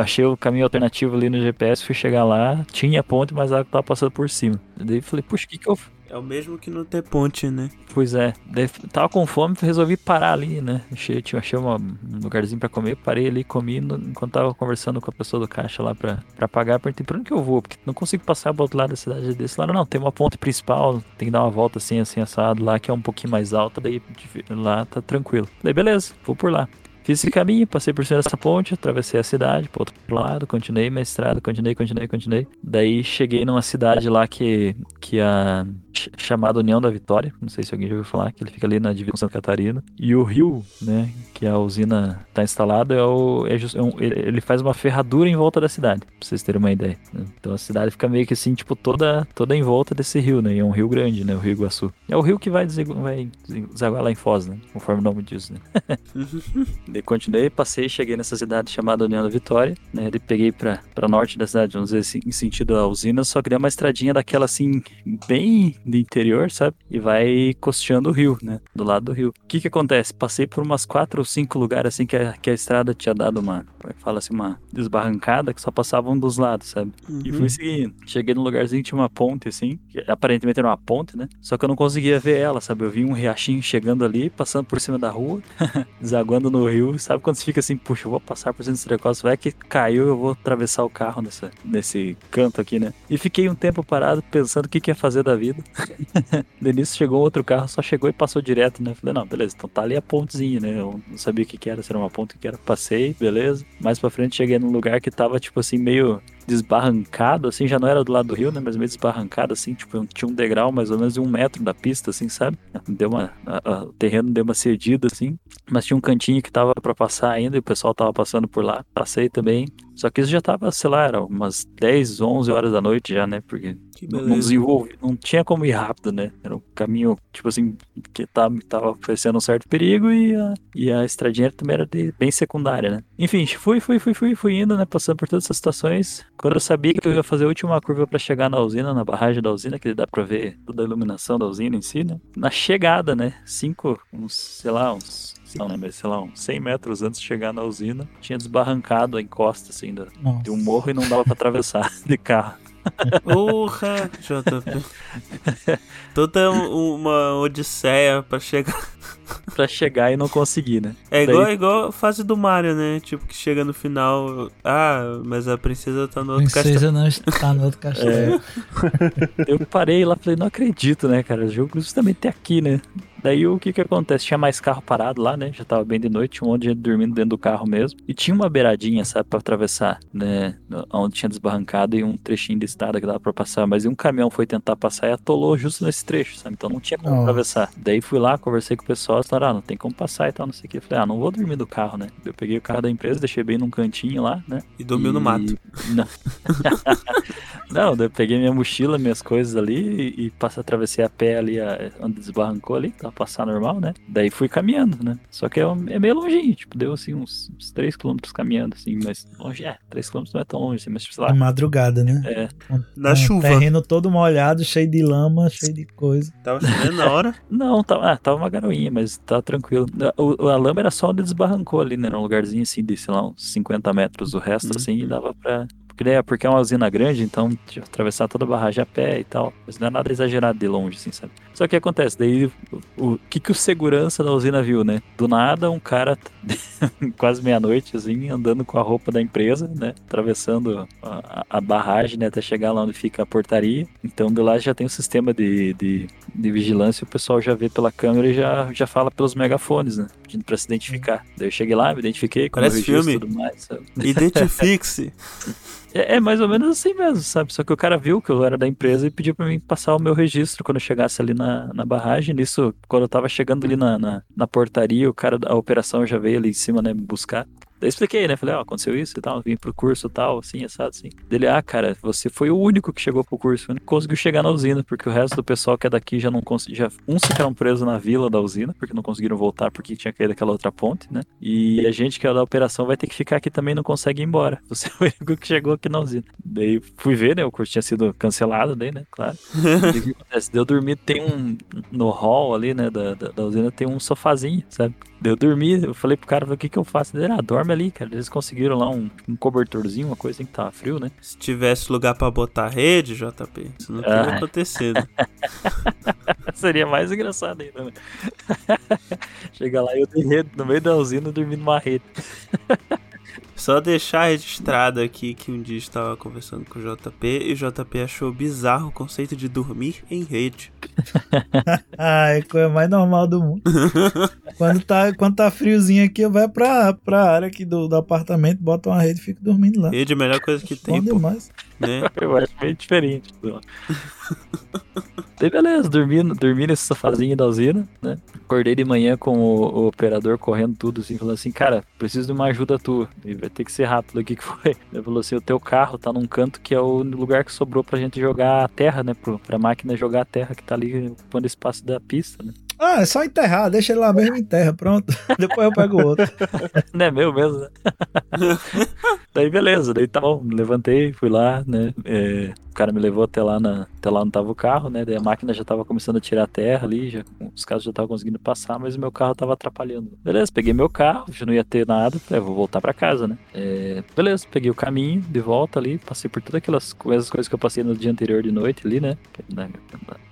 achei o caminho alternativo ali no GPS, fui chegar lá, tinha ponte, mas a água tava passando por cima. Daí falei, puxa, o que que eu... É o mesmo que não ter ponte, né? Pois é, daí tava com fome, resolvi parar ali, né? Achei, achei uma- um lugarzinho pra comer, parei ali, comi, no- enquanto tava conversando com a pessoa do caixa lá pra, pra pagar, perguntei pra onde que eu vou, porque não consigo passar pro outro lado da cidade desse lado, não, tem uma ponte principal, tem que dar uma volta assim, assim, assado lá, que é um pouquinho mais alta, daí lá tá tranquilo. Daí beleza, vou por lá. Fiz esse caminho, passei por cima dessa ponte, atravessei a cidade, pro outro lado, continuei minha estrada, continuei, continuei, continuei. Daí cheguei numa cidade lá que, que a ch- chamada União da Vitória, não sei se alguém já ouviu falar, que ele fica ali na divisão Santa Catarina. E o rio, né, que a usina tá instalada, é o, é just- é um- ele faz uma ferradura em volta da cidade, pra vocês terem uma ideia. Então a cidade fica meio que assim, tipo, toda, toda em volta desse rio, né, e é um rio grande, né, o Rio Iguaçu. É o rio que vai desaguar lá em Foz, né, conforme o nome diz, né. Continuei, passei, cheguei nessa cidade chamada União da Vitória, né? Daí peguei pra, pra norte da cidade, vamos dizer assim, em sentido à usina, só que deu uma estradinha daquela assim, bem de interior, sabe? E vai costeando o rio, né? Do lado do rio. O que que acontece? Passei por umas quatro ou cinco lugares assim que a, que a estrada tinha dado uma, fala assim, uma desbarrancada que só passava um dos lados, sabe? E fui seguindo. Cheguei num lugarzinho que tinha uma ponte, assim. Que aparentemente era uma ponte, né? Só que eu não conseguia ver ela, sabe? Eu vi um riachinho chegando ali, passando por cima da rua, desaguando no rio. Sabe quando você fica assim, puxa, eu vou passar por cima desse vai que caiu, eu vou atravessar o carro nessa, nesse canto aqui, né? E fiquei um tempo parado pensando o que, que ia fazer da vida. Início chegou outro carro, só chegou e passou direto, né? Falei, não, beleza, então tá ali a pontezinha, né? Eu não sabia o que, que era, se era uma ponte, que era. Passei, beleza. Mais pra frente cheguei num lugar que tava, tipo assim, meio desbarrancado, assim, já não era do lado do rio, né? Mas meio desbarrancado, assim, tipo, tinha um degrau mais ou menos de um metro da pista, assim, sabe? Deu uma. a- a- o terreno deu uma cedida, assim. Mas tinha um cantinho que tava pra passar ainda e o pessoal tava passando por lá. Passei também. Só que isso já tava, sei lá, era umas 10, 11 horas da noite já, né? Porque Que não- desenvolve, não tinha como ir rápido, né? Era um caminho, tipo assim, que tava, tava oferecendo um certo perigo e a, e a estradinha também era de- bem secundária, né? Enfim, fui, fui, fui, fui, fui indo, né? Passando por todas essas situações. Quando eu sabia que eu ia fazer a última curva pra chegar na usina, na barragem da usina, que dá pra ver toda a iluminação da usina em si, né? Na chegada, né? Cinco, uns, sei lá, uns. Não lembro, sei lá, uns 100 metros antes de chegar na usina, tinha desbarrancado a encosta, assim, Nossa. de um morro e não dava pra atravessar de carro. Porra, JP. Toda um- uma odisseia pra chegar. pra chegar e não conseguir, né? É igual, Daí- igual a fase do Mario, né? Tipo, que chega no final. Ah, mas a princesa tá no outro castelo. Princesa não está no outro castelo. Eu parei lá e falei, não acredito, né, cara? O jogo justamente é aqui, né? Daí o que que acontece? Tinha mais carro parado lá, né? Já tava bem de noite, tinha um monte de gente dormindo dentro do carro mesmo. E tinha uma beiradinha, sabe, pra atravessar, né? Onde tinha desbarrancado e um trechinho de estrada que dava pra passar. Mas um caminhão foi tentar passar e atolou justo nesse trecho, sabe? Então não tinha como Nossa. atravessar. Daí fui lá, conversei com o pessoal, falaram, ah, não tem como passar e tal, não sei o que. Eu falei, ah, não vou dormir no carro, né? Eu peguei o carro da empresa, deixei bem num cantinho lá, né? E dormiu no E- mato. Não. não, eu peguei minha mochila, minhas coisas ali e, e passei, atravessei a pé ali, a- onde desbarrancou ali, tava passando normal, né? Daí fui caminhando, né? Só que é, é meio longinho, tipo, deu assim uns, uns 3km caminhando, assim, mas longe, é, 3km não é tão longe, assim, mas tipo, sei lá. De madrugada, né? É, Na um chuva. Terreno todo molhado, cheio de lama, cheio de coisa. Tava chovendo na hora. não, tava, ah, tava uma garoinha, mas tava tranquilo. O, o- a lama era só onde desbarrancou ali, né? Era um lugarzinho assim de, sei lá, uns 50 metros. O resto, Uhum. assim, dava pra. Porque é, porque é uma usina grande, então atravessar toda a barragem a pé e tal. Mas não é nada exagerado de longe, assim, sabe? Só que acontece, daí o, o que, que o segurança da usina viu, né? Do nada, um cara, quase meia-noite, assim, andando com a roupa da empresa, né? Atravessando a, a- barragem, né? Até chegar lá onde fica a portaria. Então, de lá já tem um sistema de, de, de vigilância, o pessoal já vê pela câmera e já, já fala pelos megafones, né? Pedindo pra se identificar. Daí eu cheguei lá, me identifiquei com o Parece e filme. tudo mais, sabe? Identifique-se. É, é mais ou menos assim mesmo, sabe? Só que o cara viu que eu era da empresa e pediu pra mim passar o meu registro quando eu chegasse ali na, na barragem. Nisso, quando eu tava chegando ali na, na, na portaria, o cara da operação já veio ali em cima, né, me buscar. Daí expliquei, né? Falei, ó, aconteceu isso e tal, vim pro curso e tal, assim, assado, assim. Dele, ah, cara, você foi o único que chegou pro curso, não conseguiu chegar na usina, porque o resto do pessoal que é daqui já não conseguiu. Uns ficaram presos na vila da usina, porque não conseguiram voltar porque tinha caído aquela outra ponte, né? E a gente que é da operação vai ter que ficar aqui também não consegue ir embora. Você é o único que chegou aqui na usina. Daí fui ver, né? O curso tinha sido cancelado, daí, né? Claro. E o que acontece? Daí eu dormi, tem um. No hall ali, né? Da, da, da usina tem um sofazinho, sabe? Daí eu dormi, eu falei pro cara, falei, o que que eu faço? Ele, ah, dorme ali, cara. Eles conseguiram lá um, um cobertorzinho, uma coisa assim que tava frio, né? Se tivesse lugar pra botar rede, JP, isso não teria Ah. acontecido. Seria mais engraçado ainda, né? Chega lá e eu rede no meio da usina dormindo numa rede. Só deixar registrado aqui que um dia estava conversando com o JP e o JP achou bizarro o conceito de dormir em rede. Ah, é a coisa mais normal do mundo. quando, tá, quando tá friozinho aqui, eu vai pra, pra área aqui do, do apartamento, bota uma rede e fico dormindo lá. Rede é a melhor coisa que tem, Bom pô, demais. né? Eu acho meio diferente. Daí beleza, dormi, dormi nesse sofazinho da usina, né? Acordei de manhã com o, o operador correndo tudo assim, falando assim, cara, preciso de uma ajuda tua. E vai ter que ser rápido. O que que foi? Ele falou assim, o teu carro tá num canto que é o lugar que sobrou pra gente jogar a terra, né? Pro, pra máquina jogar a terra que tá ali ocupando espaço da pista, né? Ah, é só enterrar, deixa ele lá mesmo e enterra, pronto. Depois eu pego o outro. Não é meu mesmo, né? daí beleza, daí tá bom, levantei, fui lá, né? é, o cara me levou até lá, na, até lá onde tava o carro, né? Daí a máquina já tava começando a tirar a terra ali, já, os carros já estavam conseguindo passar, mas o meu carro tava atrapalhando. Beleza, peguei meu carro, já não ia ter nada, falei, "Ah, vou voltar pra casa, né? É, beleza, peguei o caminho de volta ali, passei por todas aquelas coisas, coisas que eu passei no dia anterior de noite ali, né? Na,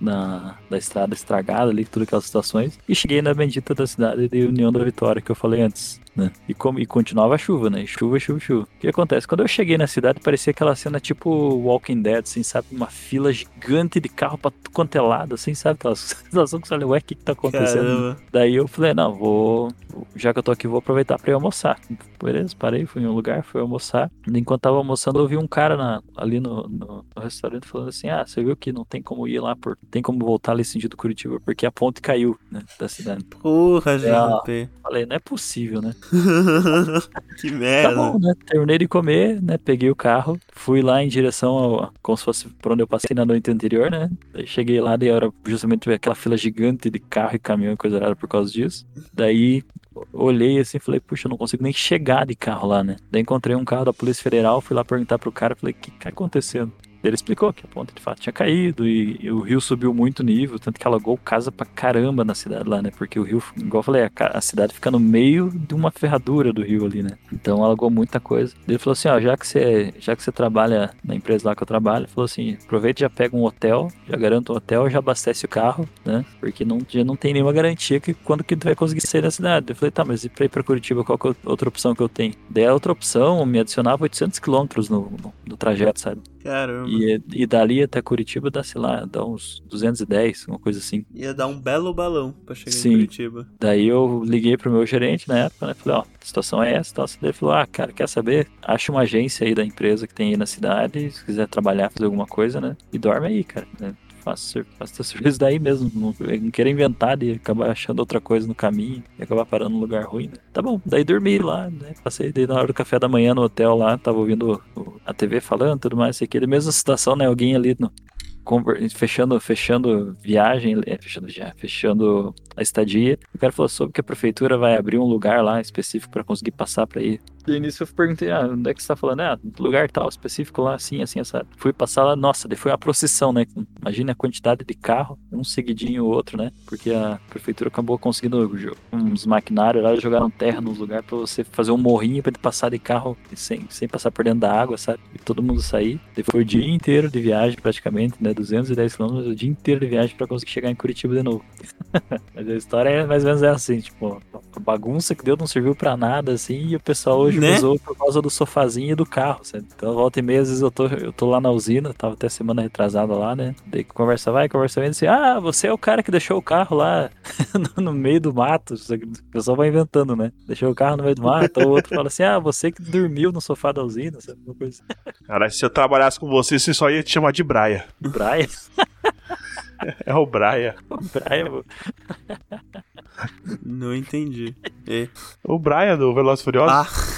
na, na estrada estragada ali, todas aquelas situações, e cheguei na bendita da cidade de União da Vitória, que eu falei antes. Né? E, como, e continuava a chuva, né? E chuva, chuva, chuva. O que acontece? Quando eu cheguei na cidade, parecia aquela cena tipo Walking Dead, assim, sabe? Uma fila gigante de carro pra tudo quanto é lado, assim, sabe? Aquela sensação que você olha, ué, o que que tá acontecendo? Caramba. Daí eu falei, não, vou. Já que eu tô aqui, vou aproveitar pra ir almoçar. Beleza, parei, fui em um lugar, fui almoçar. Enquanto tava almoçando, eu vi um cara na- ali no, no- no restaurante falando assim: Ah, você viu que não tem como ir lá, por, tem como voltar ali sentido Curitiba, porque a ponte caiu, né? Da cidade. Porra, Ah. JP. Falei, não é possível, né? que Tá merda. bom, né? Terminei de comer, né? Peguei o carro, fui lá em direção ao. Como se fosse por onde eu passei na noite anterior, né? Daí cheguei lá, daí era justamente aquela fila gigante de carro e caminhão e coisa rara por causa disso. Daí olhei assim e falei, puxa, eu não consigo nem chegar de carro lá, né? Daí encontrei um carro da Polícia Federal, fui lá perguntar pro cara, falei, o que tá acontecendo? Ele explicou que a ponte de fato tinha caído e, e o rio subiu muito o nível, tanto que alagou casa pra caramba na cidade lá, né? Porque o rio, igual eu falei, a, a cidade fica no meio de uma ferradura do rio ali, né? Então alagou muita coisa. Ele falou assim, ó, já que você, já que você trabalha na empresa lá que eu trabalho, falou assim, aproveita e já pega um hotel, já garanta um hotel, já abastece o carro, né? Porque não, já não tem nenhuma garantia que quando que tu vai conseguir sair da cidade. Eu falei, tá, mas e pra ir pra Curitiba, qual que é outra opção que eu tenho? Daí a outra opção me adicionava 800 quilômetros no, no, do trajeto, sabe? Caramba. E, e dali até Curitiba dá, sei lá, dá uns 210, uma coisa assim. Ia dar um belo balão pra chegar Sim. em Curitiba. Daí eu liguei pro meu gerente na época, né? Falei, ó, a situação é essa, tal. Ele falou, ah, cara, quer saber? Acha uma agência aí da empresa que tem aí na cidade, se quiser trabalhar, fazer alguma coisa, né? E dorme aí, cara. Né? Faça, faça teu serviço daí mesmo. Não, não queira inventar de acabar achando outra coisa no caminho e acabar parando num lugar ruim, né? Tá bom, daí dormi lá, né? Passei daí na hora do café da manhã no hotel lá, tava ouvindo a TV falando tudo mais, sei que. Mesma situação, né? Alguém ali no, fechando, fechando viagem, é, fechando já, fechando a estadia. O cara falou sobre que a prefeitura vai abrir um lugar lá específico para conseguir passar para ir. E nisso eu perguntei, ah, onde é que você tá falando? Ah, lugar tal, específico lá, assim, assim, essa. Fui passar lá, nossa, daí foi uma procissão, né? Imagina a quantidade de carro, um seguidinho o outro, né? Porque a prefeitura acabou conseguindo uns maquinários lá, jogaram terra nos lugares para você fazer um morrinho para passar de carro sem, sem passar por dentro da água, sabe? E todo mundo sair. Daí foi o dia inteiro de viagem, praticamente, né? 210 km, o dia inteiro de viagem para conseguir chegar em Curitiba de novo. Mas a história é mais ou menos é assim, tipo, a bagunça que deu não serviu pra nada, assim, e o pessoal hoje Né? usou por causa do sofazinho e do carro, sabe? Então, volta e meia, às vezes eu tô, eu tô lá na usina, tava até semana retrasada lá, né? Daí conversa vai, conversa vem, assim, ah, você é o cara que deixou o carro lá no, meio do mato, o pessoal vai inventando, né? Deixou o carro no meio do mato, o outro fala assim, ah, você que dormiu no sofá da usina, sabe? Uma coisa Cara, se eu trabalhasse com você, você só ia te chamar de Braia. assim. Praia, É o Braia. praia, pô. Não entendi. É. O Braia do Velozes e Furiosos. Ah.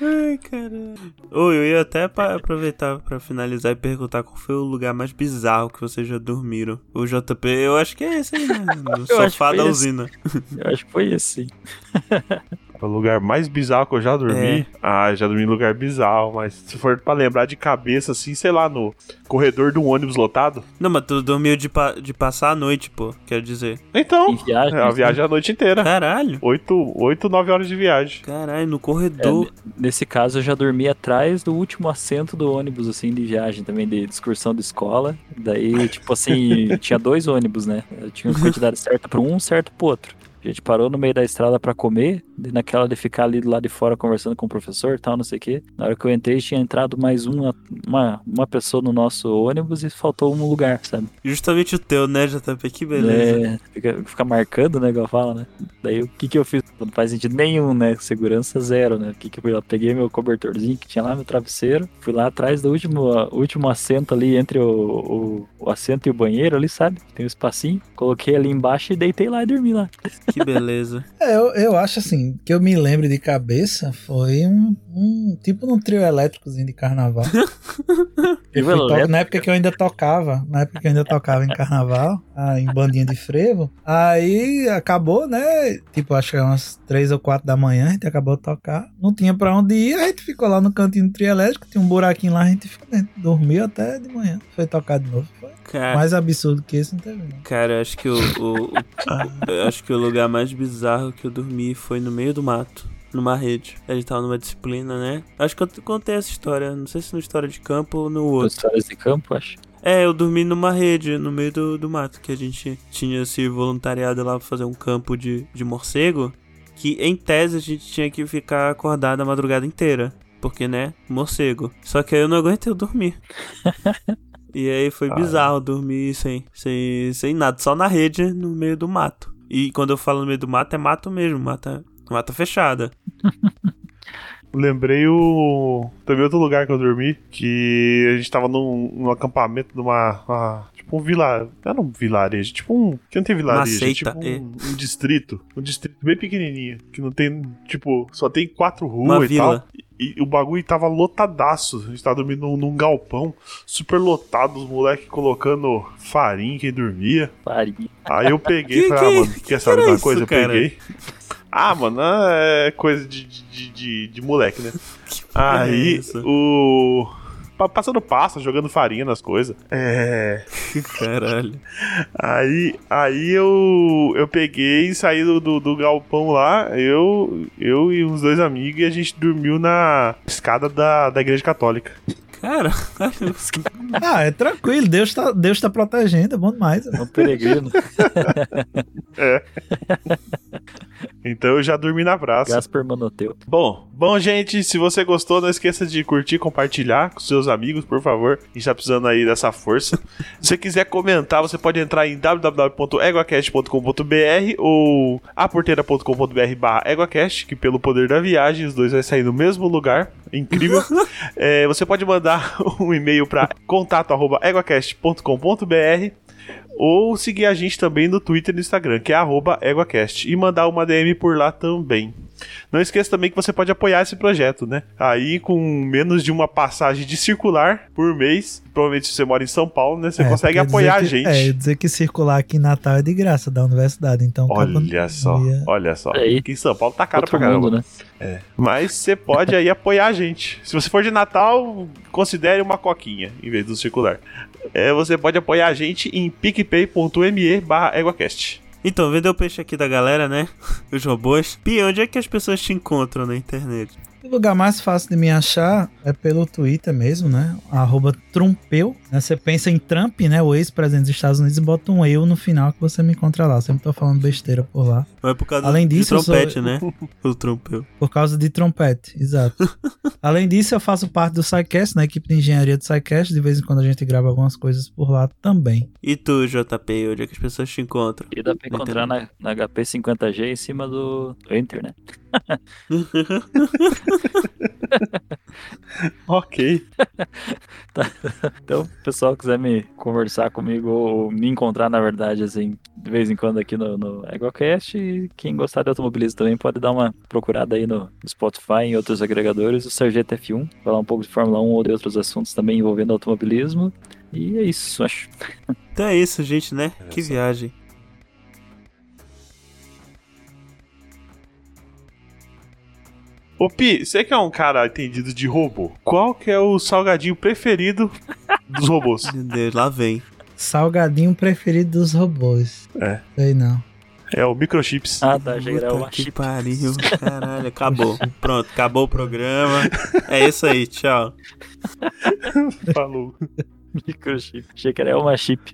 Ai, caralho. Ô, eu ia até pa- aproveitar pra finalizar e perguntar qual foi o lugar mais bizarro que vocês já dormiram. O JP, eu acho que é esse aí, né? No sofá da esse. usina. Eu acho que foi esse, sim. O lugar mais bizarro que eu já dormi. É. Ah, já dormi em lugar bizarro, mas se for pra lembrar de cabeça, assim, sei lá, no corredor de um ônibus lotado. Não, mas tu dormiu de, pa- de passar a noite, pô. Quero dizer. Então, Em viagem, é a viagem a noite inteira. Caralho. Oito, oito, nove horas de viagem. Caralho, no É, corredor. ne- nesse caso, eu já dormi atrás do último assento do ônibus, assim, de viagem também, de excursão de escola. Daí, tipo assim, tinha dois ônibus, né? Eu tinha uma quantidade certa para um, certo pro outro. A gente parou no meio da estrada pra comer, naquela de ficar ali do lado de fora conversando com o professor e tal, não sei o quê. Na hora que eu entrei, tinha entrado mais uma, uma, uma pessoa no nosso ônibus e faltou um lugar, sabe? Justamente o teu, né, JP? Que beleza. É, fica, fica marcando, né, igual fala, né? Daí o que que eu fiz? Não faz sentido nenhum, né? Segurança zero, né? O que que eu fui lá? Peguei meu cobertorzinho que tinha lá, meu travesseiro, fui lá atrás do último, último assento ali, entre o, o, o assento e o banheiro ali, sabe? Tem um espacinho, coloquei ali embaixo e deitei lá e dormi lá. Que beleza. É, eu, eu acho assim, que eu me lembro de cabeça foi um, um tipo num trio elétricozinho de carnaval. Eu fui to- na época que eu ainda tocava, na época que eu ainda tocava em carnaval, ah, em bandinha de frevo. Aí acabou, né? Tipo, acho que era umas três ou quatro da manhã, a gente acabou de tocar. Não tinha pra onde ir, a gente ficou lá no cantinho do trio elétrico, tinha um buraquinho lá, a gente ficou dentro. Dormiu até de manhã. Foi tocar de novo. Foi Cara, mais absurdo que isso, não teve não. cara, eu acho que o, o- o- eu acho que o lugar mais bizarro que eu dormi foi no meio do mato. Numa rede. A gente tava numa disciplina, né? Acho que eu te- contei essa história. Não sei se na história de campo ou no outro. Histórias de campo, acho. É, eu dormi numa rede, no meio do, do mato, que a gente tinha se voluntariado lá pra fazer um campo de, de morcego. Que em tese a gente tinha que ficar acordado a madrugada inteira. Porque, né, morcego. Só que aí eu não aguentei eu dormir. e aí foi Ah. bizarro dormir sem, sem, sem nada, só na rede, no meio do mato. E quando eu falo no meio do mato, é mato mesmo, mata, mata fechada. Lembrei o. Também outro lugar que eu dormi, que a gente tava num, num acampamento de uma. uma- tipo um vilarejo. Não era um vilarejo, tipo um. Que não tem vilarejo, é seita, tipo é. um, um distrito. Um distrito bem pequenininho. Que não tem. Tipo, só tem quatro ruas e vila. tal. E, o bagulho tava lotadaço. A gente tava dormindo num, num galpão, super lotado, os moleques colocando farinha em quem dormia. Farinha. Aí eu peguei e Que- falei, ah, que- mano, que quer saber uma isso, coisa? Eu cara? peguei. Ah, mano, é coisa de, de, de, de moleque, né? Aí é o. pa- Passando passa, jogando farinha nas coisas. É. Caralho. Aí, aí eu, eu peguei e saí do, do, do galpão lá, eu, eu e uns dois amigos, e a gente dormiu na escada da, da igreja católica. Caralho. Ah, é tranquilo, Deus tá, Deus tá protegendo, é bom demais. É um peregrino. Então eu já dormi na praça. Gasper Manoteu. Bom, bom, gente, se você gostou, não esqueça de curtir, compartilhar com seus amigos, por favor. A gente tá precisando aí dessa força. se você quiser comentar, você pode entrar em www.eguacast.com.br ou aporteira.com.br barra eguacast, que pelo poder da viagem, os dois vai sair no mesmo lugar. Incrível. É, você pode mandar um e-mail para contato.eguacast.com.br ou seguir a gente também no Twitter e no Instagram, que é EguaCast, e mandar uma DM por lá também. Não esqueça também que você pode apoiar esse projeto, né? Aí, com menos de uma passagem de circular por mês, provavelmente se você mora em São Paulo, né? Você É, consegue apoiar a que- gente. É, dizer que circular aqui em Natal é de graça da universidade, então... Olha só, ia- olha só. Aí. Aqui em São Paulo tá caro pra caramba. mundo, né? Mas você pode aí apoiar a gente. Se você for de Natal, considere uma coquinha em vez do circular. É, você pode apoiar a gente em picpay.me barra EguaCast. Então, vendeu o peixe aqui da galera, né? Os robôs. Pi, onde é que as pessoas te encontram na internet? O lugar mais fácil de me achar é pelo Twitter mesmo, né? Arroba Trumpeu. Né? Você pensa em Trump, né? O ex-presidente dos Estados Unidos, e bota um eu no final que você me encontra lá. Sempre tô falando besteira por lá. Mas é por causa Além disso, eu do sou- trompete, né? O trompeu. Por causa de trompete, exato. Além disso, eu faço parte do SciCast, na equipe de engenharia do SciCast. De vez em quando a gente grava algumas coisas por lá também. E tu, JP, onde é que as pessoas te encontram? E dá pra encontrar na, na HP 50G em cima do, do Enter, né? Ok. Então, se o pessoal quiser me conversar comigo ou me encontrar, na verdade, assim, de vez em quando aqui no, no EgoCast, e quem gostar de automobilismo também pode dar uma procurada aí no Spotify e outros agregadores, o Sargento F1, falar um pouco de Fórmula 1 ou de outros assuntos também envolvendo automobilismo. E é isso, acho. Então é isso, gente, né? Que viagem. Ô Pi, você que é um cara entendido de robô, qual que é o salgadinho preferido dos robôs? Meu Deus, lá vem. Salgadinho preferido dos robôs. É. Sei não. É o microchips. Ah, tá, já era uma que chip. pariu, caralho, acabou. Pronto, acabou o programa. É isso aí, tchau. Falou. Microchip. Achei que era uma chip.